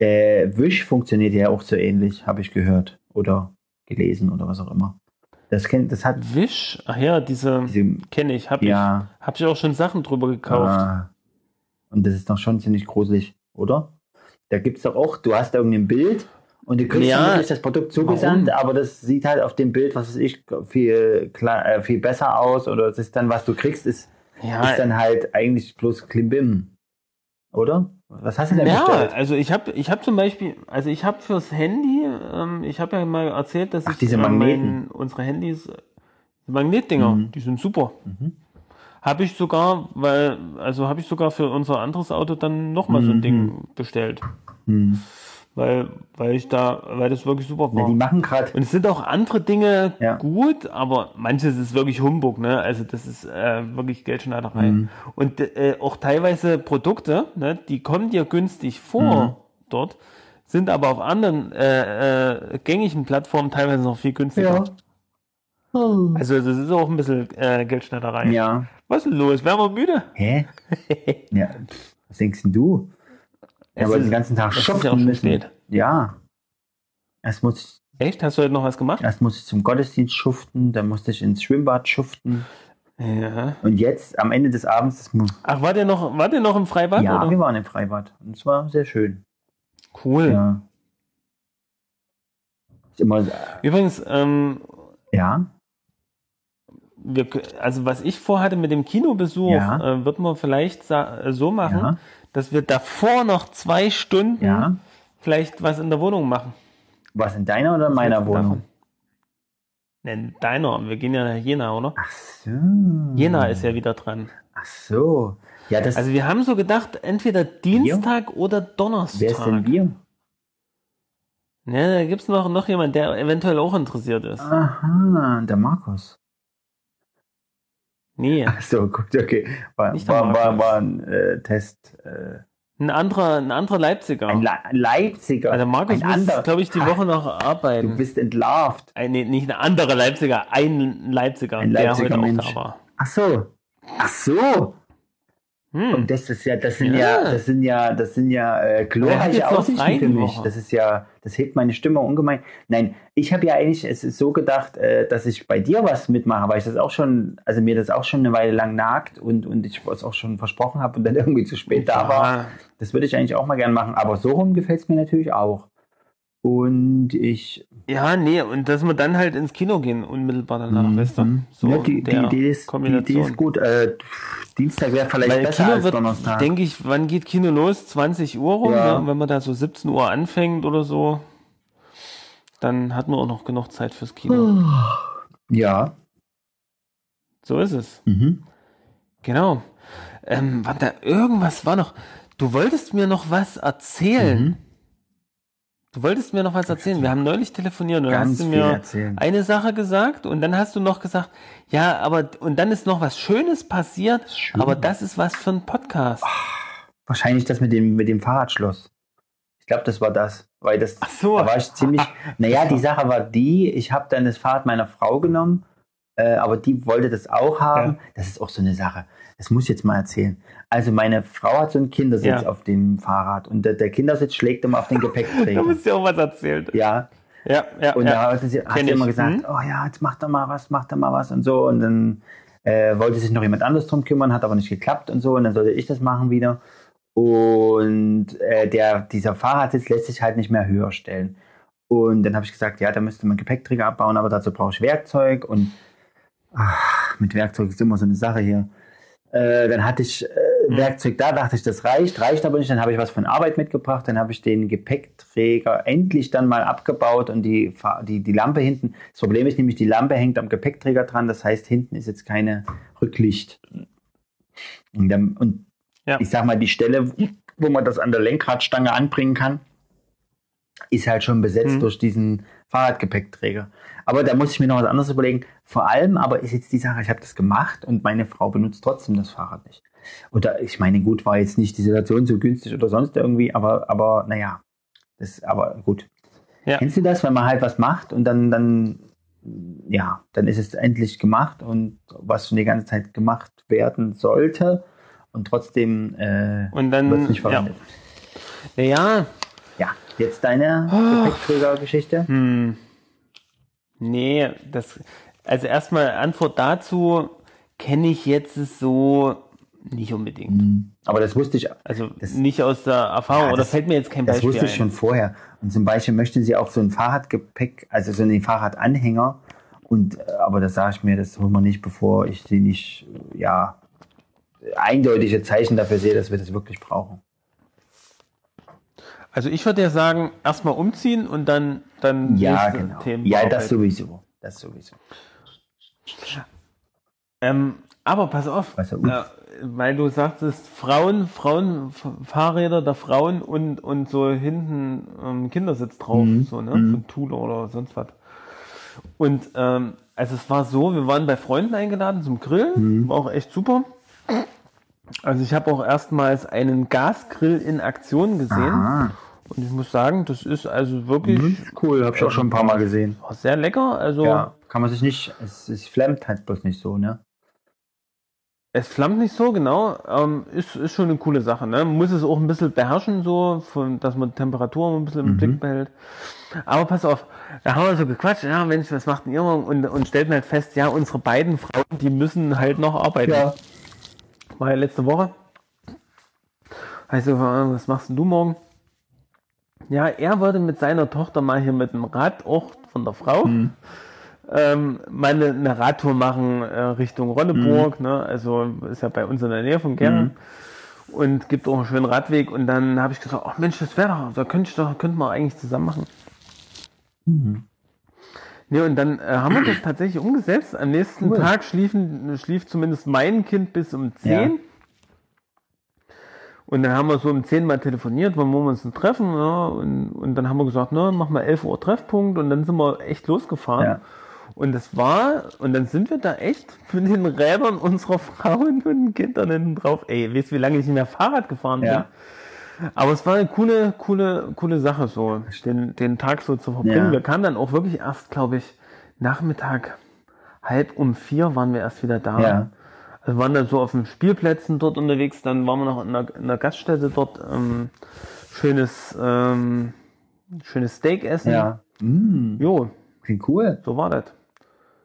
Speaker 1: Äh, Wish funktioniert ja auch so ähnlich, habe ich gehört oder gelesen oder was auch immer. Das kennt, das hat
Speaker 3: Wish, ach ja, diese
Speaker 1: diese,
Speaker 3: kenne ich, habe
Speaker 1: ja,
Speaker 3: ich, hab ich auch schon Sachen drüber gekauft.
Speaker 1: ah, und das ist doch schon ziemlich gruselig, oder? Da gibt's doch auch, du hast irgendein Bild und du kriegst
Speaker 3: Ja,
Speaker 1: dann wirklich das Produkt zugesandt,
Speaker 3: warum?
Speaker 1: aber das sieht halt auf dem Bild, was weiß ich, viel, klar, äh, viel besser aus oder es ist dann, was du kriegst, ist,
Speaker 3: Ja,
Speaker 1: ist dann halt eigentlich bloß Klimbim. Oder? Was hast du denn
Speaker 3: Ja,
Speaker 1: bestellt?
Speaker 3: also ich habe ich hab zum Beispiel, also ich habe fürs Handy, ähm, ich habe ja mal erzählt, dass
Speaker 1: Ach,
Speaker 3: ich
Speaker 1: diese Magneten.
Speaker 3: mein, unsere Handys, Magnetdinger,
Speaker 1: Mhm.
Speaker 3: die sind super.
Speaker 1: Mhm.
Speaker 3: Habe ich sogar, weil, also habe ich sogar für unser anderes Auto dann nochmal so ein
Speaker 1: Mhm.
Speaker 3: Ding bestellt,
Speaker 1: Hm.
Speaker 3: Weil, weil ich da, weil das wirklich super war.
Speaker 1: die machen gerade.
Speaker 3: Und es sind auch andere Dinge
Speaker 1: Ja.
Speaker 3: gut, aber manches ist wirklich Humbug, ne? Also das ist äh, wirklich Geldschneiderei.
Speaker 1: Mhm.
Speaker 3: Und äh, auch teilweise Produkte, ne, die kommen dir günstig vor
Speaker 1: Mhm.
Speaker 3: dort, sind aber auf anderen äh, äh, gängigen Plattformen teilweise noch viel günstiger. Also das ist auch ein bisschen äh, Geldschneiderei.
Speaker 1: Ja.
Speaker 3: Was ist denn los? Wären wir müde?
Speaker 1: Hä? ja. Was denkst denn du? Ja,
Speaker 3: Es
Speaker 1: aber
Speaker 3: ist-
Speaker 1: den ganzen Tag
Speaker 3: es schon
Speaker 1: müssen.
Speaker 3: spät.
Speaker 1: Ja. Erst muss,
Speaker 3: Echt? Hast du heute noch was gemacht?
Speaker 1: erst muss ich zum Gottesdienst schuften, dann musste ich ins Schwimmbad schuften.
Speaker 3: Ja.
Speaker 1: Und jetzt, am Ende des Abends,
Speaker 3: Ach, wart ihr noch, wart ihr noch im Freibad?
Speaker 1: ja,
Speaker 3: oder?
Speaker 1: wir waren im Freibad. Und es war sehr schön.
Speaker 3: Cool.
Speaker 1: Ja. Immer,
Speaker 3: Übrigens, ähm,
Speaker 1: ja.
Speaker 3: Wir, also was ich vorhatte mit dem Kinobesuch,
Speaker 1: Ja.
Speaker 3: äh, wird man vielleicht äh, so machen,
Speaker 1: Ja.
Speaker 3: dass wir davor noch zwei Stunden
Speaker 1: Ja.
Speaker 3: vielleicht was in der Wohnung machen.
Speaker 1: Was in deiner oder in meiner Wohnung?
Speaker 3: davon? Ne, in deiner. Wir gehen ja nach Jena, oder?
Speaker 1: Ach so.
Speaker 3: Jena ist ja wieder dran.
Speaker 1: Ach so. Ja, das.
Speaker 3: Also wir haben so gedacht, entweder Dienstag oder Donnerstag.
Speaker 1: wer ist denn wir?
Speaker 3: Ne, da gibt's noch, noch jemand, der eventuell auch interessiert ist.
Speaker 1: Aha, der Markus.
Speaker 3: Nee,
Speaker 1: Ach so, gut, okay. War,
Speaker 3: Nicht der
Speaker 1: war, war, war ein äh, Test. Äh,
Speaker 3: ein anderer, ein anderer Leipziger.
Speaker 1: ein, Le Leipziger.
Speaker 3: also Markus
Speaker 1: ein
Speaker 3: muss, glaube ich, die Woche noch arbeiten.
Speaker 1: Du bist entlarvt.
Speaker 3: Ein, nee, nicht ein anderer Leipziger, ein Leipziger,
Speaker 1: Ein
Speaker 3: der
Speaker 1: Leipziger
Speaker 3: heute
Speaker 1: Mensch.
Speaker 3: auch da war.
Speaker 1: Ach so. Ach so.
Speaker 3: Hm.
Speaker 1: Und das ist ja, das sind
Speaker 3: Ja.
Speaker 1: ja, das sind ja, das sind ja äh, glorreiche Aussichten für mich. Das ist ja, das hebt meine Stimme ungemein. Nein, ich habe ja eigentlich, es ist so gedacht, äh, dass ich bei dir was mitmache, weil ich das auch schon, also mir das auch schon eine Weile lang nagt und, und ich es auch schon versprochen habe und dann irgendwie zu spät da war.
Speaker 3: Ja,
Speaker 1: Das würde ich eigentlich auch mal gerne machen, aber so rum gefällt es mir natürlich auch. Und ich.
Speaker 3: ja, nee, und dass wir dann halt ins Kino gehen, unmittelbar danach, weißt du? So
Speaker 1: ja, die, die, Idee ist, die. Idee ist gut. Äh, Dienstag wäre vielleicht
Speaker 3: Weil
Speaker 1: besser
Speaker 3: Kino
Speaker 1: als
Speaker 3: wird,
Speaker 1: Donnerstag.
Speaker 3: denke ich, wann geht Kino los? 20 Uhr rum,
Speaker 1: Ja.
Speaker 3: ne? wenn man da so 17 Uhr anfängt oder so. dann hatten wir auch noch genug Zeit fürs Kino.
Speaker 1: Ja.
Speaker 3: So ist es.
Speaker 1: Mhm.
Speaker 3: Genau. Ähm, war da irgendwas war noch. Du wolltest mir noch was erzählen.
Speaker 1: Mhm.
Speaker 3: Du wolltest mir noch was erzählen. Wir haben neulich telefoniert und hast du mir
Speaker 1: erzählen.
Speaker 3: eine Sache gesagt und dann hast du noch gesagt, ja, aber und dann ist noch was Schönes passiert,
Speaker 1: Schön.
Speaker 3: aber das ist was für ein Podcast.
Speaker 1: Wahrscheinlich das mit dem, mit dem Fahrradschloss. Ich glaube, das war das. Weil das,
Speaker 3: Ach so.
Speaker 1: da war ich ziemlich. Naja, die Sache war die, ich habe dann das Fahrrad meiner Frau genommen, äh, aber die wollte das auch haben.
Speaker 3: Ja.
Speaker 1: Das ist auch so eine Sache. Das muss ich jetzt mal erzählen. Also meine Frau hat so einen Kindersitz
Speaker 3: Ja.
Speaker 1: auf dem Fahrrad und der, der Kindersitz schlägt immer auf den
Speaker 3: Da
Speaker 1: Gepäckträger.
Speaker 3: musst du ja auch was erzählen.
Speaker 1: ja,
Speaker 3: Ja, ja,
Speaker 1: und
Speaker 3: ja.
Speaker 1: da hat sie, hat sie immer gesagt,
Speaker 3: Hm?
Speaker 1: oh ja, jetzt macht er mal was, macht er mal was und so. Und dann äh, wollte sich noch jemand anderes drum kümmern, hat aber nicht geklappt und so. Und dann sollte ich das machen wieder. Und äh, der, dieser Fahrradsitz lässt sich halt nicht mehr höher stellen. Und dann habe ich gesagt, ja, da müsste man Gepäckträger abbauen, aber dazu brauche ich Werkzeug. Und ach, mit Werkzeug ist immer so eine Sache hier. Äh, dann hatte ich äh,
Speaker 3: Hm.
Speaker 1: Werkzeug da, dachte ich, das reicht, reicht aber nicht. Dann habe ich was von Arbeit mitgebracht, dann habe ich den Gepäckträger endlich dann mal abgebaut und die, die, die Lampe hinten. Das Problem ist nämlich, die Lampe hängt am Gepäckträger dran, das heißt, hinten ist jetzt keine Rücklicht. Und, dann, und
Speaker 3: Ja.
Speaker 1: ich sag mal, die Stelle, wo man das an der Lenkradstange anbringen kann, ist halt schon besetzt
Speaker 3: Mhm.
Speaker 1: durch diesen Fahrradgepäckträger. Aber da muss ich mir noch was anderes überlegen. Vor allem aber ist jetzt die Sache, ich habe das gemacht und meine Frau benutzt trotzdem das Fahrrad nicht. Oder ich meine, gut, war jetzt nicht die Situation so günstig oder sonst irgendwie, aber, aber naja, das, aber gut.
Speaker 3: Ja.
Speaker 1: Kennst du das, wenn man halt was macht und dann, dann, ja, dann ist es endlich gemacht und was schon die ganze Zeit gemacht werden sollte und trotzdem äh,
Speaker 3: Und dann,
Speaker 1: wird es nicht
Speaker 3: ja.
Speaker 1: verwendet.
Speaker 3: Naja,
Speaker 1: Ja, jetzt deine. Gepäckträgergeschichte.
Speaker 3: hm, nee, das, also erstmal Antwort dazu kenne ich jetzt so nicht unbedingt.
Speaker 1: Hm. Aber das wusste ich,
Speaker 3: Also
Speaker 1: Das-
Speaker 3: nicht aus der Erfahrung
Speaker 1: Ja,
Speaker 3: oder
Speaker 1: das-
Speaker 3: fällt mir jetzt kein
Speaker 1: das
Speaker 3: Beispiel
Speaker 1: wusste ich
Speaker 3: ein.
Speaker 1: schon vorher. Und zum Beispiel möchten sie auch so ein Fahrradgepäck, also so einen Fahrradanhänger. Und, äh, aber das sage ich mir, das holen wir nicht, bevor ich sie nicht, ja, eindeutige Zeichen dafür sehe, dass wir das wirklich brauchen.
Speaker 3: Also ich würde ja sagen, erstmal umziehen und dann, dann
Speaker 1: Ja, genau.
Speaker 3: Themen
Speaker 1: Ja, das sowieso. Das sowieso.
Speaker 3: Ähm, aber pass auf,
Speaker 1: ja
Speaker 3: äh, weil du sagtest, Frauen, Frauen, Fahrräder der Frauen und, und so hinten ähm, Kindersitz drauf,
Speaker 1: Mhm.
Speaker 3: so, ne?
Speaker 1: Mhm.
Speaker 3: Von Thule oder sonst was. Und ähm, also es war so, wir waren bei Freunden eingeladen zum Grillen,
Speaker 1: Mhm.
Speaker 3: war auch echt super. Also ich habe auch erstmals einen Gasgrill in Aktion gesehen.
Speaker 1: Aha.
Speaker 3: Und ich muss sagen, das ist also wirklich
Speaker 1: Mhm. Cool, habe ich auch schon ein paar Mal gesehen.
Speaker 3: war sehr lecker. Also
Speaker 1: Ja, kann man sich nicht, es, es flammt halt bloß nicht so, ne?
Speaker 3: Es flammt nicht so, genau. Ähm, ist, ist schon eine coole Sache. Ne? Man muss es auch ein bisschen beherrschen, so, von, dass man Temperatur ein bisschen im
Speaker 1: Mhm.
Speaker 3: Blick behält. Aber pass auf, da haben wir so gequatscht, ja Mensch, was macht denn ihr morgen? Und, und stellten halt fest, ja, unsere beiden Frauen, die müssen halt noch arbeiten.
Speaker 1: Ja.
Speaker 3: War ja letzte Woche. Also, äh, was machst du morgen? Ja, er wollte mit seiner Tochter mal hier mit dem Rad, auch von der Frau,
Speaker 1: Mhm.
Speaker 3: ähm, mal eine, eine Radtour machen äh, Richtung Ronneburg.
Speaker 1: Mhm.
Speaker 3: Ne? Also ist ja bei uns in der Nähe von Gera. Und gibt auch einen schönen Radweg. Und dann habe ich gesagt, ach Mensch, das wäre doch, da könnte ich doch, könnten wir eigentlich zusammen machen.
Speaker 1: Mhm.
Speaker 3: Ne, und dann äh, haben wir das tatsächlich umgesetzt. Am nächsten
Speaker 1: Cool.
Speaker 3: Tag schliefen, schlief zumindest mein Kind bis um 10.
Speaker 1: Ja.
Speaker 3: Und dann haben wir so um 10 mal telefoniert, wann wollen wir uns denn treffen? Ja, und, und dann haben wir gesagt, ne, machen wir 11 Uhr Treffpunkt und dann sind wir echt losgefahren.
Speaker 1: Ja.
Speaker 3: Und das war, und dann sind wir da echt mit den Rädern unserer Frauen und Kindern hinten drauf. Ey, weißt du, wie lange ich nicht mehr Fahrrad gefahren
Speaker 1: Ja.
Speaker 3: bin? Aber es war eine coole, coole, coole Sache, so den, den Tag so zu verbringen.
Speaker 1: Ja.
Speaker 3: Wir kamen dann auch wirklich erst, glaube ich, Nachmittag halb um vier waren wir erst wieder da.
Speaker 1: Ja.
Speaker 3: Also waren dann so auf den Spielplätzen dort unterwegs, dann waren wir noch in einer, in einer Gaststätte dort, ähm, schönes, ähm, schönes Steak essen.
Speaker 1: Ja. Mhm.
Speaker 3: Jo,
Speaker 1: Klingt cool.
Speaker 3: so war das.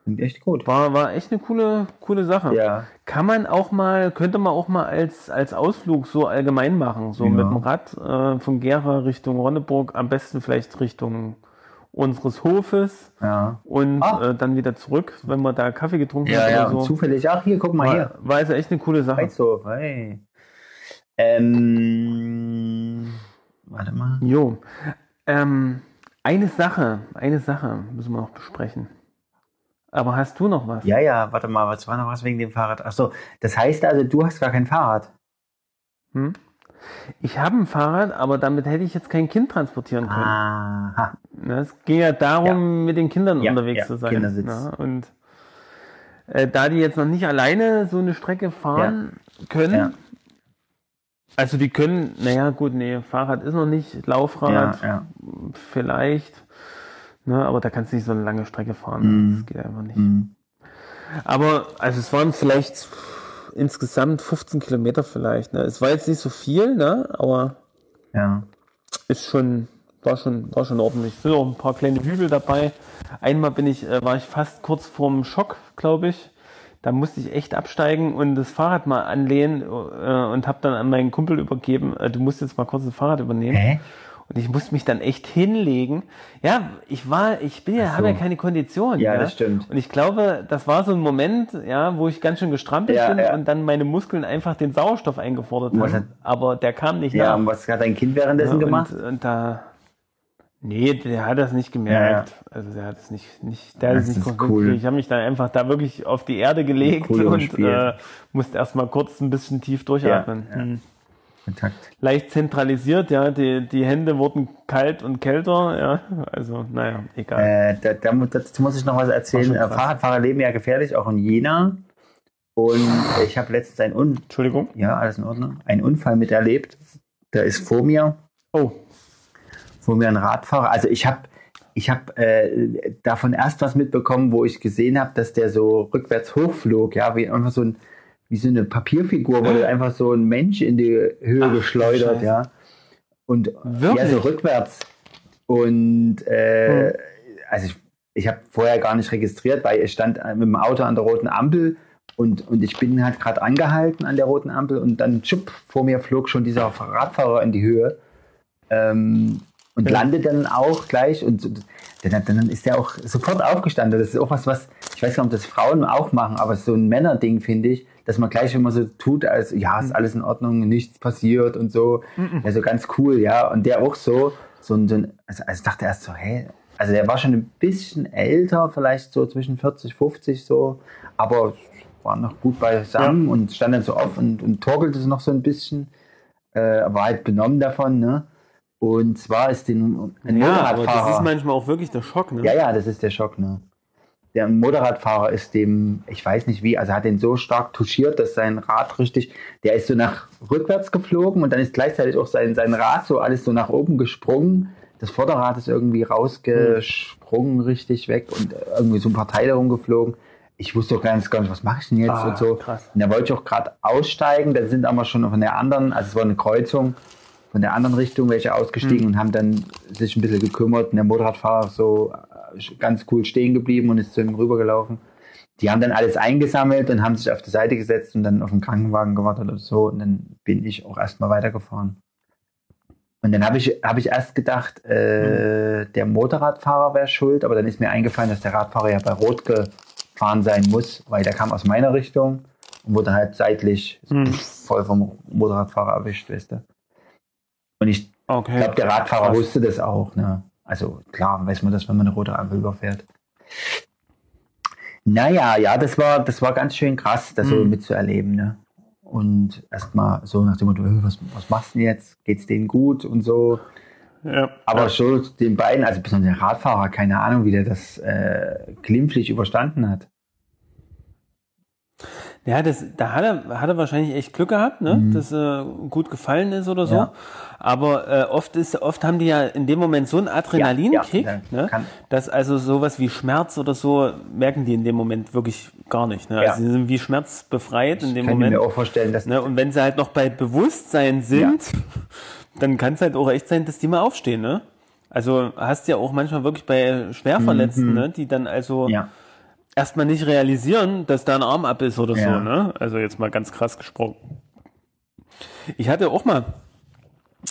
Speaker 1: Klingt echt gut.
Speaker 3: War, war echt eine coole, coole Sache.
Speaker 1: Ja.
Speaker 3: Kann man auch mal, könnte man auch mal als, als Ausflug so allgemein machen, so
Speaker 1: Ja.
Speaker 3: mit dem Rad äh, von Gera Richtung Ronneburg, am besten vielleicht Richtung unseres Hofes
Speaker 1: Ja.
Speaker 3: und
Speaker 1: Ah.
Speaker 3: äh, dann wieder zurück, wenn man da Kaffee getrunken
Speaker 1: Ja,
Speaker 3: hat
Speaker 1: ja,
Speaker 3: so.
Speaker 1: zufällig, ach hier, guck mal hier.
Speaker 3: War, war also echt eine coole Sache.
Speaker 1: Heizhof, hey. Ähm, warte mal.
Speaker 3: Jo. Ähm, Eine Sache, eine Sache müssen wir noch besprechen. Aber hast du noch was?
Speaker 1: Ja, ja, warte mal, was war noch was wegen dem Fahrrad? Ach so, das heißt also, du hast gar kein Fahrrad.
Speaker 3: Hm? Ich habe ein Fahrrad, aber damit hätte ich jetzt kein Kind transportieren können.
Speaker 1: Aha.
Speaker 3: Ne, Es ging ja darum, mit den Kindern
Speaker 1: Ja,
Speaker 3: unterwegs
Speaker 1: ja,
Speaker 3: zu sein.
Speaker 1: Kindersitz.
Speaker 3: Ne? Und äh, da die jetzt noch nicht alleine so eine Strecke fahren können,
Speaker 1: Ja.
Speaker 3: also die können, naja gut, nee, Fahrrad ist noch nicht,
Speaker 1: Ja,
Speaker 3: Laufrad
Speaker 1: ja.
Speaker 3: vielleicht, ne, aber da kannst du nicht so eine lange Strecke fahren.
Speaker 1: Mhm.
Speaker 3: Das geht einfach nicht.
Speaker 1: Mhm.
Speaker 3: Aber also es waren vielleicht insgesamt 15 Kilometer vielleicht. Ne? Es war jetzt nicht so viel, ne? aber
Speaker 1: Ja.
Speaker 3: ist schon, war schon, war schon ordentlich. Es sind auch ein paar kleine Hügel dabei. Einmal bin ich, äh, war ich fast kurz vorm Schock, glaube ich. Da musste ich echt absteigen und das Fahrrad mal anlehnen äh, und habe dann an meinen Kumpel übergeben, äh, du musst jetzt mal kurz das Fahrrad übernehmen.
Speaker 1: Hä?
Speaker 3: Und ich musste mich dann echt hinlegen. Ja, ich war, ich bin ja,
Speaker 1: so.
Speaker 3: habe ja keine Kondition.
Speaker 1: Ja, das stimmt.
Speaker 3: Und ich glaube, das war so ein Moment, ja, wo ich ganz schön gestrampelt
Speaker 1: Ja,
Speaker 3: bin
Speaker 1: ja.
Speaker 3: und dann meine Muskeln einfach den Sauerstoff eingefordert
Speaker 1: was
Speaker 3: haben. Aber der kam nicht
Speaker 1: Ja,
Speaker 3: nach.
Speaker 1: und was hat dein Kind währenddessen
Speaker 3: Ja,
Speaker 1: gemacht?
Speaker 3: Und, und da. Nee, der hat das nicht gemerkt. Also der hat es nicht, nicht, der hat es nicht
Speaker 1: cool.
Speaker 3: Ich habe mich dann einfach da wirklich auf die Erde gelegt
Speaker 1: Cool
Speaker 3: und äh, musste erstmal kurz ein bisschen tief durchatmen.
Speaker 1: Ja, ja.
Speaker 3: Hm.
Speaker 1: Kontakt.
Speaker 3: Leicht zentralisiert, ja. Die, die Hände wurden kalt und kälter, ja. Also, naja, egal.
Speaker 1: Äh, da, da, dazu muss ich noch was erzählen. Äh. Fahrradfahrer leben ja gefährlich, auch in Jena. Und ich habe letztens einen, Un
Speaker 3: Entschuldigung.
Speaker 1: ja, alles in Ordnung, einen Unfall miterlebt. Da ist vor mir,
Speaker 3: Oh,
Speaker 1: vor mir ein Radfahrer. Also ich habe ich hab, äh, davon erst was mitbekommen, wo ich gesehen habe, dass der so rückwärts hochflog. Ja, wie einfach so ein wie so eine Papierfigur wurde einfach so ein Mensch in die Höhe
Speaker 3: Ach,
Speaker 1: geschleudert, ja. Und
Speaker 3: Wirklich?
Speaker 1: ja, so rückwärts. Und äh, also ich, ich habe vorher gar nicht registriert, weil ich stand mit dem Auto an der roten Ampel und, und ich bin halt gerade angehalten an der roten Ampel und dann tschupp, vor mir flog schon dieser Radfahrer in die Höhe ähm, und
Speaker 3: Ja.
Speaker 1: landet dann auch gleich und dann, dann ist der auch sofort aufgestanden. Das ist auch was, was ich weiß nicht, ob das Frauen auch machen, aber es ist so ein Männerding, finde ich, dass man gleich immer so tut, als ja, ist alles in Ordnung, nichts passiert und so. Ja, so ganz cool, ja. Und der auch so, so ein, so ein also, also ich dachte erst so, hä? Also der war schon ein bisschen älter, vielleicht so zwischen 40, 50 so, aber war noch gut beisammen und stand dann so auf und, und torkelte so noch so ein bisschen, äh, war halt benommen davon, ne? Und zwar ist den ein
Speaker 3: ja, aber das ist manchmal auch wirklich der Schock, ne?
Speaker 1: Ja, ja, das ist der Schock, ne? Der Motorradfahrer ist dem, ich weiß nicht wie, also hat den so stark touchiert, dass sein Rad richtig, der ist so nach rückwärts geflogen und dann ist gleichzeitig auch sein, sein Rad so alles so nach oben gesprungen. Das Vorderrad ist irgendwie rausgesprungen, richtig weg und irgendwie so ein paar Teile rumgeflogen. Ich wusste auch ganz gar nicht, was mache ich denn jetzt
Speaker 3: Ah,
Speaker 1: und so.
Speaker 3: krass.
Speaker 1: Und da wollte ich auch gerade aussteigen, da sind aber schon von der anderen, also es war eine Kreuzung, von der anderen Richtung welche ausgestiegen
Speaker 3: Hm.
Speaker 1: und haben dann sich ein bisschen gekümmert und der Motorradfahrer so äh, ganz cool stehen geblieben und ist zu ihm rübergelaufen. Die haben dann alles eingesammelt und haben sich auf die Seite gesetzt und dann auf den Krankenwagen gewartet und so und dann bin ich auch erstmal weitergefahren. Und dann habe ich, hab ich erst gedacht, äh, der Motorradfahrer wäre schuld, aber dann ist mir eingefallen, dass der Radfahrer ja bei Rot gefahren sein muss, weil der kam aus meiner Richtung und wurde halt seitlich
Speaker 3: Hm.
Speaker 1: voll vom Motorradfahrer erwischt, weißt du. Und ich
Speaker 3: Okay.
Speaker 1: glaube, der Radfahrer wusste das auch. Ne? Also klar weiß man das, wenn man eine rote Ampel überfährt. Naja, ja, das war, das war ganz schön krass, das so
Speaker 3: Mhm.
Speaker 1: mitzuerleben. Ne? Und erstmal so nach dem Motto, "Äh, was, was machst du denn jetzt? Geht's denen gut und so?
Speaker 3: Ja.
Speaker 1: Aber
Speaker 3: ja.
Speaker 1: schon den beiden, also besonders der Radfahrer, keine Ahnung, wie der das äh, glimpflich überstanden hat.
Speaker 3: Ja, das, da hat er, hat er wahrscheinlich echt Glück gehabt, ne? dass äh, gut gefallen ist oder so.
Speaker 1: Mhm. Ja.
Speaker 3: Aber äh, oft ist, oft haben die ja in dem Moment so einen Adrenalinkick,
Speaker 1: Ja, ja,
Speaker 3: ne?
Speaker 1: kann-
Speaker 3: dass also sowas wie Schmerz oder so merken die in dem Moment wirklich gar nicht. Ne? Also sie sind wie schmerzbefreit in dem
Speaker 1: Kann ich
Speaker 3: Moment.
Speaker 1: mir auch vorstellen, dass
Speaker 3: Ne? Und wenn sie halt noch bei Bewusstsein sind, dann kann es halt auch echt sein, dass die mal aufstehen. Ne? Also hast ja auch manchmal wirklich bei Schwerverletzten, ne? die dann also
Speaker 1: Mhm. ja.
Speaker 3: Erstmal nicht realisieren, dass da ein Arm ab ist oder
Speaker 1: Ja.
Speaker 3: so, ne? Also jetzt mal ganz krass gesprochen. Ich hatte auch mal,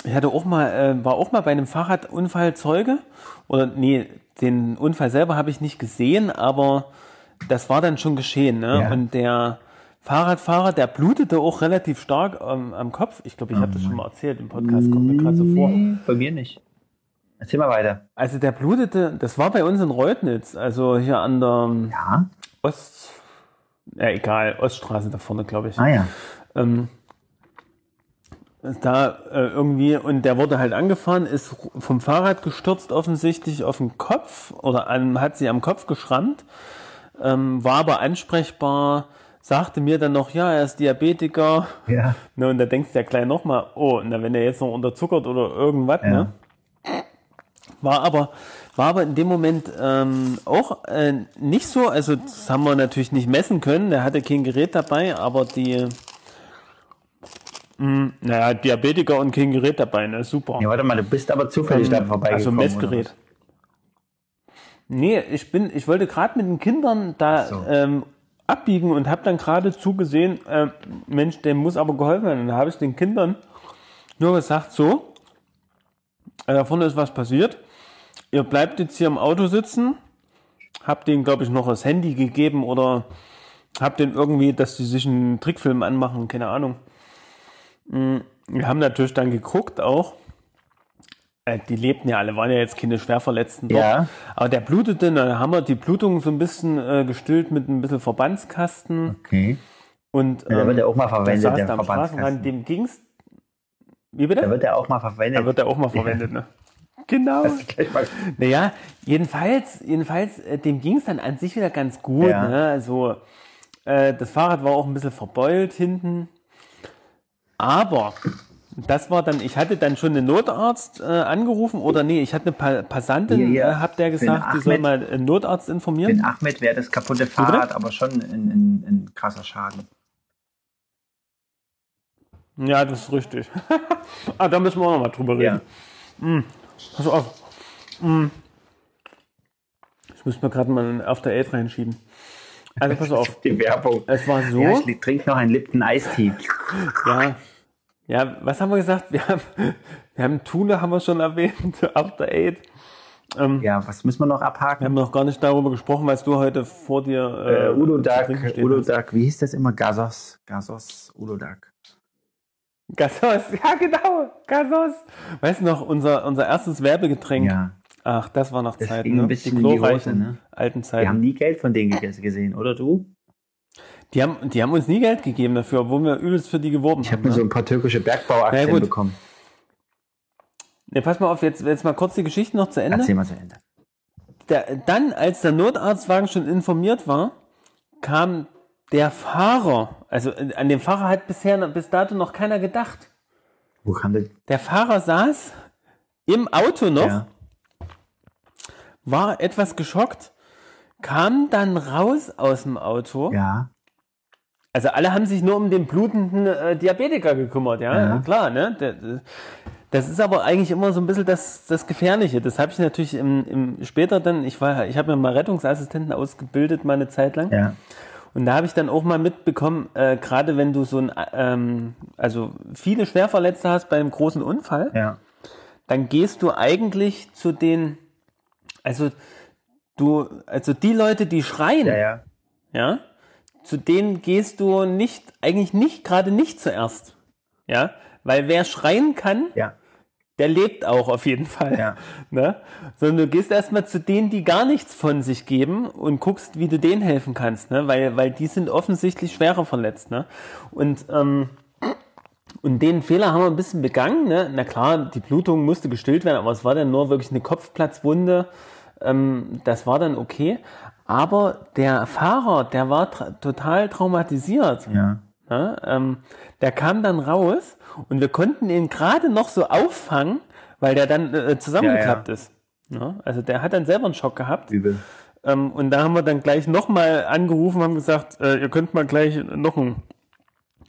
Speaker 3: ich hatte auch mal, äh, war auch mal bei einem Fahrradunfall Zeuge. Oder nee, den Unfall selber habe ich nicht gesehen, aber das war dann schon geschehen, ne?
Speaker 1: Ja.
Speaker 3: Und der Fahrradfahrer, der blutete auch relativ stark ähm, am Kopf. Ich glaube, ich habe das schon mal erzählt im Podcast, kommt mir gerade so vor.
Speaker 1: Bei mir nicht. Erzähl mal weiter.
Speaker 3: Also der blutete, das war bei uns in Reutnitz, also hier an der
Speaker 1: Ja.
Speaker 3: Ost, ja egal, Oststraße da vorne, glaube ich.
Speaker 1: Ah ja.
Speaker 3: Ähm, da äh, irgendwie, und der wurde halt angefahren, ist vom Fahrrad gestürzt offensichtlich auf den Kopf oder an, hat sie am Kopf geschrammt, ähm, war aber ansprechbar, sagte mir dann noch, ja, er ist Diabetiker.
Speaker 1: Ja.
Speaker 3: Ne, und da denkst du ja gleich nochmal, oh, na, wenn er jetzt noch unterzuckert oder irgendwas,
Speaker 1: Ja.
Speaker 3: ne? War aber, war aber in dem Moment ähm, auch äh, nicht so, also das haben wir natürlich nicht messen können, der hatte kein Gerät dabei, aber die, mh, naja, Diabetiker und kein Gerät dabei, ne, super.
Speaker 1: Ja, warte mal, du bist aber zufällig da
Speaker 3: Ähm,
Speaker 1: vorbeigekommen.
Speaker 3: Also Messgerät. Nee, ich bin, ich wollte gerade mit den Kindern da
Speaker 1: so.
Speaker 3: ähm, abbiegen und habe dann gerade zugesehen, äh, Mensch, dem muss aber geholfen werden. Und da habe ich den Kindern nur gesagt, so, äh, da vorne ist was passiert. Ihr bleibt jetzt hier im Auto sitzen. Hab denen, glaube ich, noch das Handy gegeben oder hab denen irgendwie, dass die sich einen Trickfilm anmachen, keine Ahnung. Mm, Wir haben natürlich dann geguckt auch. Äh, Die lebten ja alle, waren ja jetzt keine Schwerverletzten dort.
Speaker 1: Ja.
Speaker 3: Aber der blutete, dann haben wir die Blutung so ein bisschen äh, gestillt mit ein bisschen Verbandskasten.
Speaker 1: Okay.
Speaker 3: Und
Speaker 1: Ja, der wird ja auch mal verwendet,
Speaker 3: der,
Speaker 1: der Verbandskasten.
Speaker 3: Dem ging's. Wie bitte?
Speaker 1: Da wird er auch mal verwendet.
Speaker 3: Da wird er auch mal verwendet, ne? Genau. Naja, jedenfalls, jedenfalls, äh, dem ging es dann an sich wieder ganz gut.
Speaker 1: Ja.
Speaker 3: Ne? Also, äh, das Fahrrad war auch ein bisschen verbeult hinten. Aber das war dann, ich hatte dann schon einen Notarzt äh, angerufen oder nee, ich hatte eine pa Passantin,
Speaker 1: Hier, hier,
Speaker 3: äh, hab der
Speaker 1: für
Speaker 3: gesagt, die soll
Speaker 1: Ahmed.
Speaker 3: mal einen Notarzt informieren.
Speaker 1: Den Ahmed wäre das kaputte Fahrrad, aber schon ein, ein, ein krasser Schaden.
Speaker 3: Ja, das ist richtig. ah, da müssen wir auch noch mal drüber reden.
Speaker 1: Ja.
Speaker 3: Pass auf. Mm. Ich muss mir gerade mal einen After Eight reinschieben. Also pass auf.
Speaker 1: Die Werbung.
Speaker 3: Es war so.
Speaker 1: Ja, ich trinke noch einen Lipton Eistee.
Speaker 3: Ja. Ja, was haben wir gesagt? Wir haben, wir haben Thule, haben wir schon erwähnt, After Eight. Ähm,
Speaker 1: Ja, was müssen wir noch
Speaker 3: Wir
Speaker 1: abhaken?
Speaker 3: haben noch gar nicht darüber gesprochen, was du heute vor dir
Speaker 1: Äh, Udo Duck,
Speaker 3: trinken stehen
Speaker 1: Udo. Duck, wie hieß das immer? Gasos, Gasos, Udo Duck.
Speaker 3: Gassos, ja genau, Gassos. Weißt du noch, unser, unser erstes Werbegetränk?
Speaker 1: Ja,
Speaker 3: Ach, das war noch
Speaker 1: Das
Speaker 3: Zeiten,
Speaker 1: ging ein
Speaker 3: ne?
Speaker 1: bisschen in die Hose,
Speaker 3: glorreichen
Speaker 1: ne?
Speaker 3: alten
Speaker 1: wir
Speaker 3: Zeiten.
Speaker 1: haben nie Geld von denen gesehen, oder du?
Speaker 3: Die haben, die haben uns nie Geld gegeben dafür, obwohl wir übelst für die geworben
Speaker 1: Ich
Speaker 3: haben.
Speaker 1: habe mir
Speaker 3: ne?
Speaker 1: so ein paar türkische Bergbauaktien
Speaker 3: gut.
Speaker 1: bekommen.
Speaker 3: Ne, pass mal auf, jetzt, jetzt mal kurz die Geschichte noch zu Ende.
Speaker 1: Erzähl mal zu Ende.
Speaker 3: Der, dann, als der Notarztwagen schon informiert war, kam der Fahrer, also äh, an den Fahrer hat bisher bis dato noch keiner gedacht.
Speaker 1: Wo kam der?
Speaker 3: Der Fahrer saß im Auto noch,
Speaker 1: Ja.
Speaker 3: war etwas geschockt, kam dann raus aus dem Auto.
Speaker 1: ja.
Speaker 3: Also alle haben sich nur um den blutenden äh, Diabetiker gekümmert, ja,
Speaker 1: Ja.
Speaker 3: klar, ne? Das ist aber eigentlich immer so ein bisschen das, das Gefährliche. Das habe ich natürlich im, im später dann, ich war, ich habe mir mal Rettungsassistenten ausgebildet, mal eine Zeit lang.
Speaker 1: Ja.
Speaker 3: Und da habe ich dann auch mal mitbekommen, äh, gerade wenn du so ein, ähm, also viele Schwerverletzte hast bei einem großen Unfall,
Speaker 1: Ja.
Speaker 3: dann gehst du eigentlich zu den, also du, also die Leute, die schreien,
Speaker 1: Ja, ja.
Speaker 3: ja, zu denen gehst du nicht, eigentlich nicht, gerade nicht zuerst. Ja, weil wer schreien kann,
Speaker 1: Ja.
Speaker 3: Der lebt auch auf jeden Fall.
Speaker 1: Ja.
Speaker 3: Ne? Sondern du gehst erstmal zu denen, die gar nichts von sich geben und guckst, wie du denen helfen kannst, ne? weil, weil die sind offensichtlich schwerer verletzt. Ne? Und, ähm, und den Fehler haben wir ein bisschen begangen. Ne? Na klar, die Blutung musste gestillt werden, aber es war dann nur wirklich eine Kopfplatzwunde. Ähm, das war dann okay. Aber der Fahrer, der war tra total traumatisiert.
Speaker 1: Ja.
Speaker 3: Ja, ähm, der kam dann raus und wir konnten ihn gerade noch so auffangen, weil der dann äh, zusammengeklappt ist. Ja, also der hat dann selber einen Schock gehabt.
Speaker 1: Übel.
Speaker 3: Ähm, und da haben wir dann gleich nochmal angerufen, haben gesagt, äh, ihr könnt mal gleich noch einen,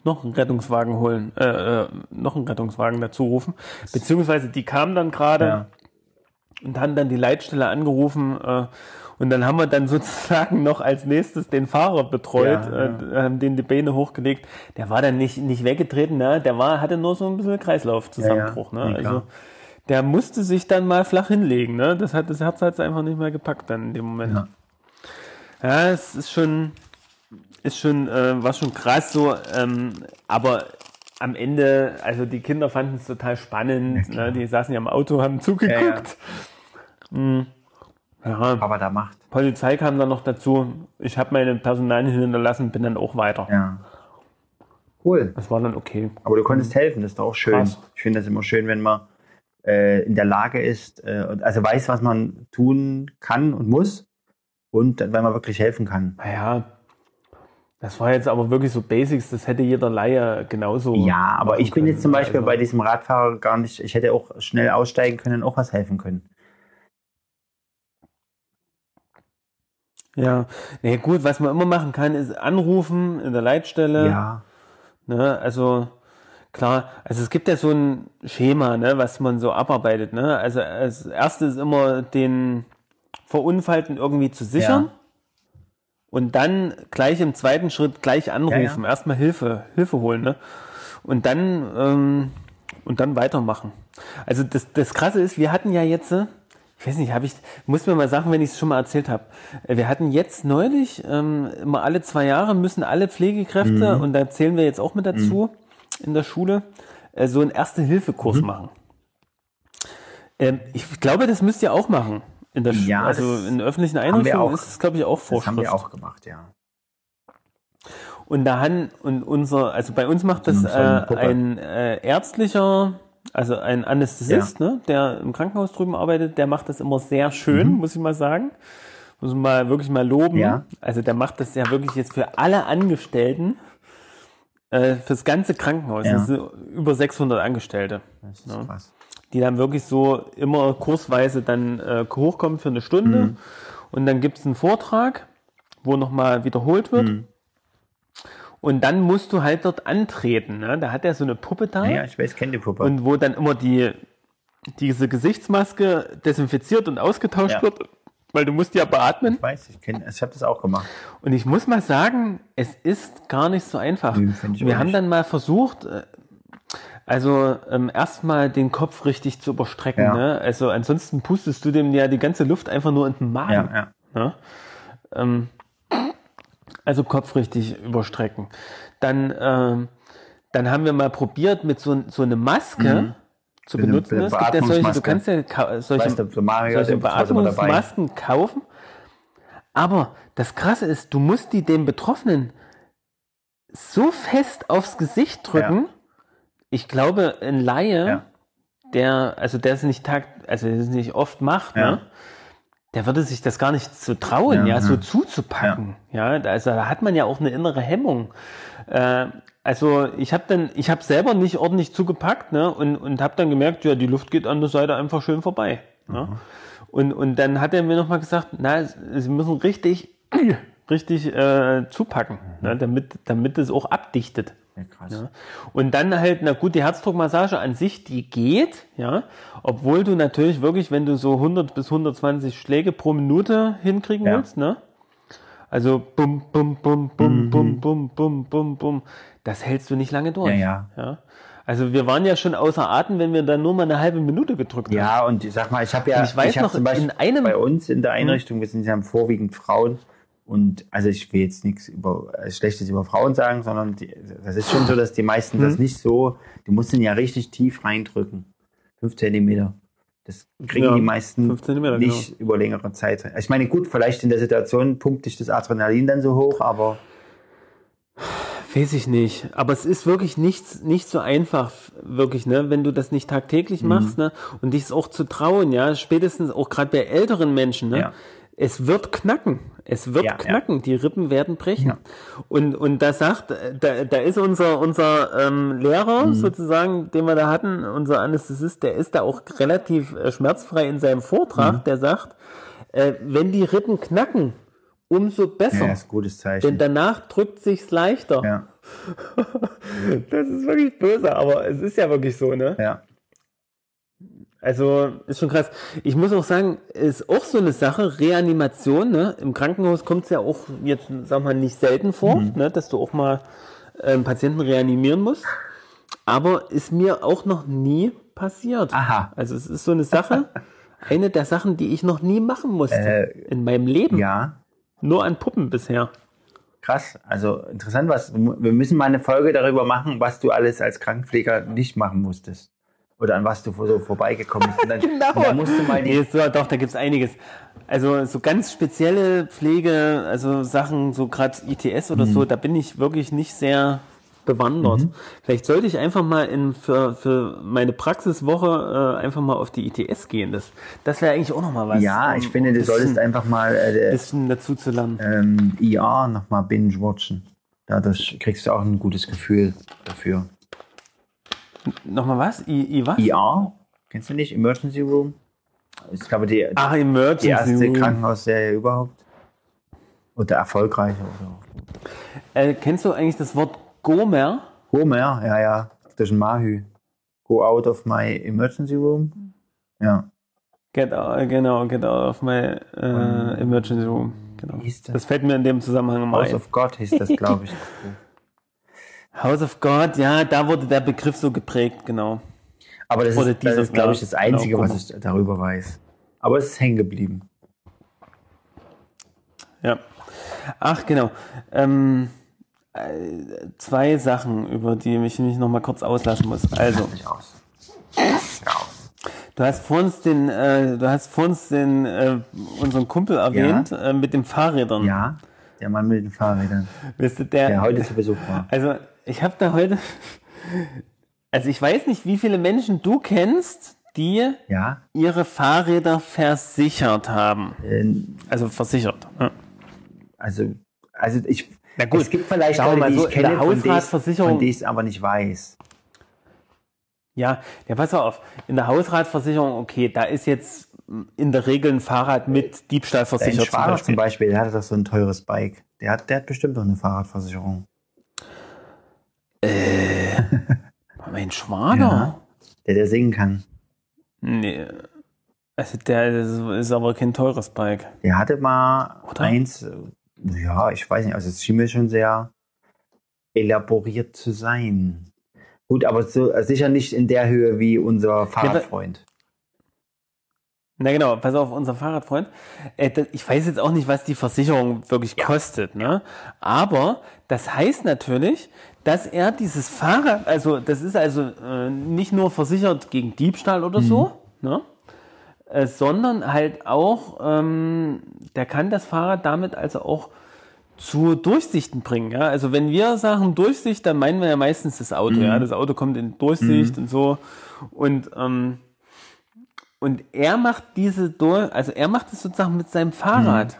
Speaker 3: noch einen Rettungswagen holen, äh, äh, noch einen Rettungswagen dazu rufen. Beziehungsweise die kamen dann gerade
Speaker 1: Ja.
Speaker 3: und haben dann die Leitstelle angerufen äh, und dann haben wir dann sozusagen noch als nächstes den Fahrer betreut,
Speaker 1: Ja,
Speaker 3: äh, haben den die Beine hochgelegt. Der war dann nicht, nicht weggetreten, ne? der war, hatte nur so ein bisschen Kreislaufzusammenbruch.
Speaker 1: Ja, ja.
Speaker 3: Ne? Also der musste sich dann mal flach hinlegen. Ne? Das hat das Herz hat einfach nicht mehr gepackt dann in dem Moment.
Speaker 1: Ja.
Speaker 3: Ja, es ist schon, ist schon, äh, war schon krass so, ähm, aber am Ende, also die Kinder fanden es total spannend.
Speaker 1: klar.
Speaker 3: ne? Die saßen ja im Auto, haben zugeguckt. Hm. Ja,
Speaker 1: Aber da macht.
Speaker 3: Polizei kam dann noch dazu. Ich habe meine Personalien hinterlassen, bin dann auch weiter.
Speaker 1: Ja. Cool.
Speaker 3: Das war dann okay.
Speaker 1: Aber du konntest helfen, das ist doch auch schön.
Speaker 3: Krass.
Speaker 1: Ich finde das immer schön, wenn man äh, in der Lage ist, äh, also weiß, was man tun kann und muss und wenn man wirklich helfen kann.
Speaker 3: Naja, das war jetzt aber wirklich so Basics, das hätte jeder Laie genauso.
Speaker 1: Ja, aber ich bin jetzt zum
Speaker 3: können.
Speaker 1: Beispiel
Speaker 3: Also-
Speaker 1: bei diesem Radfahrer gar nicht, ich hätte auch schnell aussteigen können und auch was helfen können.
Speaker 3: Ja, nee, gut, was man immer machen kann, ist anrufen in der Leitstelle.
Speaker 1: Ja.
Speaker 3: Ne? Also klar, also es gibt ja so ein Schema, ne, was man so abarbeitet. Ne? Also als erstes immer den Verunfallten irgendwie zu sichern
Speaker 1: Ja.
Speaker 3: und dann gleich im zweiten Schritt gleich anrufen,
Speaker 1: Ja,
Speaker 3: erstmal Hilfe, Hilfe holen, ne? Und dann ähm, und dann weitermachen. Also das, das Krasse ist, wir hatten ja jetzt, ich weiß nicht, habe ich, muss mir mal sagen, wenn ich es schon mal erzählt habe. Äh, Wir hatten jetzt neulich, ähm, immer alle zwei Jahre müssen alle Pflegekräfte, und da zählen wir jetzt auch mit dazu in der Schule, äh, so einen Erste-Hilfe-Kurs machen. Ähm, ich glaube, das müsst ihr auch machen. In der Sch-
Speaker 1: Ja,
Speaker 3: also
Speaker 1: das
Speaker 3: in öffentlichen Einrichtungen
Speaker 1: auch.
Speaker 3: ist es, glaube ich, auch
Speaker 1: Das
Speaker 3: Vorschrift.
Speaker 1: haben wir auch gemacht, ja.
Speaker 3: Und da han, und unser, also bei uns macht das äh, ein äh, ärztlicher, also ein Anästhesist, ne, der im Krankenhaus drüben arbeitet, der macht das immer sehr schön, muss ich mal sagen. Muss man mal wirklich mal loben.
Speaker 1: Mhm. Ja.
Speaker 3: Also der macht das ja wirklich jetzt für alle Angestellten, äh, fürs ganze Krankenhaus.
Speaker 1: Ja.
Speaker 3: Das sind über 600 Angestellte,
Speaker 1: Das ist
Speaker 3: Ja.
Speaker 1: krass.
Speaker 3: die dann wirklich so immer kursweise dann äh, hochkommen für eine Stunde.
Speaker 1: Mhm.
Speaker 3: Und dann gibt es einen Vortrag, wo nochmal wiederholt wird.
Speaker 1: Mhm.
Speaker 3: Und dann musst du halt dort antreten. Ne? Da hat er so eine Puppe da.
Speaker 1: Ja, ich weiß, kenne die Puppe.
Speaker 3: Und wo dann immer die, diese Gesichtsmaske desinfiziert und ausgetauscht
Speaker 1: Ja.
Speaker 3: wird, weil du musst ja beatmen.
Speaker 1: ich weiß, ich kenne, ich habe das auch gemacht.
Speaker 3: Und ich muss mal sagen, es ist gar nicht so einfach.
Speaker 1: Ich
Speaker 3: Wir haben
Speaker 1: nicht.
Speaker 3: dann mal versucht, äh, also ähm, erstmal den Kopf richtig zu überstrecken.
Speaker 1: Ja.
Speaker 3: Ne? Also ansonsten pustest du dem ja die ganze Luft einfach nur in den Magen.
Speaker 1: Ja, ja.
Speaker 3: Ne? Ähm, also Kopf richtig überstrecken. Dann, ähm, dann haben wir mal probiert, mit so, so eine Maske zu
Speaker 1: So eine
Speaker 3: benutzen. Es gibt ja solche, du kannst ja solche,
Speaker 1: Weißt du, Mario,
Speaker 3: solche. Beatmungsmasken kaufen. Aber das Krasse ist, du musst die dem Betroffenen so fest aufs Gesicht drücken. Ich glaube, ein Laie,
Speaker 1: Ja.
Speaker 3: der, also der es nicht tag, also der es nicht oft macht,
Speaker 1: Ja.
Speaker 3: ne? Der würde sich das gar nicht zu trauen,
Speaker 1: Ja,
Speaker 3: ja, so
Speaker 1: ja.
Speaker 3: zuzupacken. Ja. da- also da hat man ja auch eine innere Hemmung. Äh, also ich habe dann, ich habe selber nicht ordentlich zugepackt, ne, und und habe dann gemerkt, ja, die Luft geht an der Seite einfach schön vorbei. Ne? Und und dann hat er mir noch mal gesagt, na, sie müssen richtig, richtig äh, zupacken, ne, damit damit es auch abdichtet.
Speaker 1: Krass.
Speaker 3: Ja. Und dann halt, na gut, die Herzdruckmassage an sich, die geht, ja. Obwohl du natürlich wirklich, wenn du so 100 bis 120 Schläge pro Minute hinkriegen
Speaker 1: ja.
Speaker 3: willst, ne? Also bum, bum, bum, bum, mhm. bum, bum, bum, bum, bum. Das hältst du nicht lange durch.
Speaker 1: Ja, ja.
Speaker 3: ja? Also wir waren ja schon außer Atem, wenn wir dann nur mal eine halbe Minute gedrückt haben.
Speaker 1: Ja, und ich sag mal, ich habe ja,
Speaker 3: und ich weiß
Speaker 1: ich
Speaker 3: noch,
Speaker 1: zum Beispiel
Speaker 3: in einem,
Speaker 1: bei uns in der hm. Einrichtung, wir sind ja vorwiegend Frauen, und also ich will jetzt nichts über äh, Schlechtes über Frauen sagen, sondern die, das ist schon so, dass die meisten
Speaker 3: Mhm.
Speaker 1: das nicht so, die musst den ja richtig tief reindrücken. Fünf Zentimeter. Das kriegen
Speaker 3: Ja,
Speaker 1: die meisten nicht über längere Zeit. Ich meine, gut, vielleicht in der Situation pumpt dich das Adrenalin dann so hoch, aber
Speaker 3: Weiß ich nicht. Aber es ist wirklich nicht, nicht so einfach, wirklich, ne, wenn du das nicht tagtäglich
Speaker 1: Mhm.
Speaker 3: machst, ne, und dich auch zu trauen, ja, spätestens auch gerade bei älteren Menschen, ne,
Speaker 1: Ja.
Speaker 3: Es wird knacken. Es wird
Speaker 1: Ja, ja.
Speaker 3: knacken. Die Rippen werden brechen.
Speaker 1: Ja.
Speaker 3: Und, und da sagt, da, da ist unser, unser ähm, Lehrer
Speaker 1: Mhm.
Speaker 3: sozusagen, den wir da hatten, unser Anästhesist, der ist da auch relativ äh, schmerzfrei in seinem Vortrag,
Speaker 1: Mhm.
Speaker 3: der sagt, äh, wenn die Rippen knacken, umso besser.
Speaker 1: ja, ist ein gutes
Speaker 3: Denn
Speaker 1: Zeichen.
Speaker 3: danach drückt sich's leichter.
Speaker 1: Ja,
Speaker 3: Das ist wirklich böse, aber es ist ja wirklich so, ne?
Speaker 1: ja.
Speaker 3: Also ist schon krass. Ich muss auch sagen, ist auch so eine Sache, Reanimation, ne? Im Krankenhaus kommt es ja auch jetzt, sag mal, nicht selten vor,
Speaker 1: Mhm.
Speaker 3: ne? dass du auch mal ähm, Patienten reanimieren musst. Aber ist mir auch noch nie passiert.
Speaker 1: Aha.
Speaker 3: Also es ist so eine Sache, eine der Sachen, die ich noch nie machen musste
Speaker 1: Äh,
Speaker 3: in meinem Leben.
Speaker 1: Ja,
Speaker 3: Nur an Puppen bisher.
Speaker 1: Krass, also interessant, was wir müssen mal eine Folge darüber machen, was du alles als Krankenpfleger nicht machen musstest. Oder an was du so vorbeigekommen bist. Und dann,
Speaker 3: Genau.
Speaker 1: und dann musst du mal die
Speaker 3: Nee, so, doch, da gibt's einiges. Also so ganz spezielle Pflege, also Sachen, so gerade ITS oder
Speaker 1: Mhm.
Speaker 3: so, da bin ich wirklich nicht sehr bewandert. Vielleicht sollte ich einfach mal in, für, für meine Praxiswoche äh, einfach mal auf die ITS gehen. Das, das wäre eigentlich auch noch mal was.
Speaker 1: Ja,
Speaker 3: um
Speaker 1: ich finde, du
Speaker 3: ein
Speaker 1: solltest
Speaker 3: bisschen,
Speaker 1: einfach mal äh,
Speaker 3: bisschen dazu zu lernen.
Speaker 1: ähm, ER nochmal binge-watchen. Dadurch kriegst du auch ein gutes Gefühl dafür.
Speaker 3: Nochmal was? I, I was?
Speaker 1: ER? Kennst du nicht? Emergency Room? Ich glaube, die,
Speaker 3: Ach, Emergency
Speaker 1: die erste
Speaker 3: Room.
Speaker 1: Krankenhausserie überhaupt. Oder erfolgreiche oder.
Speaker 3: Äh, kennst du eigentlich das Wort Gomer?
Speaker 1: Homer, ja, ja. Das ist ein Mahü. Go out of my emergency room. Ja.
Speaker 3: Get out, genau, get out of my äh, emergency room. Genau.
Speaker 1: Das?
Speaker 3: Das fällt mir in dem Zusammenhang immer
Speaker 1: House
Speaker 3: ein.
Speaker 1: of God hieß das, glaube ich.
Speaker 3: House of God, ja, da wurde der Begriff so geprägt, genau.
Speaker 1: Aber das
Speaker 3: Oder
Speaker 1: ist, das ist glaube ich, das Einzige,
Speaker 3: Genau,
Speaker 1: was ich darüber weiß. Aber es ist hängen geblieben.
Speaker 3: Ja. Ach, genau. Ähm, äh, zwei Sachen, über die ich mich noch mal kurz auslassen muss. Also,
Speaker 1: aus. Ja, aus.
Speaker 3: du hast vor uns den, äh, du hast vor uns den, äh, unseren Kumpel erwähnt, äh, mit den Fahrrädern.
Speaker 1: ja, der Mann mit den Fahrrädern,
Speaker 3: Wisst ihr, der,
Speaker 1: der heute zu Besuch war.
Speaker 3: Also, ich habe da heute. Also, ich weiß nicht, wie viele Menschen du kennst, die
Speaker 1: Ja,
Speaker 3: ihre Fahrräder versichert haben.
Speaker 1: äh,
Speaker 3: Also versichert. Ja.
Speaker 1: also, also ich.
Speaker 3: Na gut,
Speaker 1: es gibt vielleicht Leute,
Speaker 3: mal
Speaker 1: die
Speaker 3: so,
Speaker 1: ich kenne, von denen ich- es aber nicht weiß.
Speaker 3: Ja, ja, pass auf. In der Hausratversicherung, okay, da ist jetzt in der Regel ein Fahrrad mit Diebstahl
Speaker 1: Dein
Speaker 3: versichert. Zum
Speaker 1: Schwager
Speaker 3: Beispiel.
Speaker 1: zum Beispiel, der hatte doch so ein teures Bike. Der hat, der hat bestimmt doch eine Fahrradversicherung.
Speaker 3: Mein Schwager?
Speaker 1: Ja. Der, der singen kann.
Speaker 3: Nee. Also der ist, ist aber kein teures Bike.
Speaker 1: Der hatte mal
Speaker 3: Oder?
Speaker 1: eins, äh, ja, ich weiß nicht, also es schien mir schon sehr elaboriert zu sein. Gut, aber so, äh, sicher nicht in der Höhe wie unser Fahrradfreund.
Speaker 3: Na genau, pass auf, unser Fahrradfreund. Äh, ich weiß jetzt auch nicht, was die Versicherung wirklich kostet, ne? Aber das heißt natürlich, dass er dieses Fahrrad, also das ist also äh, nicht nur versichert gegen Diebstahl oder so, ne? Äh, sondern halt auch, ähm, der kann das Fahrrad damit also auch zu Durchsichten bringen. Ja? Also wenn wir sagen Durchsicht, dann meinen wir ja meistens das Auto. Ja? Das Auto kommt in Durchsicht und so. Und ähm, und er macht diese Dur also er macht es sozusagen mit seinem Fahrrad.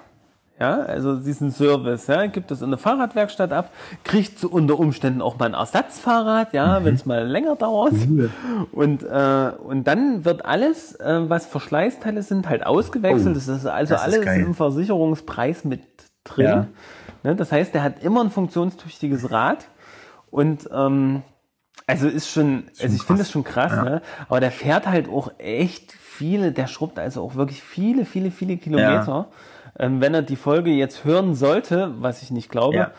Speaker 3: Ja, also diesen Service, ja, gibt es in der Fahrradwerkstatt ab, kriegt so unter Umständen auch mal ein Ersatzfahrrad, ja, wenn es mal länger dauert. Und, äh, und dann wird alles, äh, was Verschleißteile sind, halt ausgewechselt.
Speaker 1: Oh,
Speaker 3: das ist also
Speaker 1: das ist
Speaker 3: alles
Speaker 1: geil.
Speaker 3: im Versicherungspreis mit drin.
Speaker 1: Ja.
Speaker 3: Ne, das heißt, der hat immer ein funktionstüchtiges Rad und ähm, also ist schon, also ich finde das schon krass, ne? aber der fährt halt auch echt viele, der schrubbt also auch wirklich viele, viele, viele Kilometer. Ähm, wenn er die Folge jetzt hören sollte, was ich nicht glaube,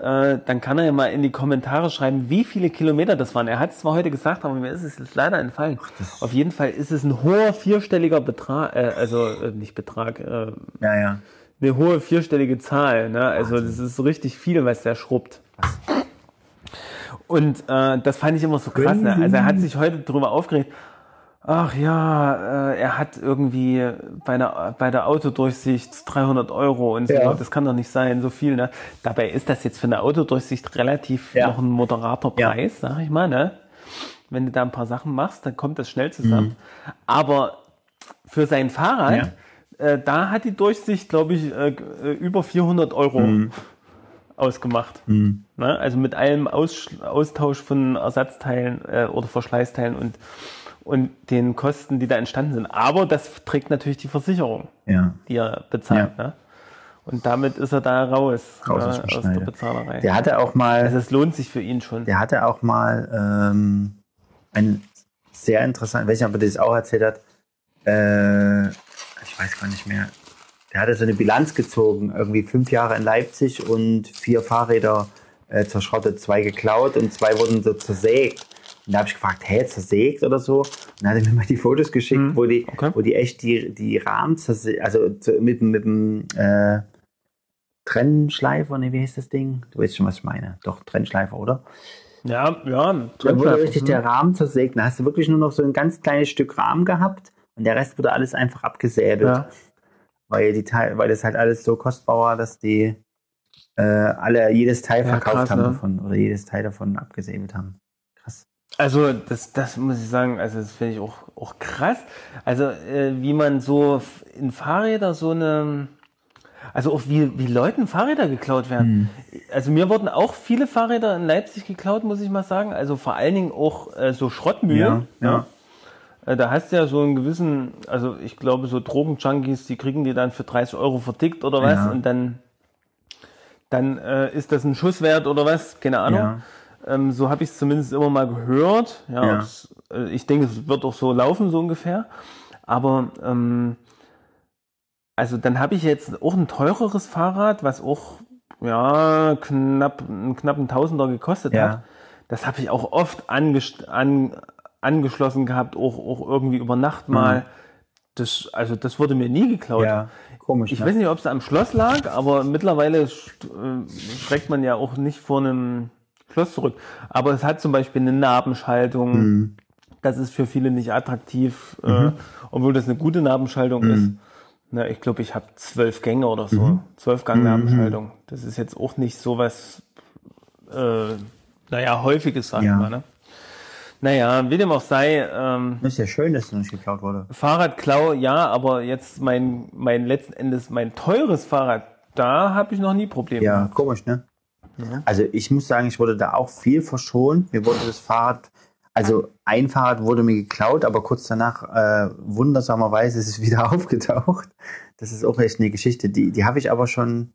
Speaker 3: äh, dann kann er ja mal in die Kommentare schreiben, wie viele Kilometer das waren. Er hat es zwar heute gesagt, aber mir ist es jetzt leider entfallen. Auf jeden Fall ist es ein hoher vierstelliger Betrag, äh, also äh, nicht Betrag, äh,
Speaker 1: Ja, ja.
Speaker 3: eine hohe vierstellige Zahl. Ne? Also das ist so richtig viel, was der schrubbt. Und äh, das fand ich immer so krass. Ne? Also er hat sich heute darüber aufgeregt. Ach ja, äh, er hat irgendwie bei, einer, bei der Autodurchsicht 300 Euro und so.
Speaker 1: Ja.
Speaker 3: Das kann doch nicht sein, so viel. Ne? Dabei ist das jetzt für eine Autodurchsicht relativ
Speaker 1: Ja.
Speaker 3: noch ein moderater
Speaker 1: Ja.
Speaker 3: Preis, sag ich mal. Ne? Wenn du da ein paar Sachen machst, dann kommt das schnell zusammen.
Speaker 1: Mhm.
Speaker 3: Aber für sein Fahrrad, äh, da hat die Durchsicht, glaube ich, äh, äh, über 400 Euro
Speaker 1: Mhm.
Speaker 3: ausgemacht. Ne? Also mit allem Aus Austausch von Ersatzteilen äh, oder Verschleißteilen und, und den Kosten, die da entstanden sind. Aber das trägt natürlich die Versicherung,
Speaker 1: Ja.
Speaker 3: die er bezahlt. Ne? Und damit ist er da raus,
Speaker 1: Raus aus dem
Speaker 3: aus der. Bezahlerei.
Speaker 1: Der hatte auch mal.
Speaker 3: also es lohnt sich für ihn schon.
Speaker 1: Der hatte auch mal ähm, ein sehr interessant, weiß nicht, ob er das auch erzählt hat. Äh, ich weiß gar nicht mehr. Der hatte so eine Bilanz gezogen, irgendwie fünf Jahre in Leipzig und vier Fahrräder äh, zerschrottet, zwei geklaut und zwei wurden so zersägt. Und da habe ich gefragt, hä, zersägt oder so? Und dann hat er mir mal die Fotos geschickt, wo, die,
Speaker 3: okay.
Speaker 1: wo die echt die, die Rahmen zersägt, also mit, mit dem, äh, Trennschleifer, ne, wie heißt das Ding? Du weißt schon, was ich meine. Doch, Trennschleifer, oder?
Speaker 3: Ja, ja.
Speaker 1: Da wurde richtig der Rahmen zersägt. Da hast du wirklich nur noch so ein ganz kleines Stück Rahmen gehabt und der Rest wurde alles einfach abgesäbelt.
Speaker 3: Ja.
Speaker 1: Weil, die weil das halt alles so kostbar war, dass die äh, alle jedes Teil
Speaker 3: Ja,
Speaker 1: verkauft
Speaker 3: krass,
Speaker 1: haben
Speaker 3: ne?
Speaker 1: davon oder jedes Teil davon abgesäbelt haben.
Speaker 3: Also das, das muss ich sagen, also das finde ich auch, auch krass. Also äh, wie man so in Fahrräder so eine, also auch wie, wie Leuten Fahrräder geklaut werden.
Speaker 1: Hm.
Speaker 3: Also mir wurden auch viele Fahrräder in Leipzig geklaut, muss ich mal sagen. Also vor allen Dingen auch äh, so Schrottmühlen.
Speaker 1: Ja, ja.
Speaker 3: Äh, Da hast du ja so einen gewissen, also ich glaube so Drogenjunkies, die kriegen die dann für 30 Euro vertickt oder was
Speaker 1: Ja.
Speaker 3: und dann, dann äh, ist das ein Schuss wert oder was, keine Ahnung.
Speaker 1: Ja.
Speaker 3: Ähm, so habe ich es zumindest immer mal gehört. Ja,
Speaker 1: Ja.
Speaker 3: äh, ich denke, es wird auch so laufen, so ungefähr. Aber ähm, also dann habe ich jetzt auch ein teureres Fahrrad, was auch ja knapp einen knappen Tausender gekostet
Speaker 1: Ja.
Speaker 3: hat. Das habe ich auch oft angest an, angeschlossen gehabt, auch, auch irgendwie über Nacht mal. Das, also das wurde mir nie geklaut.
Speaker 1: Mhm. Ja, komisch.
Speaker 3: Ich
Speaker 1: ne?
Speaker 3: weiß nicht, ob es am Schloss lag, aber mittlerweile äh, schreckt man ja auch nicht vor einem Schloss zurück. Aber es hat zum Beispiel eine Nabenschaltung.
Speaker 1: Mhm.
Speaker 3: Das ist für viele nicht attraktiv, äh, obwohl das eine gute Nabenschaltung
Speaker 1: Mhm.
Speaker 3: ist. Na, ich glaube, ich habe zwölf Gänge oder so. Zwölf Gang Nabenschaltung. Das ist jetzt auch nicht so was, äh, naja, häufiges, sag
Speaker 1: Ja.
Speaker 3: ich mal. Ne? Naja, wie dem auch sei, ähm,
Speaker 1: ist ja schön, dass es noch nicht geklaut wurde.
Speaker 3: Fahrradklau, ja, aber jetzt mein, mein letzten Endes mein teures Fahrrad, da habe ich noch nie Probleme.
Speaker 1: Ja,
Speaker 3: gehabt.
Speaker 1: komisch, ne? Also ich muss sagen, ich wurde da auch viel verschont. Mir wurde das Fahrrad, also ein Fahrrad wurde mir geklaut, aber kurz danach, äh, wundersamerweise, ist es wieder aufgetaucht. Das ist auch echt eine Geschichte, die, die habe ich aber schon,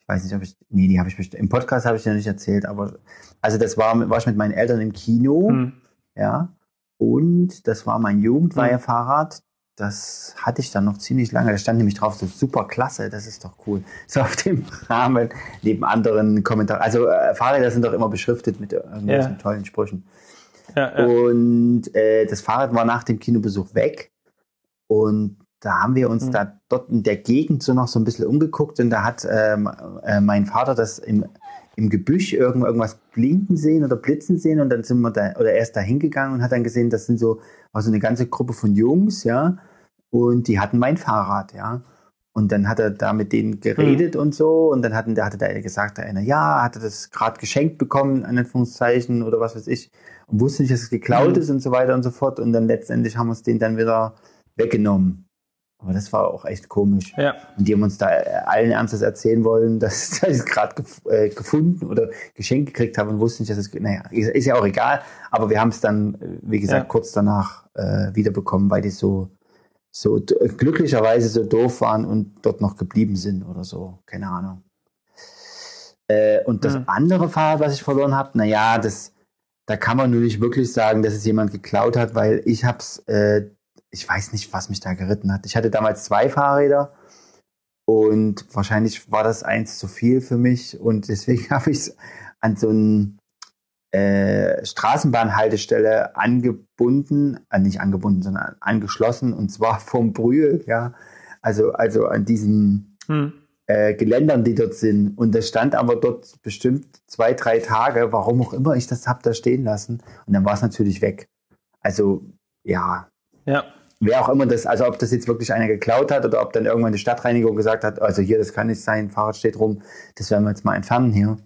Speaker 1: ich weiß nicht, ob ich, nee, die habe ich im Podcast habe ich dir nicht erzählt, aber, also das war, war ich mit meinen Eltern im Kino,
Speaker 3: Hm.
Speaker 1: ja, und das war mein Jugendweihefahrrad. Das hatte ich dann noch ziemlich lange. Da stand nämlich drauf, so super klasse, das ist doch cool. So auf dem Rahmen neben anderen Kommentaren. Also äh, Fahrräder sind doch immer beschriftet mit irgendwelchen
Speaker 3: Ja.
Speaker 1: tollen Sprüchen.
Speaker 3: Ja, ja.
Speaker 1: Und äh, das Fahrrad war nach dem Kinobesuch weg. Und da haben wir uns
Speaker 3: Mhm.
Speaker 1: da dort in der Gegend so noch so ein bisschen umgeguckt und da hat ähm, äh, mein Vater das im, im Gebüsch irgend, irgendwas blinken sehen oder blitzen sehen und dann sind wir da, oder er ist da hingegangen und hat dann gesehen, das sind so, war so eine ganze Gruppe von Jungs, ja, und die hatten mein Fahrrad, ja. Und dann hat er da mit denen geredet und so und dann hatten, da hatte der gesagt, der eine, ja, hatte das gerade geschenkt bekommen, in Anführungszeichen oder was weiß ich, und wusste nicht, dass es geklaut
Speaker 3: Mhm.
Speaker 1: ist und so weiter und so fort und dann letztendlich haben wir es denen dann wieder weggenommen. Aber das war auch echt komisch.
Speaker 3: ja.
Speaker 1: Und die haben uns da äh, allen Ernstes erzählen wollen, dass, dass ich es gerade gef äh, gefunden oder geschenkt gekriegt habe und wussten nicht, dass es, naja, ist, ist ja auch egal. Aber wir haben es dann, äh, wie gesagt,
Speaker 3: Ja.
Speaker 1: kurz danach äh, wiederbekommen, weil die so, so glücklicherweise so doof waren und dort noch geblieben sind oder so. Keine Ahnung. Äh, und das
Speaker 3: Mhm.
Speaker 1: andere Fahrrad, was ich verloren habe, naja, das, da kann man nur nicht wirklich sagen, dass es jemand geklaut hat, weil ich hab's, äh, ich weiß nicht, was mich da geritten hat. Ich hatte damals zwei Fahrräder und wahrscheinlich war das eins zu viel für mich und deswegen habe ich es an so einen äh, Straßenbahnhaltestelle angebunden, äh, nicht angebunden, sondern angeschlossen und zwar vom Brühl, ja. Also, also an diesen
Speaker 3: Hm.
Speaker 1: äh, Geländern, die dort sind. Und das stand aber dort bestimmt zwei, drei Tage, warum auch immer ich das hab da stehen lassen. Und dann war es natürlich weg. Also, ja,
Speaker 3: Ja.
Speaker 1: wer auch immer das, also ob das jetzt wirklich einer geklaut hat oder ob dann irgendwann die Stadtreinigung gesagt hat, also hier, das kann nicht sein, Fahrrad steht rum, das werden wir jetzt mal entfernen hier.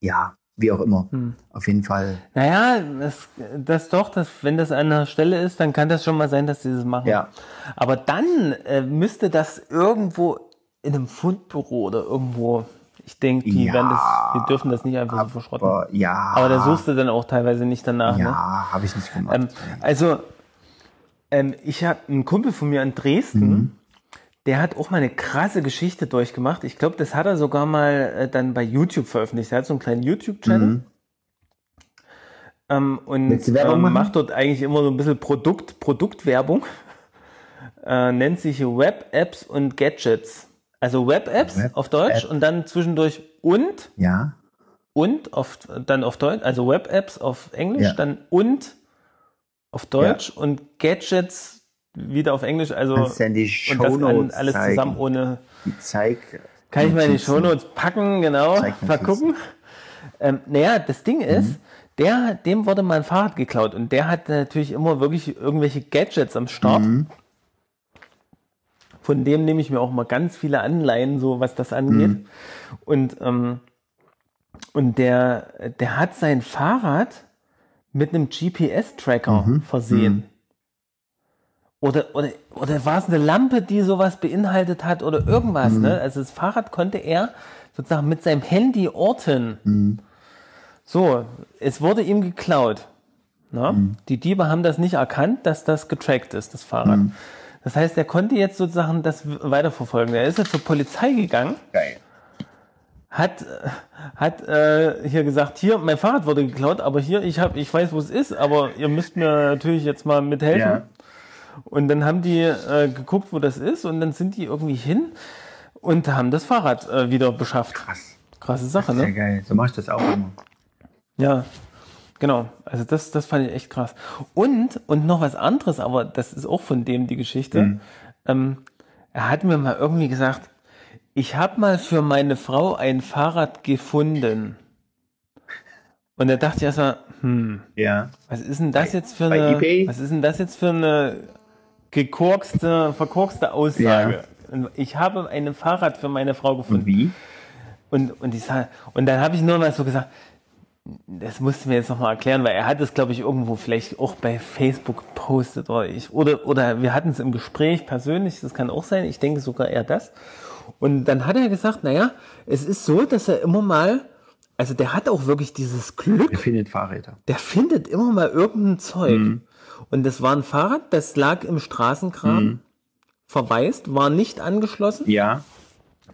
Speaker 1: Ja, wie auch immer.
Speaker 3: Hm.
Speaker 1: Auf jeden Fall.
Speaker 3: Naja, das, das doch, das, wenn das an der Stelle ist, dann kann das schon mal sein, dass sie das machen.
Speaker 1: Ja.
Speaker 3: Aber dann äh, müsste das irgendwo in einem Fundbüro oder irgendwo, ich denke, die
Speaker 1: Ja,
Speaker 3: werden das, die dürfen das nicht einfach so verschrotten.
Speaker 1: Aber ja.
Speaker 3: Aber da suchst du dann auch teilweise nicht danach. Ne?
Speaker 1: Ja, habe ich nicht gemacht.
Speaker 3: Ähm, also, ähm, ich habe einen Kumpel von mir in Dresden,
Speaker 1: Mhm.
Speaker 3: der hat auch mal eine krasse Geschichte durchgemacht. Ich glaube, das hat er sogar mal äh, dann bei YouTube veröffentlicht. Er hat so einen kleinen YouTube-Channel.
Speaker 1: Mhm.
Speaker 3: Ähm, und ähm, macht dort eigentlich immer so ein bisschen Produkt, Produktwerbung. Äh, nennt sich Web Apps und Gadgets. Also Web Apps
Speaker 1: Web
Speaker 3: auf Deutsch
Speaker 1: App.
Speaker 3: und dann zwischendurch und
Speaker 1: Ja.
Speaker 3: und auf, dann auf Deutsch, also Web Apps auf Englisch,
Speaker 1: Ja.
Speaker 3: dann und auf Deutsch und Gadgets wieder auf Englisch, also
Speaker 1: Kannst du ja in die
Speaker 3: und das an,
Speaker 1: Shownotes
Speaker 3: alles
Speaker 1: zeigen.
Speaker 3: zusammen ohne.
Speaker 1: Die zeig,
Speaker 3: Kann ich mal in die. Shownotes packen, genau. Mal gucken. Ähm, naja, das Ding ist, der, dem wurde mal ein Fahrrad geklaut und der hat natürlich immer wirklich irgendwelche Gadgets am Start. Von dem nehme ich mir auch mal ganz viele Anleihen, so was das angeht. Und, ähm, und der, der hat sein Fahrrad mit einem GPS-Tracker versehen. Oder, oder, oder war es eine Lampe, die sowas beinhaltet hat oder irgendwas, ne? Also das Fahrrad konnte er sozusagen mit seinem Handy orten. So, es wurde ihm geklaut. Ne? Die Diebe haben das nicht erkannt, dass das getrackt ist, das Fahrrad. Das heißt, er konnte jetzt sozusagen das weiterverfolgen. Er ist jetzt zur Polizei gegangen,
Speaker 1: Geil.
Speaker 3: Hat, hat äh, hier gesagt, hier, mein Fahrrad wurde geklaut, aber hier, ich, hab, ich weiß, wo es ist, aber ihr müsst mir natürlich jetzt mal mithelfen.
Speaker 1: Ja.
Speaker 3: Und dann haben die äh, geguckt, wo das ist und dann sind die irgendwie hin und haben das Fahrrad äh, wieder beschafft.
Speaker 1: Krass.
Speaker 3: Krasse Sache,
Speaker 1: Sehr
Speaker 3: ne?
Speaker 1: geil. So mach ich das auch immer.
Speaker 3: Ja, genau. Also das, das fand ich echt krass. Und, und noch was anderes, aber das ist auch von dem die Geschichte. Ähm, er hat mir mal irgendwie gesagt, ich habe mal für meine Frau ein Fahrrad gefunden. Und da dachte ich erstmal, hm,
Speaker 1: Ja.
Speaker 3: was ist denn das jetzt für
Speaker 1: bei
Speaker 3: eine,
Speaker 1: eBay?
Speaker 3: was ist denn das jetzt für eine gekorkste, verkorkste Aussage? Und Ich habe ein Fahrrad für meine Frau gefunden.
Speaker 1: Und wie?
Speaker 3: Und, und, ich sag, und dann habe ich nur mal so gesagt, das musst du mir jetzt nochmal erklären, weil er hat es, glaube ich, irgendwo vielleicht auch bei Facebook gepostet oder ich, oder, oder wir hatten es im Gespräch persönlich, das kann auch sein, ich denke sogar eher das. Und dann hat er gesagt, naja, es ist so, dass er immer mal, also der hat auch wirklich dieses
Speaker 1: Er
Speaker 3: Glück,
Speaker 1: findet Fahrräder.
Speaker 3: der findet immer mal irgendein Zeug. Und das war ein Fahrrad, das lag im Straßengraben, verwaist, war nicht angeschlossen.
Speaker 1: Ja.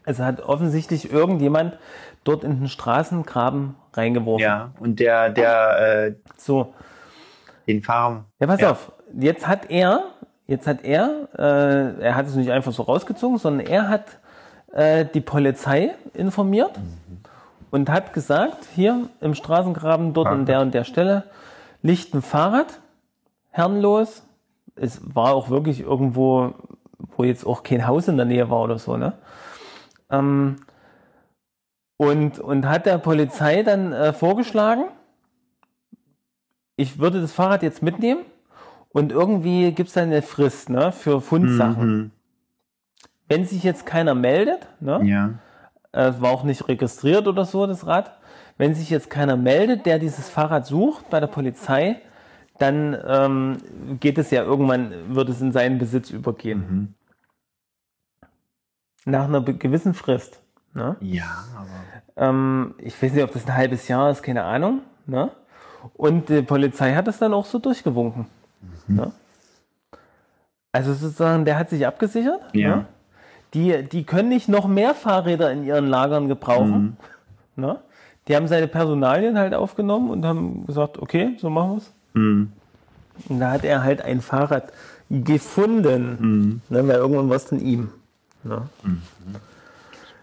Speaker 3: Also hat offensichtlich irgendjemand dort in den Straßengraben reingeworfen.
Speaker 1: Ja. Und der, der, äh,
Speaker 3: So,
Speaker 1: den Fahrer.
Speaker 3: ja, pass
Speaker 1: Ja.
Speaker 3: auf. Jetzt hat er, jetzt hat er, äh, er hat es nicht einfach so rausgezogen, sondern er hat äh, die Polizei informiert und hat gesagt, hier im Straßengraben, dort an der und der Stelle, liegt ein Fahrrad, herrenlos. Es war auch wirklich irgendwo, wo jetzt auch kein Haus in der Nähe war oder so, ne? Ähm, und, und hat der Polizei dann äh, vorgeschlagen, ich würde das Fahrrad jetzt mitnehmen und irgendwie gibt es dann eine Frist ne, für Fundsachen.
Speaker 1: Mhm.
Speaker 3: Wenn sich jetzt keiner meldet, ne,
Speaker 1: Ja.
Speaker 3: äh, es war auch nicht registriert oder so, das Rad, wenn sich jetzt keiner meldet, der dieses Fahrrad sucht bei der Polizei, dann ähm, geht es ja irgendwann, wird es in seinen Besitz übergehen. Nach einer gewissen Frist. Ne?
Speaker 1: Ja, aber.
Speaker 3: Ähm, ich weiß nicht, ob das ein halbes Jahr ist, keine Ahnung. Ne? Und die Polizei hat das dann auch so durchgewunken. Ne? Also sozusagen, der hat sich abgesichert.
Speaker 1: Ja.
Speaker 3: Die, die können nicht noch mehr Fahrräder in ihren Lagern gebrauchen. Ne? Die haben seine Personalien halt aufgenommen und haben gesagt, okay, so machen wir es.
Speaker 1: Mhm.
Speaker 3: Und da hat er halt ein Fahrrad gefunden. Ne, weil irgendwann war es dann ihm. Ne?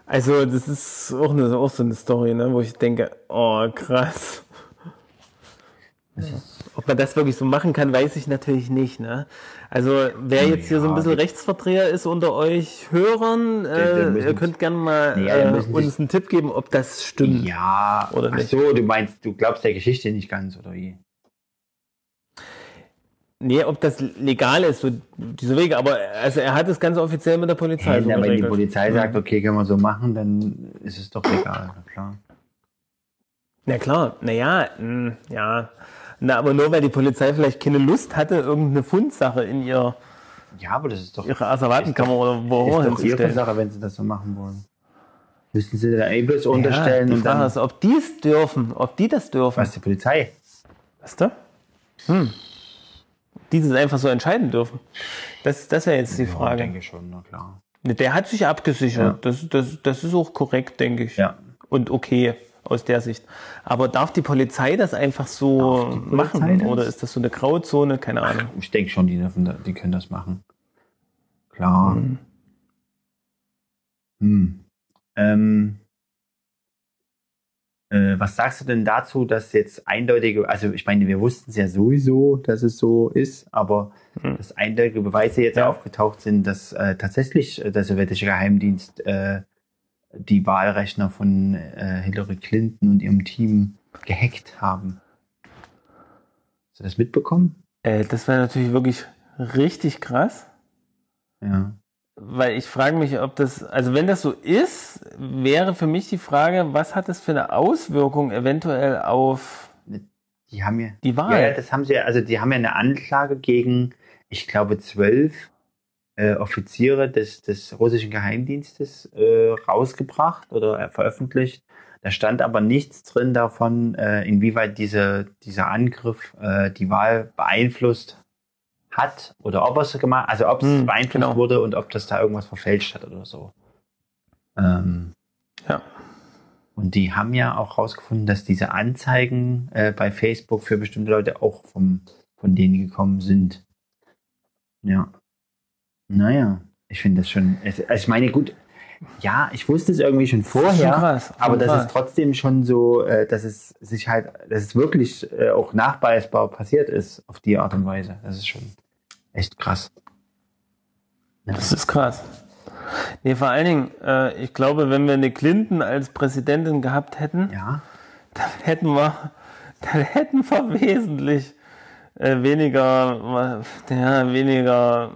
Speaker 3: Also, das ist auch, eine, auch so eine Story, ne, wo ich denke, oh, krass. Ob man das wirklich so machen kann, weiß ich natürlich nicht. Ne? Also, wer jetzt hier so ein bisschen Rechtsverdreher ist unter euch Hörern, äh, ihr könnt gerne mal
Speaker 1: Nee,
Speaker 3: äh, uns einen Tipp geben, ob das stimmt.
Speaker 1: Ja.
Speaker 3: Oder
Speaker 1: Ach
Speaker 3: nicht?
Speaker 1: so, du meinst, du glaubst der Geschichte nicht ganz, oder wie?
Speaker 3: Nee, ob das legal ist, so diese Wege, aber also er hat es ganz offiziell mit der Polizei
Speaker 1: Hey,
Speaker 3: so
Speaker 1: wenn die. Polizei sagt, okay, können wir so machen, dann ist es doch legal, na klar.
Speaker 3: Na klar, naja, ja. Na, aber nur weil die Polizei vielleicht keine Lust hatte, irgendeine Fundsache in ihr,
Speaker 1: Ja, aber das ist doch,
Speaker 3: ihre Asservatenkammer oder wo auch
Speaker 1: ist
Speaker 3: immer
Speaker 1: doch ihre. Sache, wenn sie das so machen wollen. Müssen sie da eh bloß unterstellen
Speaker 3: ja, die
Speaker 1: und
Speaker 3: Frage
Speaker 1: dann.
Speaker 3: ist, ob die es dürfen, ob die das dürfen.
Speaker 1: Was, die Polizei?
Speaker 3: Weißt du? Hm. Die das einfach so entscheiden dürfen. Das, das wäre jetzt die
Speaker 1: Ja,
Speaker 3: Frage.
Speaker 1: denke schon, na klar.
Speaker 3: Der hat sich abgesichert.
Speaker 1: Ja.
Speaker 3: Das, das, das ist auch korrekt, denke ich.
Speaker 1: Ja.
Speaker 3: Und okay aus der Sicht. Aber darf die Polizei das einfach so machen? Oder ist das so eine Grauzone? Keine Ahnung.
Speaker 1: Ich denke schon, die, dürfen, die können das machen. Klar.
Speaker 3: Mhm.
Speaker 1: Hm. Ähm, äh, was sagst du denn dazu, dass jetzt eindeutige, also ich meine, wir wussten es ja sowieso, dass es so ist, aber
Speaker 3: Hm.
Speaker 1: dass eindeutige Beweise jetzt
Speaker 3: Ja.
Speaker 1: aufgetaucht sind, dass äh, tatsächlich äh, der sowjetische Geheimdienst äh, die Wahlrechner von äh, Hillary Clinton und ihrem Team gehackt haben. Hast du das mitbekommen?
Speaker 3: Äh, das wäre natürlich wirklich richtig krass.
Speaker 1: Ja.
Speaker 3: Weil ich frage mich, ob das, also wenn das so ist, wäre für mich die Frage, was hat das für eine Auswirkung eventuell auf
Speaker 1: Die haben ja,
Speaker 3: die Wahl?
Speaker 1: ja, das haben sie ja, also die haben ja eine Anklage gegen, ich glaube, zwölf äh, Offiziere des, des russischen Geheimdienstes äh, rausgebracht oder äh, veröffentlicht. Da stand aber nichts drin davon, äh, inwieweit diese, dieser Angriff äh, die Wahl beeinflusst hat oder ob es gemacht, also ob es
Speaker 3: Hm,
Speaker 1: beeinflusst
Speaker 3: genau.
Speaker 1: wurde und ob das da irgendwas verfälscht hat oder so. Ähm,
Speaker 3: Ja.
Speaker 1: und die haben ja auch rausgefunden, dass diese Anzeigen äh, bei Facebook für bestimmte Leute auch vom, von denen gekommen sind. Ja. Naja, ich finde das schon. Also ich meine, gut, ja, ich wusste es irgendwie schon
Speaker 3: Schon
Speaker 1: vorher,
Speaker 3: krass,
Speaker 1: aber
Speaker 3: schon
Speaker 1: das
Speaker 3: krass.
Speaker 1: ist trotzdem schon so, äh, dass es sich halt, dass es wirklich äh, auch nachweisbar passiert ist auf die Art und Weise. Das ist schon echt krass. Ja.
Speaker 3: Das ist krass. Nee, vor allen Dingen, äh, ich glaube, wenn wir eine Clinton als Präsidentin gehabt hätten,
Speaker 1: Ja,
Speaker 3: dann hätten wir, dann hätten wir wesentlich weniger, ja, weniger,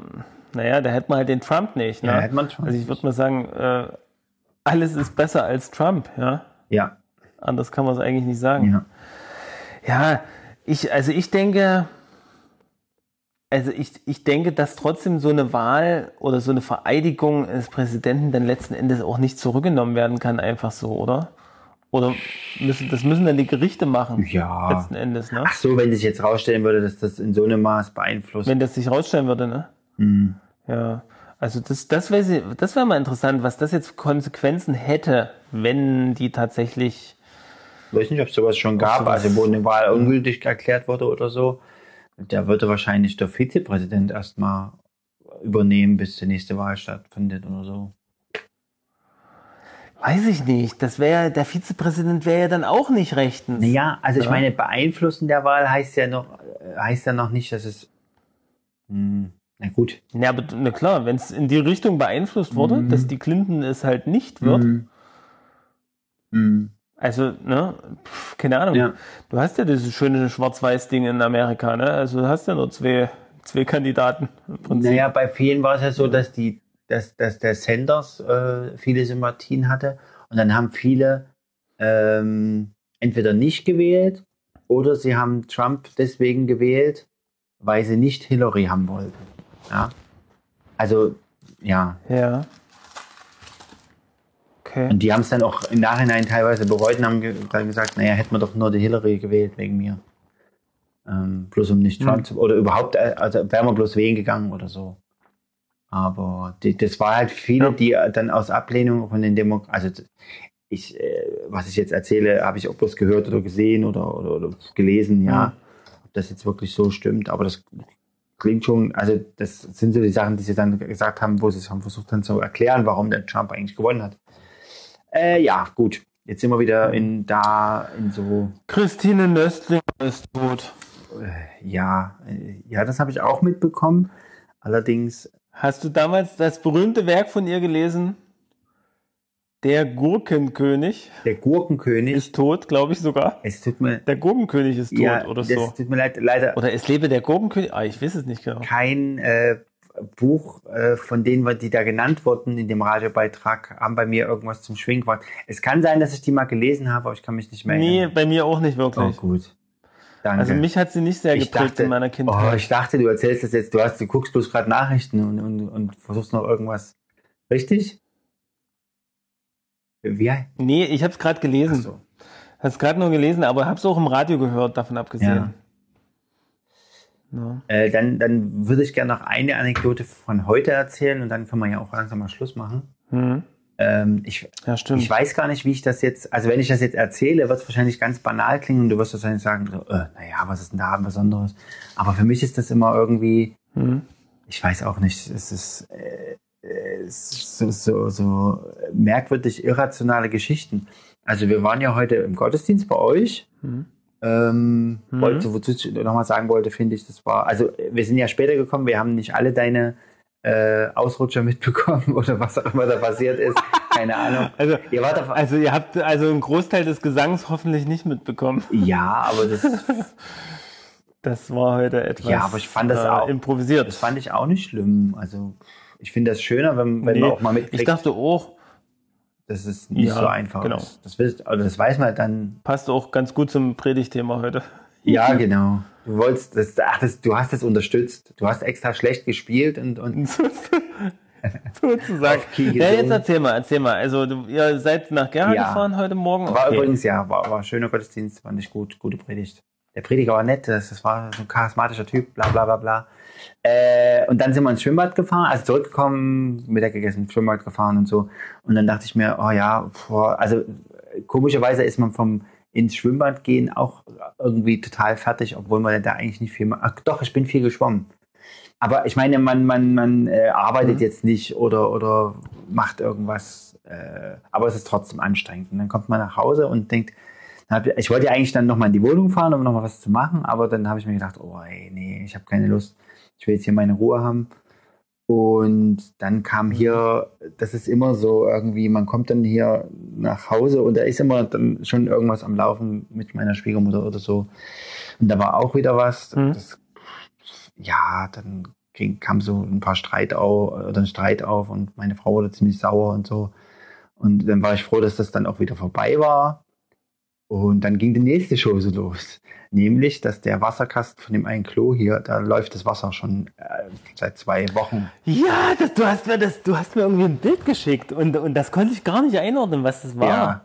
Speaker 3: naja, da hätten wir halt den Trump nicht. Ne?
Speaker 1: Ja, hätte man Trump
Speaker 3: also ich würde mal sagen, äh, alles ist besser als Trump, ja.
Speaker 1: ja,
Speaker 3: Anders kann man es eigentlich nicht sagen.
Speaker 1: ja.
Speaker 3: Ja, ich, also ich denke, also ich, ich denke, dass trotzdem so eine Wahl oder so eine Vereidigung des Präsidenten dann letzten Endes auch nicht zurückgenommen werden kann, einfach so, oder? Oder müssen, das müssen dann die Gerichte machen,
Speaker 1: Ja.
Speaker 3: letzten Endes, ne?
Speaker 1: Ach so, wenn sich jetzt rausstellen würde, dass das in so einem Maß beeinflusst.
Speaker 3: Wenn das sich rausstellen würde, ne?
Speaker 1: Hm.
Speaker 3: Ja. Also das, das wäre das wär mal interessant, was das jetzt für Konsequenzen hätte, wenn die tatsächlich
Speaker 1: Ich weiß nicht, ob es sowas schon gab, also wo eine Wahl ungültig erklärt wurde oder so. Da würde wahrscheinlich der Vizepräsident erstmal übernehmen, bis die nächste Wahl stattfindet oder so.
Speaker 3: Weiß ich nicht. Das wäre, der Vizepräsident wäre ja dann auch nicht rechtens.
Speaker 1: Naja, also ich
Speaker 3: Ja.
Speaker 1: meine, beeinflussen der Wahl heißt ja noch, heißt ja noch nicht, dass es. Hm, na gut.
Speaker 3: Ja, aber na klar, wenn es in die Richtung beeinflusst wurde,
Speaker 1: Mhm.
Speaker 3: dass die Clinton es halt nicht wird,
Speaker 1: Hm. Hm.
Speaker 3: also, ne, pf, keine Ahnung.
Speaker 1: Ja.
Speaker 3: Du hast ja dieses schöne Schwarz-Weiß-Ding in Amerika, ne? Also du hast ja nur zwei, zwei Kandidaten im Prinzip.
Speaker 1: Naja, bei vielen war es ja so, dass die, dass, dass der Sanders äh, viele Sympathien hatte und dann haben viele ähm, entweder nicht gewählt oder sie haben Trump deswegen gewählt, weil sie nicht Hillary haben wollten. Ja. Also, ja.
Speaker 3: Ja. Okay.
Speaker 1: Und die haben es dann auch im Nachhinein teilweise bereut und haben ge dann gesagt, naja, hätten wir doch nur die Hillary gewählt wegen mir. Ähm, bloß um nicht Trump
Speaker 3: Hm.
Speaker 1: zu, oder überhaupt, äh, also wären wir bloß wählen gegangen oder so. Aber die, das war halt viele,
Speaker 3: Ja.
Speaker 1: die äh, dann aus Ablehnung von den Demokraten, also ich, äh, was ich jetzt erzähle, habe ich auch bloß gehört oder gesehen oder, oder, oder gelesen, ja.
Speaker 3: Ja.
Speaker 1: Ob das jetzt wirklich so stimmt, aber das klingt schon, also das sind so die Sachen, die sie dann gesagt haben, wo sie es haben versucht dann zu erklären, warum der Trump eigentlich gewonnen hat. Äh, ja, gut. Jetzt sind wir wieder in da in so
Speaker 3: Christine Nöstling ist tot.
Speaker 1: äh, ja, äh, ja, das habe ich auch mitbekommen. Allerdings
Speaker 3: Hast du damals das berühmte Werk von ihr gelesen? Der Gurkenkönig
Speaker 1: der Gurkenkönig.
Speaker 3: ist tot, glaube ich sogar.
Speaker 1: es tut mir
Speaker 3: Der Gurkenkönig ist tot
Speaker 1: ja,
Speaker 3: oder so.
Speaker 1: tut mir leid, leider
Speaker 3: Oder es lebe der Gurkenkönig. Ah, ich weiß es nicht genau.
Speaker 1: kein äh, Buch äh, von denen, die da genannt wurden in dem Radiobeitrag, haben bei mir irgendwas zum Schwingen gebracht. Es kann sein, dass ich die mal gelesen habe, aber ich kann mich nicht mehr
Speaker 3: Nee,
Speaker 1: erinnern.
Speaker 3: bei mir auch nicht
Speaker 1: Oh,
Speaker 3: wirklich.
Speaker 1: gut. Danke.
Speaker 3: also mich hat sie nicht sehr
Speaker 1: Ich
Speaker 3: geprägt
Speaker 1: dachte-
Speaker 3: in meiner
Speaker 1: Oh,
Speaker 3: Kindheit.
Speaker 1: ich dachte, du erzählst das jetzt, du hast, du guckst bloß gerade Nachrichten und, und, und versuchst noch irgendwas. Richtig? Wie?
Speaker 3: nee, ich habe es gerade gelesen.
Speaker 1: Ach so.
Speaker 3: Habe es gerade nur gelesen, aber habe es auch im Radio gehört, davon abgesehen. Ja.
Speaker 1: Äh, dann, dann würde ich gerne noch eine Anekdote von heute erzählen und dann können wir ja auch langsam mal Schluss machen.
Speaker 3: Hm.
Speaker 1: Ähm, ich,
Speaker 3: ja, stimmt.
Speaker 1: ich weiß gar nicht, wie ich das jetzt, also wenn ich das jetzt erzähle, wird es wahrscheinlich ganz banal klingen und du wirst wahrscheinlich sagen, so, äh, naja, was ist denn da Besonderes? Aber für mich ist das immer irgendwie,
Speaker 3: Hm.
Speaker 1: ich weiß auch nicht, es ist, äh, es ist so, so, so merkwürdig irrationale Geschichten. Also wir waren ja heute im Gottesdienst bei euch.
Speaker 3: Hm.
Speaker 1: Ähm,
Speaker 3: Mhm.
Speaker 1: wollte, wozu ich nochmal sagen wollte, finde ich, das war, also wir sind ja später gekommen, wir haben nicht alle deine äh, Ausrutscher mitbekommen oder was auch immer da passiert ist. keine Ahnung.
Speaker 3: Also,
Speaker 1: Ihr wart auf,
Speaker 3: also ihr habt also einen Großteil des Gesangs hoffentlich nicht mitbekommen.
Speaker 1: ja, aber das,
Speaker 3: Das war heute etwas
Speaker 1: Ja, aber ich fand das
Speaker 3: äh,
Speaker 1: auch-
Speaker 3: improvisiert.
Speaker 1: das fand ich auch nicht schlimm. Also ich finde das schöner, wenn, wenn
Speaker 3: Nee,
Speaker 1: man auch mal mitkriegt,
Speaker 3: ich dachte auch,
Speaker 1: dass es nicht
Speaker 3: Ja,
Speaker 1: so einfach
Speaker 3: genau.
Speaker 1: ist. Das, wisst, also das weiß man dann.
Speaker 3: passt auch ganz gut zum Predigtthema heute.
Speaker 1: Ja, genau. Du wolltest das, ach, das, du hast das unterstützt. Du hast extra schlecht gespielt und, und
Speaker 3: Sozusagen. Ja, jetzt erzähl mal, erzähl mal. Also du, ihr seid nach Gera
Speaker 1: Ja.
Speaker 3: gefahren heute Morgen?
Speaker 1: war
Speaker 3: Okay.
Speaker 1: übrigens ja, war, war schöner Gottesdienst, fand ich gut, gute Predigt. Der Prediger war nett, das, das war so ein charismatischer Typ, bla bla bla bla. Äh, und dann sind wir ins Schwimmbad gefahren, also zurückgekommen, Mittag gegessen, ins Schwimmbad gefahren und so. Und dann dachte ich mir, oh ja, boah, also komischerweise ist man vom ins Schwimmbad gehen auch irgendwie total fertig, obwohl man da eigentlich nicht viel macht. Ach doch, ich bin viel geschwommen. Aber ich meine, man, man, man äh, arbeitet
Speaker 3: Mhm.
Speaker 1: jetzt nicht oder, oder macht irgendwas, äh, aber es ist trotzdem anstrengend. Und dann kommt man nach Hause und denkt, ich wollte eigentlich dann nochmal in die Wohnung fahren, um nochmal was zu machen, aber dann habe ich mir gedacht, oh ey, nee, ich habe keine Lust. Ich will jetzt hier meine Ruhe haben. Und dann kam hier, das ist immer so irgendwie, man kommt dann hier nach Hause und da ist immer dann schon irgendwas am Laufen mit meiner Schwiegermutter oder so. Und da war auch wieder was.
Speaker 3: Mhm.
Speaker 1: Das, ja, dann ging, kam so ein paar Streit auf, oder ein Streit auf und meine Frau wurde ziemlich sauer und so. Und dann war ich froh, dass das dann auch wieder vorbei war. Und dann ging die nächste Show so los. Nämlich, dass der Wasserkasten von dem einen Klo hier, da läuft das Wasser schon äh, seit zwei Wochen.
Speaker 3: Ja, das, du, hast mir das, du hast mir irgendwie ein Bild geschickt und, und das konnte ich gar nicht einordnen, was das war.
Speaker 1: Ja.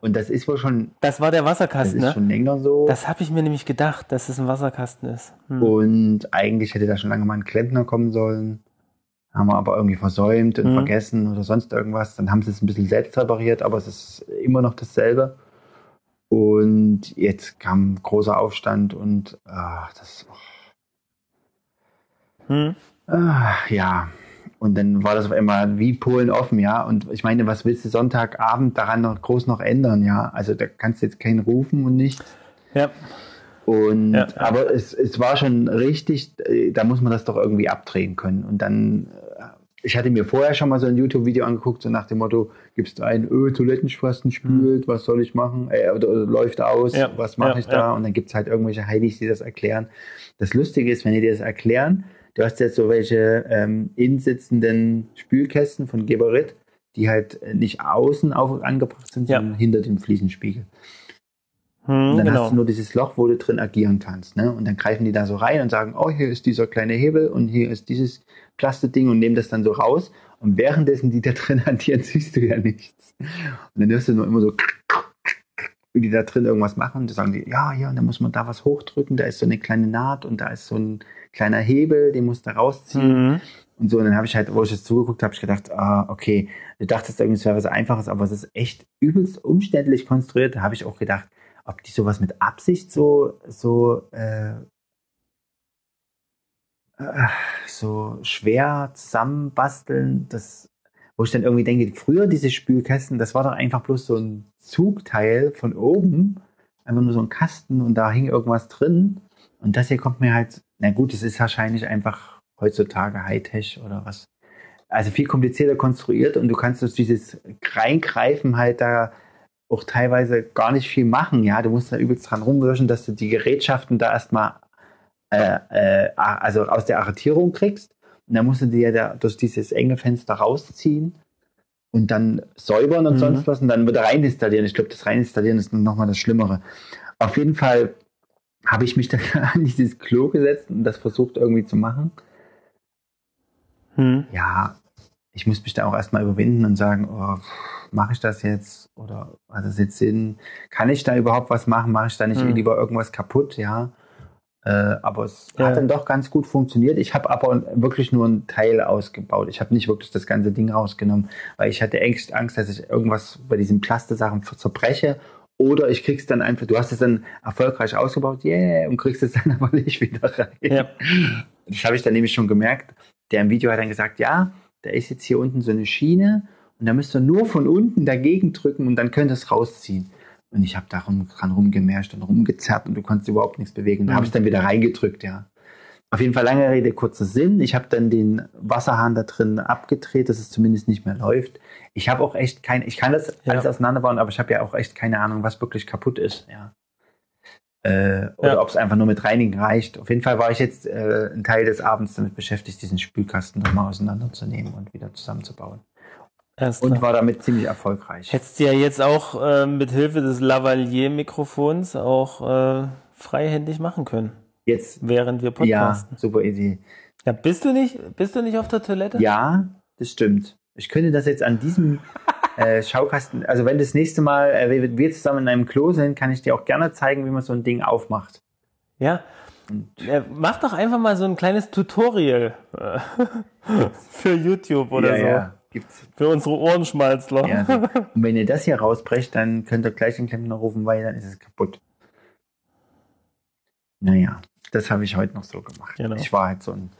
Speaker 1: Und das ist wohl schon,
Speaker 3: Das war der
Speaker 1: das
Speaker 3: Wasserkasten,
Speaker 1: ist
Speaker 3: ne?
Speaker 1: schon länger so.
Speaker 3: Das habe ich mir nämlich gedacht, dass es ein Wasserkasten ist. Hm.
Speaker 1: Und eigentlich hätte da schon lange mal ein Klempner kommen sollen. Haben wir aber irgendwie versäumt und
Speaker 3: Mhm.
Speaker 1: vergessen oder sonst irgendwas. Dann haben sie es ein bisschen selbst repariert, aber es ist immer noch dasselbe. Und jetzt kam großer Aufstand und ach, das,
Speaker 3: Hm.
Speaker 1: ah, ja. Und dann war das auf einmal wie Polen offen, ja. Und ich meine, was willst du Sonntagabend daran noch groß noch ändern, ja? Also da kannst du jetzt keinen rufen und nichts.
Speaker 3: Ja.
Speaker 1: Und
Speaker 3: Ja, ja.
Speaker 1: aber es, es war schon richtig, äh, da muss man das doch irgendwie abdrehen können. Und dann, äh, ich hatte mir vorher schon mal so ein YouTube-Video angeguckt, so nach dem Motto, gibst du ein, öh, Toilettenschwasten spült, was soll ich machen? Äh, oder, oder läuft aus,
Speaker 3: Ja,
Speaker 1: was mache
Speaker 3: ja,
Speaker 1: ich da?
Speaker 3: ja.
Speaker 1: Und dann gibt's halt irgendwelche Heilis, die das erklären. Das Lustige ist, wenn die dir das erklären, du hast jetzt so welche ähm, innensitzenden Spülkästen von Geberit, die halt nicht außen auf, angebracht sind, sondern hinter dem Fliesenspiegel.
Speaker 3: Hm,
Speaker 1: Und dann
Speaker 3: genau.
Speaker 1: hast du nur dieses Loch, wo du drin agieren kannst. Ne? Und dann greifen die da so rein und sagen, oh, hier ist dieser kleine Hebel und hier ist dieses Plastikding und nehmen das dann so raus. Und währenddessen die da drin agieren, siehst du ja nichts. Und dann hörst du nur immer so, wie die da drin irgendwas machen. Und dann sagen die, ja, ja, und dann muss man da was hochdrücken, da ist so eine kleine Naht und da ist so ein kleiner Hebel, den musst du rausziehen.
Speaker 3: Mhm.
Speaker 1: Und so, und dann habe ich halt, wo ich jetzt zugeguckt habe, ich gedacht, ah, okay, du dachtest irgendwie, es wäre was Einfaches, aber es ist echt übelst umständlich konstruiert. Da habe ich auch gedacht, ob die sowas mit Absicht so, so, äh, so schwer zusammenbasteln, das, wo ich dann irgendwie denke, früher diese Spülkästen, das war doch einfach bloß so ein Zugteil von oben, einfach nur so ein Kasten und da hing irgendwas drin. Und das hier kommt mir halt, na gut, es ist wahrscheinlich einfach heutzutage Hightech oder was. Also viel komplizierter konstruiert und du kannst durch dieses Reingreifen halt da auch teilweise gar nicht viel machen, ja. Du musst da übelst dran rumwirschen, dass du die Gerätschaften da erstmal äh, äh, also aus der Arretierung kriegst. Und dann musst du die ja durch dieses enge Fenster rausziehen und dann säubern und
Speaker 3: Mhm.
Speaker 1: sonst was und dann wieder reinstallieren. Ich glaube, das Reinstallieren ist nochmal das Schlimmere. Auf jeden Fall habe ich mich dann an dieses Klo gesetzt und das versucht irgendwie zu machen.
Speaker 3: Hm.
Speaker 1: Ja, ich muss mich da auch erstmal überwinden und sagen, oh, mache ich das jetzt oder hat das jetzt Sinn? Kann ich da überhaupt was machen? Mache ich da nicht
Speaker 3: Mhm.
Speaker 1: lieber irgendwas kaputt? Ja. Äh, aber es
Speaker 3: Ja.
Speaker 1: hat dann doch ganz gut funktioniert. Ich habe aber wirklich nur einen Teil ausgebaut. Ich habe nicht wirklich das ganze Ding rausgenommen, weil ich hatte echt Angst, dass ich irgendwas bei diesen Plastesachen zerbreche oder ich krieg's dann einfach, du hast es dann erfolgreich ausgebaut, yeah, und kriegst es dann aber nicht wieder rein.
Speaker 3: Ja.
Speaker 1: Das habe ich dann nämlich schon gemerkt. Der im Video hat dann gesagt, ja, da ist jetzt hier unten so eine Schiene und da müsst ihr nur von unten dagegen drücken und dann könnt ihr es rausziehen. Und ich habe darum dran rumgemerscht und rumgezerrt und du konntest überhaupt nichts bewegen. Da
Speaker 3: Mhm.
Speaker 1: habe ich dann wieder reingedrückt, ja. Auf jeden Fall lange Rede, kurzer Sinn. Ich habe dann den Wasserhahn da drin abgedreht, dass es zumindest nicht mehr läuft. Ich habe auch echt kein, ich kann das
Speaker 3: Ja.
Speaker 1: alles auseinanderbauen, aber ich habe ja auch echt keine Ahnung, was wirklich kaputt ist. Ja. Äh, oder
Speaker 3: Ja.
Speaker 1: ob es einfach nur mit Reinigen reicht. Auf jeden Fall war ich jetzt äh, einen Teil des Abends damit beschäftigt, diesen Spülkasten nochmal auseinanderzunehmen und wieder zusammenzubauen. Und war damit ziemlich erfolgreich.
Speaker 3: Hättest du ja jetzt auch äh, mit Hilfe des Lavalier-Mikrofons auch äh, freihändig machen können,
Speaker 1: Jetzt,
Speaker 3: während wir
Speaker 1: ja,
Speaker 3: podcasten.
Speaker 1: super Idee.
Speaker 3: Ja, bist du nicht, bist du nicht auf der Toilette?
Speaker 1: Ja, das stimmt. Ich könnte das jetzt an diesem äh, Schaukasten, also wenn das nächste Mal äh, wir, zusammen in einem Klo sind, kann ich dir auch gerne zeigen, wie man so ein Ding aufmacht.
Speaker 3: Ja. Äh, mach doch einfach mal so ein kleines Tutorial äh, für YouTube oder
Speaker 1: ja,
Speaker 3: so.
Speaker 1: ja, gibt's.
Speaker 3: Für unsere Ohrenschmalzler.
Speaker 1: Ja, so. Und wenn ihr das hier rausbrecht, dann könnt ihr gleich den Klempner rufen, weil dann ist es kaputt. Naja, das habe ich heute noch so gemacht.
Speaker 3: Genau.
Speaker 1: Ich war halt so ein.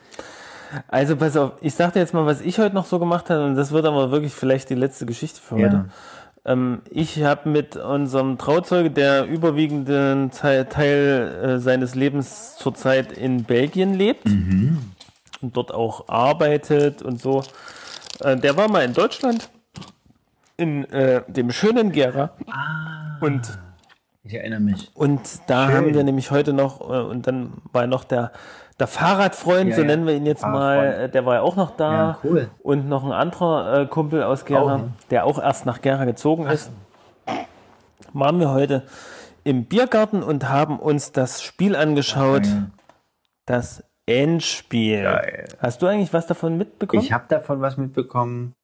Speaker 3: Also pass auf, ich sag dir jetzt mal, was ich heute noch so gemacht habe, und das wird aber wirklich vielleicht die letzte Geschichte für heute.
Speaker 1: Ja.
Speaker 3: Ähm, ich habe mit unserem Trauzeuge, der überwiegenden Teil, Teil äh, seines Lebens zurzeit in Belgien lebt
Speaker 1: Mhm.
Speaker 3: und dort auch arbeitet und so, der war mal in Deutschland, in äh, dem schönen Gera. Und
Speaker 1: Ich erinnere mich.
Speaker 3: und da
Speaker 1: Schön.
Speaker 3: haben wir nämlich heute noch, äh, und dann war noch der, der Fahrradfreund,
Speaker 1: Ja,
Speaker 3: so
Speaker 1: ja.
Speaker 3: nennen wir ihn jetzt mal, äh, der war ja auch noch da.
Speaker 1: Ja, cool.
Speaker 3: Und noch ein anderer äh, Kumpel aus
Speaker 1: Auch
Speaker 3: Gera,
Speaker 1: hin.
Speaker 3: der auch erst nach Gera gezogen ist. Waren wir heute im Biergarten und haben uns das Spiel angeschaut,
Speaker 1: Geil.
Speaker 3: das Endspiel.
Speaker 1: Geil.
Speaker 3: Hast du eigentlich was davon mitbekommen?
Speaker 1: Ich habe davon was mitbekommen.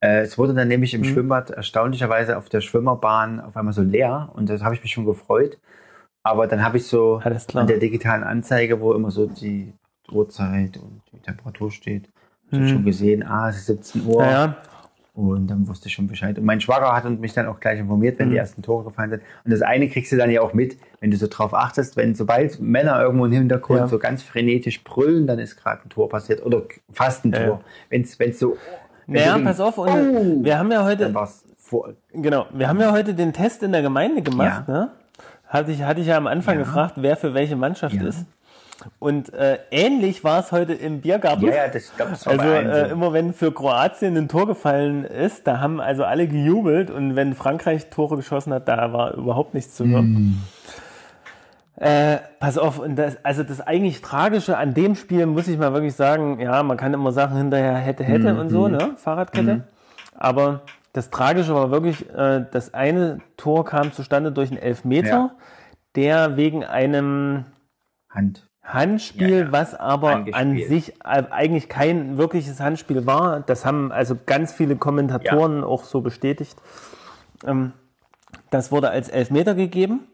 Speaker 1: Äh, es wurde dann nämlich im
Speaker 3: Mhm.
Speaker 1: Schwimmbad erstaunlicherweise auf der Schwimmerbahn auf einmal so leer und das habe ich mich schon gefreut. Aber dann habe ich so
Speaker 3: Alles klar.
Speaker 1: an der digitalen Anzeige, wo immer so die Uhrzeit und die Temperatur steht,
Speaker 3: Mhm.
Speaker 1: schon gesehen, ah, es ist 17 Uhr.
Speaker 3: Naja,
Speaker 1: Und dann wusste ich schon Bescheid. Und mein Schwager hat mich dann auch gleich informiert, wenn
Speaker 3: Mhm.
Speaker 1: die ersten Tore gefallen sind. Und das eine kriegst du dann ja auch mit, wenn du so drauf achtest, wenn sobald Männer irgendwo im Hintergrund
Speaker 3: Ja.
Speaker 1: so ganz frenetisch brüllen, dann ist gerade ein Tor passiert. Oder fast ein
Speaker 3: Ja, ja.
Speaker 1: Tor. Wenn es so. wenn
Speaker 3: naja,
Speaker 1: so
Speaker 3: pass auf, und
Speaker 1: Oh!
Speaker 3: wir haben ja heute,
Speaker 1: es.
Speaker 3: Genau, wir haben ja heute den Test in der Gemeinde gemacht.
Speaker 1: Ja.
Speaker 3: Ne? Hatte, ich, hatte ich ja am Anfang
Speaker 1: Ja.
Speaker 3: gefragt, wer für welche Mannschaft
Speaker 1: Ja.
Speaker 3: ist. Und äh, ähnlich war es heute im Biergarten.
Speaker 1: Ja, ja, das, das war
Speaker 3: Also äh, immer wenn für Kroatien ein Tor gefallen ist, da haben also alle gejubelt und wenn Frankreich Tore geschossen hat, da war überhaupt nichts zu hören.
Speaker 1: Hm.
Speaker 3: Äh, pass auf, und das, also das eigentlich Tragische an dem Spiel muss ich mal wirklich sagen, ja, man kann immer Sachen hinterher hätte, hätte
Speaker 1: Mhm.
Speaker 3: und so, ne? Fahrradkette. Aber das Tragische war wirklich, äh, das eine Tor kam zustande durch einen Elfmeter,
Speaker 1: Ja.
Speaker 3: der wegen einem
Speaker 1: Hand.
Speaker 3: Handspiel,
Speaker 1: Ja, ja.
Speaker 3: was aber an sich eigentlich kein wirkliches Handspiel war. Das haben also ganz viele Kommentatoren auch so bestätigt. Ähm, das wurde als Elfmeter gegeben.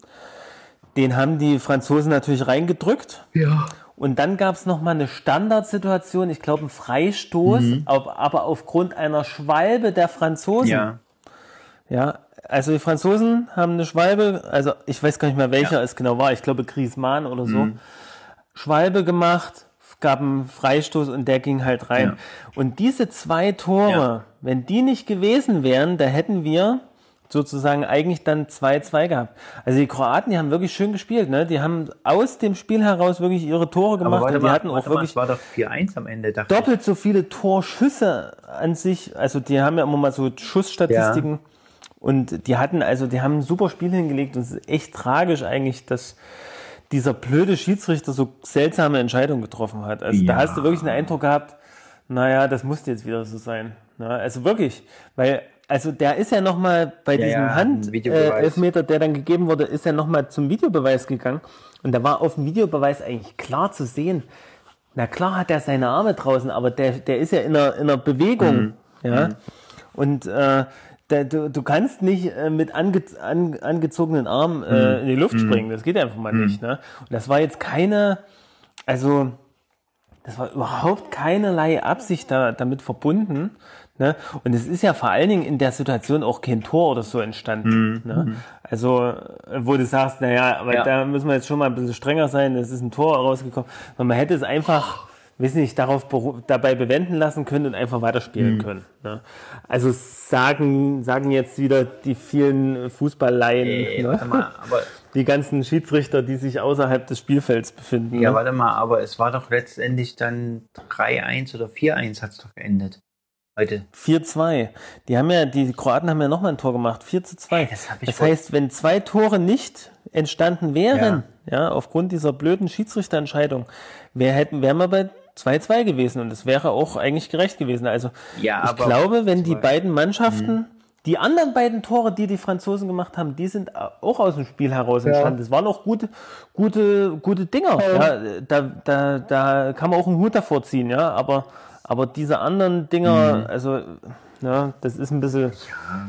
Speaker 3: Den haben die Franzosen natürlich reingedrückt.
Speaker 1: Ja.
Speaker 3: Und dann gab es nochmal eine Standardsituation, ich glaube, ein Freistoß, auf, aber aufgrund einer Schwalbe der Franzosen.
Speaker 1: Ja.
Speaker 3: Ja, also die Franzosen haben eine Schwalbe, also ich weiß gar nicht mehr welcher
Speaker 1: Ja. Mhm.
Speaker 3: es genau war, ich glaube Griezmann oder so. Schwalbe gemacht, gab einen Freistoß und der ging halt rein.
Speaker 1: Ja.
Speaker 3: Und diese zwei Tore,
Speaker 1: Ja.
Speaker 3: wenn die nicht gewesen wären, da hätten wir sozusagen eigentlich dann 2-2 gehabt. Also die Kroaten, die haben wirklich schön gespielt, ne? Die haben aus dem Spiel heraus wirklich ihre Tore gemacht und die
Speaker 1: mal,
Speaker 3: hatten auch
Speaker 1: mal,
Speaker 3: wirklich
Speaker 1: war doch 4-1 am Ende,
Speaker 3: doppelt so viele Torschüsse an sich. Also die haben ja immer mal so Schussstatistiken. Und die hatten, also die haben ein super Spiel hingelegt und es ist echt tragisch eigentlich, dass dieser blöde Schiedsrichter so seltsame Entscheidungen getroffen hat. Also da
Speaker 1: Ja.
Speaker 3: hast du wirklich den Eindruck gehabt, naja, das musste jetzt wieder so sein. Na, also wirklich, weil, also der ist ja nochmal bei
Speaker 1: Ja,
Speaker 3: diesem
Speaker 1: ja,
Speaker 3: Hand äh, der dann gegeben wurde, ist er nochmal zum Videobeweis gegangen. Und da war auf dem Videobeweis eigentlich klar zu sehen, na klar hat er seine Arme draußen, aber der, der ist ja in einer, in einer Bewegung.
Speaker 1: Mhm.
Speaker 3: Ja? Und äh, der, du, du kannst nicht äh, mit ange, an, angezogenen Armen äh,
Speaker 1: Mhm.
Speaker 3: in die Luft springen. Das geht einfach mal nicht. Ne? Und das war jetzt keine, also das war überhaupt keinerlei Absicht da, damit verbunden. Ne? Und es ist ja vor allen Dingen in der Situation auch kein Tor oder so entstanden. Ne? Also, äh, wo du sagst, naja, aber
Speaker 1: Ja.
Speaker 3: da müssen wir jetzt schon mal ein bisschen strenger sein, es ist ein Tor rausgekommen. Und man hätte es einfach, weiß nicht, darauf dabei bewenden lassen können und einfach weiterspielen können. Ne? Also sagen, sagen jetzt wieder die vielen Fußballleien.
Speaker 1: Ey,
Speaker 3: ne?
Speaker 1: mal,
Speaker 3: die ganzen Schiedsrichter, die sich außerhalb des Spielfelds befinden.
Speaker 1: Ja,
Speaker 3: ne?
Speaker 1: warte mal, aber es war doch letztendlich dann 3-1 oder 4-1 hat es doch geendet. Heute.
Speaker 3: 4-2. Die haben ja, die Kroaten haben ja nochmal ein Tor gemacht. 4 zu 2.
Speaker 1: Das hab ich
Speaker 3: das
Speaker 1: wohl-
Speaker 3: heißt, wenn zwei Tore nicht entstanden wären, ja, aufgrund dieser blöden Schiedsrichterentscheidung, wär, hätten, wären wir bei 2-2 gewesen und das wäre auch eigentlich gerecht gewesen. Also
Speaker 1: Ja,
Speaker 3: ich glaube, wenn die.
Speaker 1: Mhm.
Speaker 3: beiden Mannschaften, die anderen beiden Tore, die die Franzosen gemacht haben, die sind auch aus dem Spiel heraus entstanden. Das waren auch gute, gute, gute Dinger. Ja, da, da, da kann man auch einen Hut davor ziehen, ja. Aber, aber diese anderen Dinger,
Speaker 1: Mhm.
Speaker 3: also, ja, das ist ein bisschen,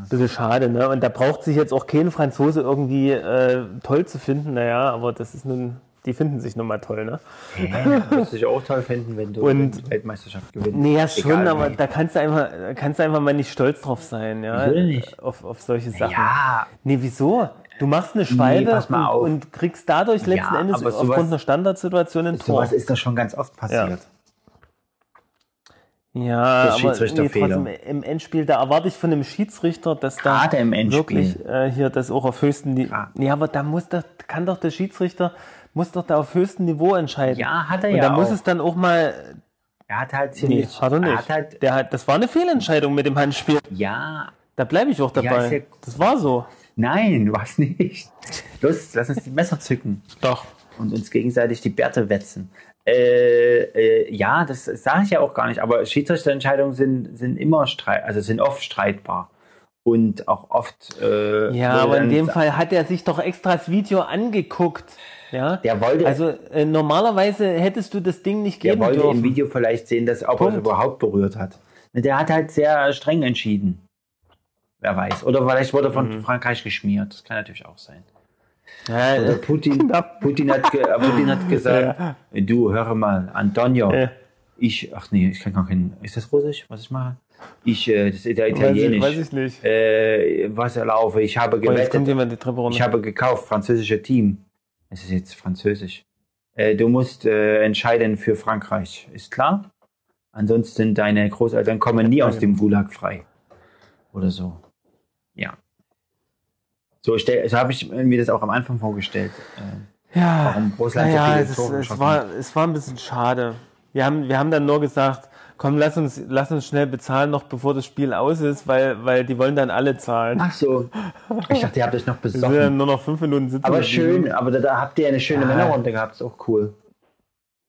Speaker 3: bisschen schade, ne? Und da braucht sich jetzt auch kein Franzose irgendwie äh, toll zu finden, naja, aber das ist nun, die finden sich nun mal toll, ne?
Speaker 1: Würdest du dich auch toll finden, wenn du
Speaker 3: Und-
Speaker 1: die Weltmeisterschaft gewinnst.
Speaker 3: Nee, ja schon,
Speaker 1: Egal
Speaker 3: aber
Speaker 1: wie.
Speaker 3: da kannst du einfach, kannst du einfach mal nicht stolz drauf sein, ja.
Speaker 1: Denn nicht?
Speaker 3: Auf, auf solche Sachen.
Speaker 1: Ja,
Speaker 3: Nee, wieso? Du machst eine Schwalbe
Speaker 1: mal auf.
Speaker 3: und, und kriegst dadurch letzten
Speaker 1: Ja,
Speaker 3: Endes aufgrund einer Standardsituation ein Tor.
Speaker 1: sowas ist doch schon ganz oft passiert.
Speaker 3: Ja,
Speaker 1: Das
Speaker 3: aber nee,
Speaker 1: Schiedsrichterfehler.
Speaker 3: trotzdem im Endspiel, da erwarte ich von einem Schiedsrichter, dass da
Speaker 1: Gerade im Endspiel.
Speaker 3: wirklich äh, hier das auch auf höchstem Niveau.
Speaker 1: Ja.
Speaker 3: Nee, aber da muss doch, kann doch der Schiedsrichter muss doch da auf höchstem Niveau entscheiden.
Speaker 1: Ja, hat er
Speaker 3: Und
Speaker 1: ja
Speaker 3: da muss es dann auch mal.
Speaker 1: Er hat halt
Speaker 3: Nee,
Speaker 1: ziemlich.
Speaker 3: hat er nicht.
Speaker 1: hat halt,
Speaker 3: Der hat, das war eine Fehlentscheidung mit dem Handspiel.
Speaker 1: ja,
Speaker 3: Da bleibe ich auch dabei.
Speaker 1: ist ja-
Speaker 3: das war so.
Speaker 1: nein, was nicht. Los, lass uns die Messer zücken
Speaker 3: Doch.
Speaker 1: und uns gegenseitig die Bärte wetzen. Äh, äh, ja, das sage ich ja auch gar nicht, aber Schiedsrichterentscheidungen sind, sind immer streit, also sind oft streitbar. Und auch oft. Äh,
Speaker 3: Ja, aber in dem Fall hat er sich doch extra das Video angeguckt. Ja.
Speaker 1: Der wollte,
Speaker 3: Also äh, normalerweise hättest du das Ding nicht
Speaker 1: der
Speaker 3: geben
Speaker 1: wollte
Speaker 3: dürfen.
Speaker 1: im Video vielleicht sehen, dass ob er es überhaupt berührt hat. Der hat halt sehr streng entschieden. Wer weiß. Oder vielleicht wurde er von
Speaker 3: Mhm.
Speaker 1: Frankreich geschmiert. Das kann natürlich auch sein.
Speaker 3: Ja,
Speaker 1: Oder
Speaker 3: äh,
Speaker 1: Putin,
Speaker 3: knapp.
Speaker 1: Putin, hat, äh, Putin hat gesagt, du, hör mal, Antonio,
Speaker 3: äh,
Speaker 1: ich, ach nee, ich kann gar kein, ist das Russisch, was ich mache? Ich, äh, das ist ja
Speaker 3: weiß, ich,
Speaker 1: Italienisch.
Speaker 3: weiß ich nicht.
Speaker 1: Äh, was erlaufe, ich habe
Speaker 3: Oh,
Speaker 1: gewettet,
Speaker 3: runter.
Speaker 1: ich habe gekauft, französische Team. Es ist jetzt französisch. Äh, du musst äh, entscheiden für Frankreich, ist klar? Ansonsten deine Großeltern kommen nie aus dem Gulag frei. Oder so. Ja. So, so habe ich mir das auch am Anfang vorgestellt. Äh,
Speaker 3: ja,
Speaker 1: warum Russland so
Speaker 3: naja,
Speaker 1: viele
Speaker 3: es, es, war, es war ein bisschen schade. Wir haben, wir haben dann nur gesagt, komm, lass uns, lass uns schnell bezahlen, noch bevor das Spiel aus ist, weil, weil die wollen dann alle zahlen.
Speaker 1: Ach so. Ich dachte, ihr habt euch noch
Speaker 3: Wir sind
Speaker 1: besoffen.
Speaker 3: nur noch fünf Minuten sitzen.
Speaker 1: Aber schön, aber da, da habt ihr eine schöne
Speaker 3: Ja.
Speaker 1: Männerrunde gehabt, ist auch cool.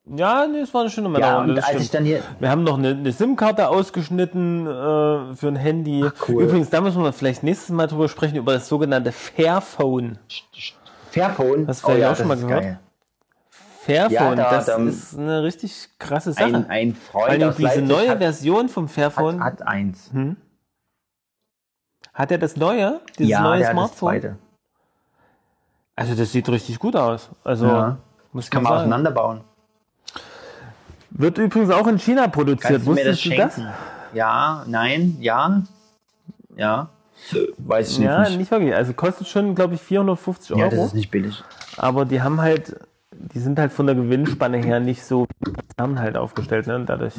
Speaker 3: Ja, nee, es war eine schöne
Speaker 1: Ja,
Speaker 3: Männerrunde.
Speaker 1: und
Speaker 3: das
Speaker 1: als ich dann hier.
Speaker 3: Wir haben noch eine, eine SIM-Karte ausgeschnitten äh, für ein Handy.
Speaker 1: Ach, cool.
Speaker 3: Übrigens, da müssen wir vielleicht nächstes Mal drüber sprechen, über das sogenannte Fairphone.
Speaker 1: Fairphone.
Speaker 3: Hast du vielleicht auch schon mal gehört?
Speaker 1: geil.
Speaker 3: Fairphone,
Speaker 1: Ja, da-
Speaker 3: das
Speaker 1: da-
Speaker 3: ist eine richtig krasse Sache.
Speaker 1: Ein, ein Freund aus
Speaker 3: diese neue
Speaker 1: hat,
Speaker 3: Version vom Fairphone.
Speaker 1: hat,
Speaker 3: Hat,
Speaker 1: hat eins.
Speaker 3: er das neue? Dieses
Speaker 1: ja,
Speaker 3: neue
Speaker 1: hat das
Speaker 3: Smartphone?
Speaker 1: zweite.
Speaker 3: Also das sieht richtig gut aus. Also
Speaker 1: Ja.
Speaker 3: muss
Speaker 1: Kann
Speaker 3: man
Speaker 1: man
Speaker 3: sagen.
Speaker 1: auseinanderbauen.
Speaker 3: Wird übrigens auch in China produziert.
Speaker 1: Kannst du mir das
Speaker 3: Wusstest du das?
Speaker 1: schenken? Ja, nein, ja, ja. Weiß ich
Speaker 3: Ja,
Speaker 1: nicht.
Speaker 3: nicht wirklich. Also kostet schon, glaube ich, 450
Speaker 1: Ja, das
Speaker 3: Euro.
Speaker 1: ist nicht billig.
Speaker 3: Aber die haben halt, die sind halt von der Gewinnspanne her nicht so Konzern halt aufgestellt. Ne? Dadurch,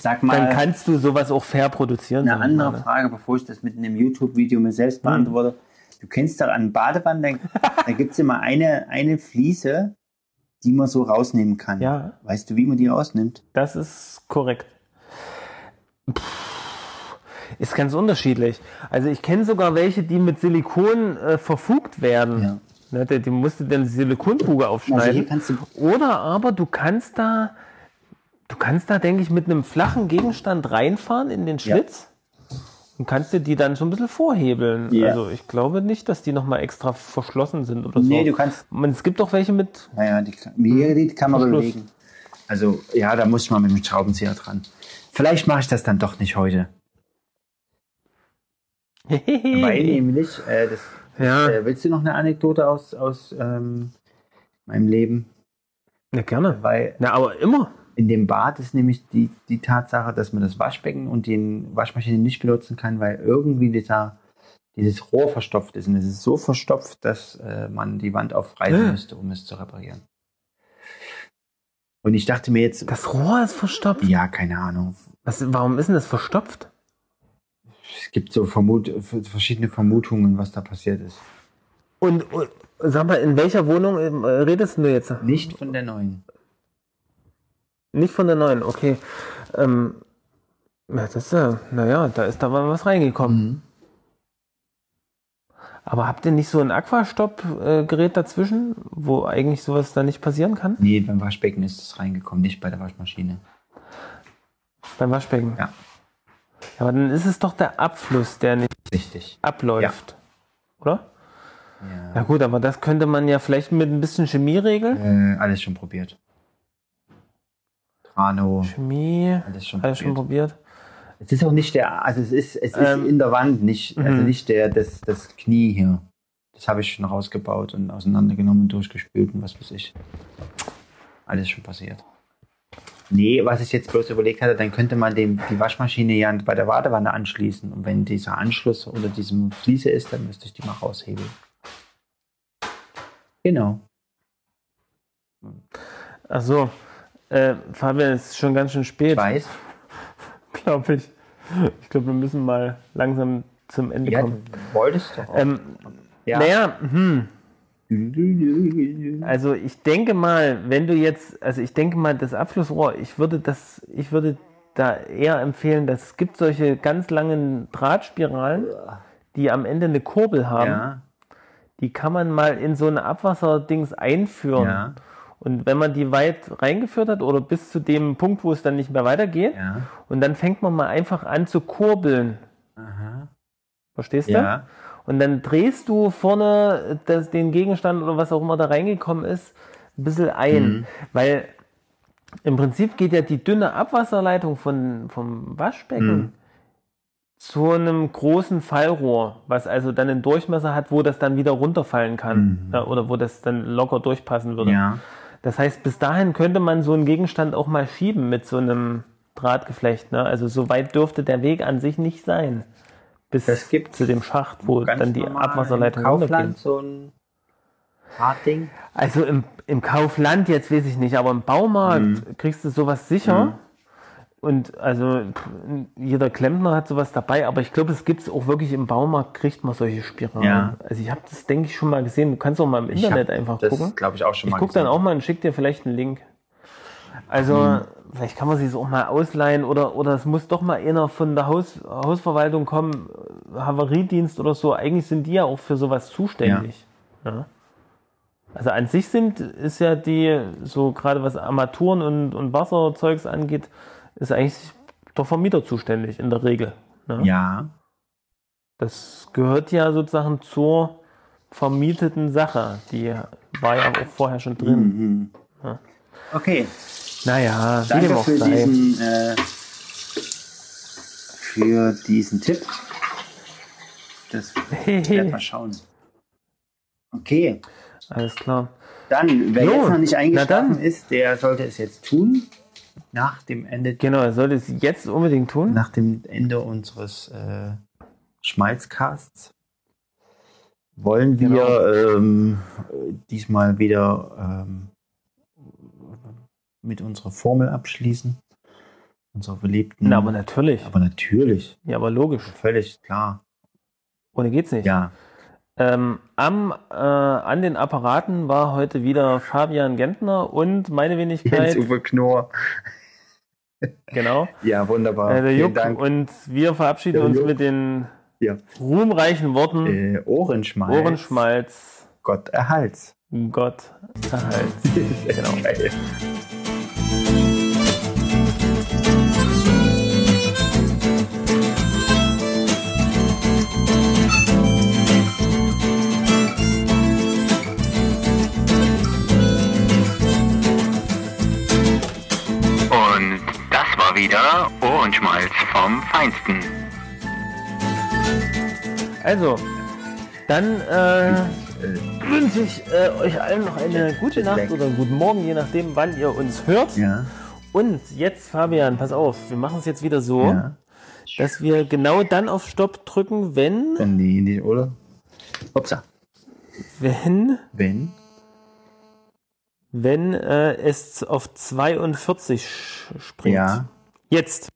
Speaker 1: Sag
Speaker 3: dann
Speaker 1: mal
Speaker 3: kannst du sowas auch fair produzieren.
Speaker 1: eine
Speaker 3: sag
Speaker 1: andere
Speaker 3: ne?
Speaker 1: Frage, bevor ich das mit einem YouTube-Video mir selbst beantworte. Du kennst doch an Badewannen, da, da gibt es immer eine, eine Fliese, die man so rausnehmen kann.
Speaker 3: Ja.
Speaker 1: Weißt du, wie man die rausnimmt?
Speaker 3: Das ist korrekt. Pff, Ist ganz unterschiedlich. Also ich kenne sogar welche, die mit Silikon äh, verfugt werden.
Speaker 1: Ja.
Speaker 3: Ne, die, die musst du dann Silikonfuge
Speaker 1: Also
Speaker 3: aufschneiden.
Speaker 1: du
Speaker 3: Oder aber du kannst da, du kannst da, denke ich, mit einem flachen Gegenstand reinfahren in den
Speaker 1: Ja.
Speaker 3: Und kannst dir die dann so ein bisschen vorhebeln.
Speaker 1: Ja.
Speaker 3: Also ich glaube nicht, dass die nochmal extra verschlossen sind oder so.
Speaker 1: Nee, du kannst.
Speaker 3: Und es gibt auch welche mit,
Speaker 1: Naja, die, die kann man
Speaker 3: Verschluss.
Speaker 1: bewegen. Also, ja, da muss ich mal mit dem Schraubenzieher dran. Vielleicht mache ich das dann doch nicht heute. Weil nämlich, äh, das,
Speaker 3: ja,
Speaker 1: äh, willst du noch eine Anekdote aus, aus ähm, meinem Leben?
Speaker 3: na gerne.
Speaker 1: Weil
Speaker 3: Na, aber immer.
Speaker 1: In dem Bad ist nämlich die, die Tatsache, dass man das Waschbecken und die Waschmaschine nicht benutzen kann, weil irgendwie dieser, dieses Rohr verstopft ist. Und es ist so verstopft, dass äh, man die Wand aufreißen müsste, um es zu reparieren. Und ich dachte mir jetzt,
Speaker 3: Das Rohr ist verstopft.
Speaker 1: ja, keine Ahnung.
Speaker 3: Was, warum ist denn das verstopft?
Speaker 1: Es gibt so Vermut verschiedene Vermutungen, was da passiert ist.
Speaker 3: Und, und sag mal, in welcher Wohnung äh, redest du jetzt?
Speaker 1: Nicht von der neuen.
Speaker 3: Nicht von der neuen, okay. Ähm, ja, das ist ja, naja, da ist da mal was reingekommen.
Speaker 1: Mhm.
Speaker 3: Aber habt ihr nicht so ein Aquastopp-Gerät dazwischen, wo eigentlich sowas da nicht passieren kann?
Speaker 1: Nee, beim Waschbecken ist es reingekommen, nicht bei der Waschmaschine.
Speaker 3: Beim Waschbecken?
Speaker 1: Ja.
Speaker 3: Ja, aber dann ist es doch der Abfluss, der nicht
Speaker 1: Richtig.
Speaker 3: abläuft. Oder?
Speaker 1: Ja.
Speaker 3: Ja gut, aber das könnte man ja vielleicht mit ein bisschen Chemie regeln.
Speaker 1: Äh, alles schon probiert. Trano,
Speaker 3: Chemie,
Speaker 1: alles schon
Speaker 3: alles schon
Speaker 1: probiert. Es ist auch nicht der, also es ist, es ist
Speaker 3: Ähm,
Speaker 1: in der Wand, nicht, also
Speaker 3: mhm.
Speaker 1: nicht der, das, das Knie hier. Das habe ich schon rausgebaut und auseinandergenommen und durchgespült und was weiß ich. Alles schon passiert. Nee, was ich jetzt bloß überlegt hatte, dann könnte man dem, die Waschmaschine ja bei der Badewanne anschließen. Und wenn dieser Anschluss unter diesem Fliese ist, dann müsste ich die mal raushebeln. Genau.
Speaker 3: Ach so, äh, Fabian, es ist schon ganz schön spät,
Speaker 1: Ich weiß.
Speaker 3: glaube ich. Ich glaube, wir müssen mal langsam zum Ende
Speaker 1: Ja,
Speaker 3: kommen.
Speaker 1: du wolltest doch. auch.
Speaker 3: Ähm,
Speaker 1: ja.
Speaker 3: Naja, hm, also ich denke mal, wenn du jetzt, also ich denke mal, das Abflussrohr, ich würde das, ich würde da eher empfehlen, dass es gibt solche ganz langen Drahtspiralen, die am Ende eine Kurbel haben.
Speaker 1: ja,
Speaker 3: Die kann man mal in so eine Abwasserdings einführen.
Speaker 1: ja,
Speaker 3: Und wenn man die weit reingeführt hat oder bis zu dem Punkt, wo es dann nicht mehr weitergeht,
Speaker 1: ja.
Speaker 3: und dann fängt man mal einfach an zu kurbeln.
Speaker 1: Aha.
Speaker 3: Verstehst du?
Speaker 1: Ja.
Speaker 3: Und dann drehst du vorne das, den Gegenstand oder was auch immer da reingekommen ist, ein bisschen ein.
Speaker 1: Mhm.
Speaker 3: Weil im Prinzip geht ja die dünne Abwasserleitung von, vom Waschbecken
Speaker 1: Mhm.
Speaker 3: zu einem großen Fallrohr, was also dann einen Durchmesser hat, wo das dann wieder runterfallen kann.
Speaker 1: Mhm.
Speaker 3: Ja, oder wo das dann locker durchpassen würde.
Speaker 1: Ja.
Speaker 3: Das heißt, bis dahin könnte man so einen Gegenstand auch mal schieben mit so einem Drahtgeflecht. Ne? Also so weit dürfte der Weg an sich nicht sein. Bis
Speaker 1: Das gibt's
Speaker 3: zu dem Schacht, wo dann die Abwasserleitung
Speaker 1: im Kaufland
Speaker 3: runtergeht.
Speaker 1: so ein Hardding.
Speaker 3: Also im, im Kaufland jetzt weiß ich nicht, aber im Baumarkt
Speaker 1: Mhm.
Speaker 3: kriegst du sowas sicher. Und also jeder Klempner hat sowas dabei, aber ich glaube, es gibt es auch wirklich im Baumarkt, kriegt man solche Spiralen.
Speaker 1: Ja.
Speaker 3: Also ich habe das, denke ich, schon mal gesehen. Du kannst auch mal im
Speaker 1: Ich
Speaker 3: Internet einfach
Speaker 1: das,
Speaker 3: gucken.
Speaker 1: glaube ich, auch schon
Speaker 3: Ich
Speaker 1: mal
Speaker 3: gucke dann auch mal und schick dir vielleicht einen Link. Also,
Speaker 1: Mhm.
Speaker 3: vielleicht kann man sich auch mal ausleihen oder, oder es muss doch mal einer von der Haus, Hausverwaltung kommen, Havariedienst oder so. Eigentlich sind die ja auch für sowas zuständig. Ja. Also an sich sind, ist ja die, so gerade was Armaturen und, und Wasserzeugs angeht, ist eigentlich der Vermieter zuständig in der Regel. Ne?
Speaker 1: Ja.
Speaker 3: Das gehört ja sozusagen zur vermieteten Sache. Die war ja auch vorher schon drin.
Speaker 1: Mhm.
Speaker 3: Ja.
Speaker 1: Okay.
Speaker 3: Naja,
Speaker 1: Danke für diesen, äh, für diesen Tipp. Das werden wir schauen. Okay.
Speaker 3: Alles klar.
Speaker 1: Dann, wer
Speaker 3: Jo,
Speaker 1: jetzt noch nicht eingeschlafen ist, der sollte es jetzt tun. Nach dem Ende,
Speaker 3: Genau, er sollte es jetzt unbedingt tun.
Speaker 1: nach dem Ende unseres äh, Schmalzcasts wollen wir
Speaker 3: Genau.
Speaker 1: ähm, äh, diesmal wieder ähm, mit unserer Formel abschließen. Unserer beliebten.
Speaker 3: Na, aber natürlich.
Speaker 1: aber natürlich.
Speaker 3: Ja, aber logisch.
Speaker 1: Völlig klar.
Speaker 3: Ohne geht's nicht.
Speaker 1: Ja.
Speaker 3: Ähm, am, äh, an den Apparaten war heute wieder Fabian Gentner und meine Wenigkeit.
Speaker 1: Jens-Uwe Knorr.
Speaker 3: Genau.
Speaker 1: Ja, wunderbar.
Speaker 3: Äh, der Juck.
Speaker 1: Dank.
Speaker 3: Und wir verabschieden
Speaker 1: Der
Speaker 3: uns
Speaker 1: Juck.
Speaker 3: mit den
Speaker 1: Ja.
Speaker 3: ruhmreichen Worten.
Speaker 1: Äh, Ohrenschmalz.
Speaker 3: Ohrenschmalz,
Speaker 1: Gott erhalts.
Speaker 3: Gott erhalt. genau.
Speaker 1: Geil.
Speaker 2: War wieder Ohrenschmalz vom Feinsten.
Speaker 3: Also, dann äh, wünsche ich äh, euch allen noch eine gute Nacht oder einen guten Morgen, je nachdem, wann ihr uns hört.
Speaker 1: Ja.
Speaker 3: Und jetzt, Fabian, pass auf, wir machen es jetzt wieder so,
Speaker 1: Ja.
Speaker 3: dass wir genau dann auf Stopp drücken, wenn,
Speaker 1: Dann nee, nee, oder? Upsa.
Speaker 3: wenn,
Speaker 1: Wenn?
Speaker 3: wenn äh, es auf 42 sch- springt.
Speaker 1: Ja.
Speaker 3: Jetzt.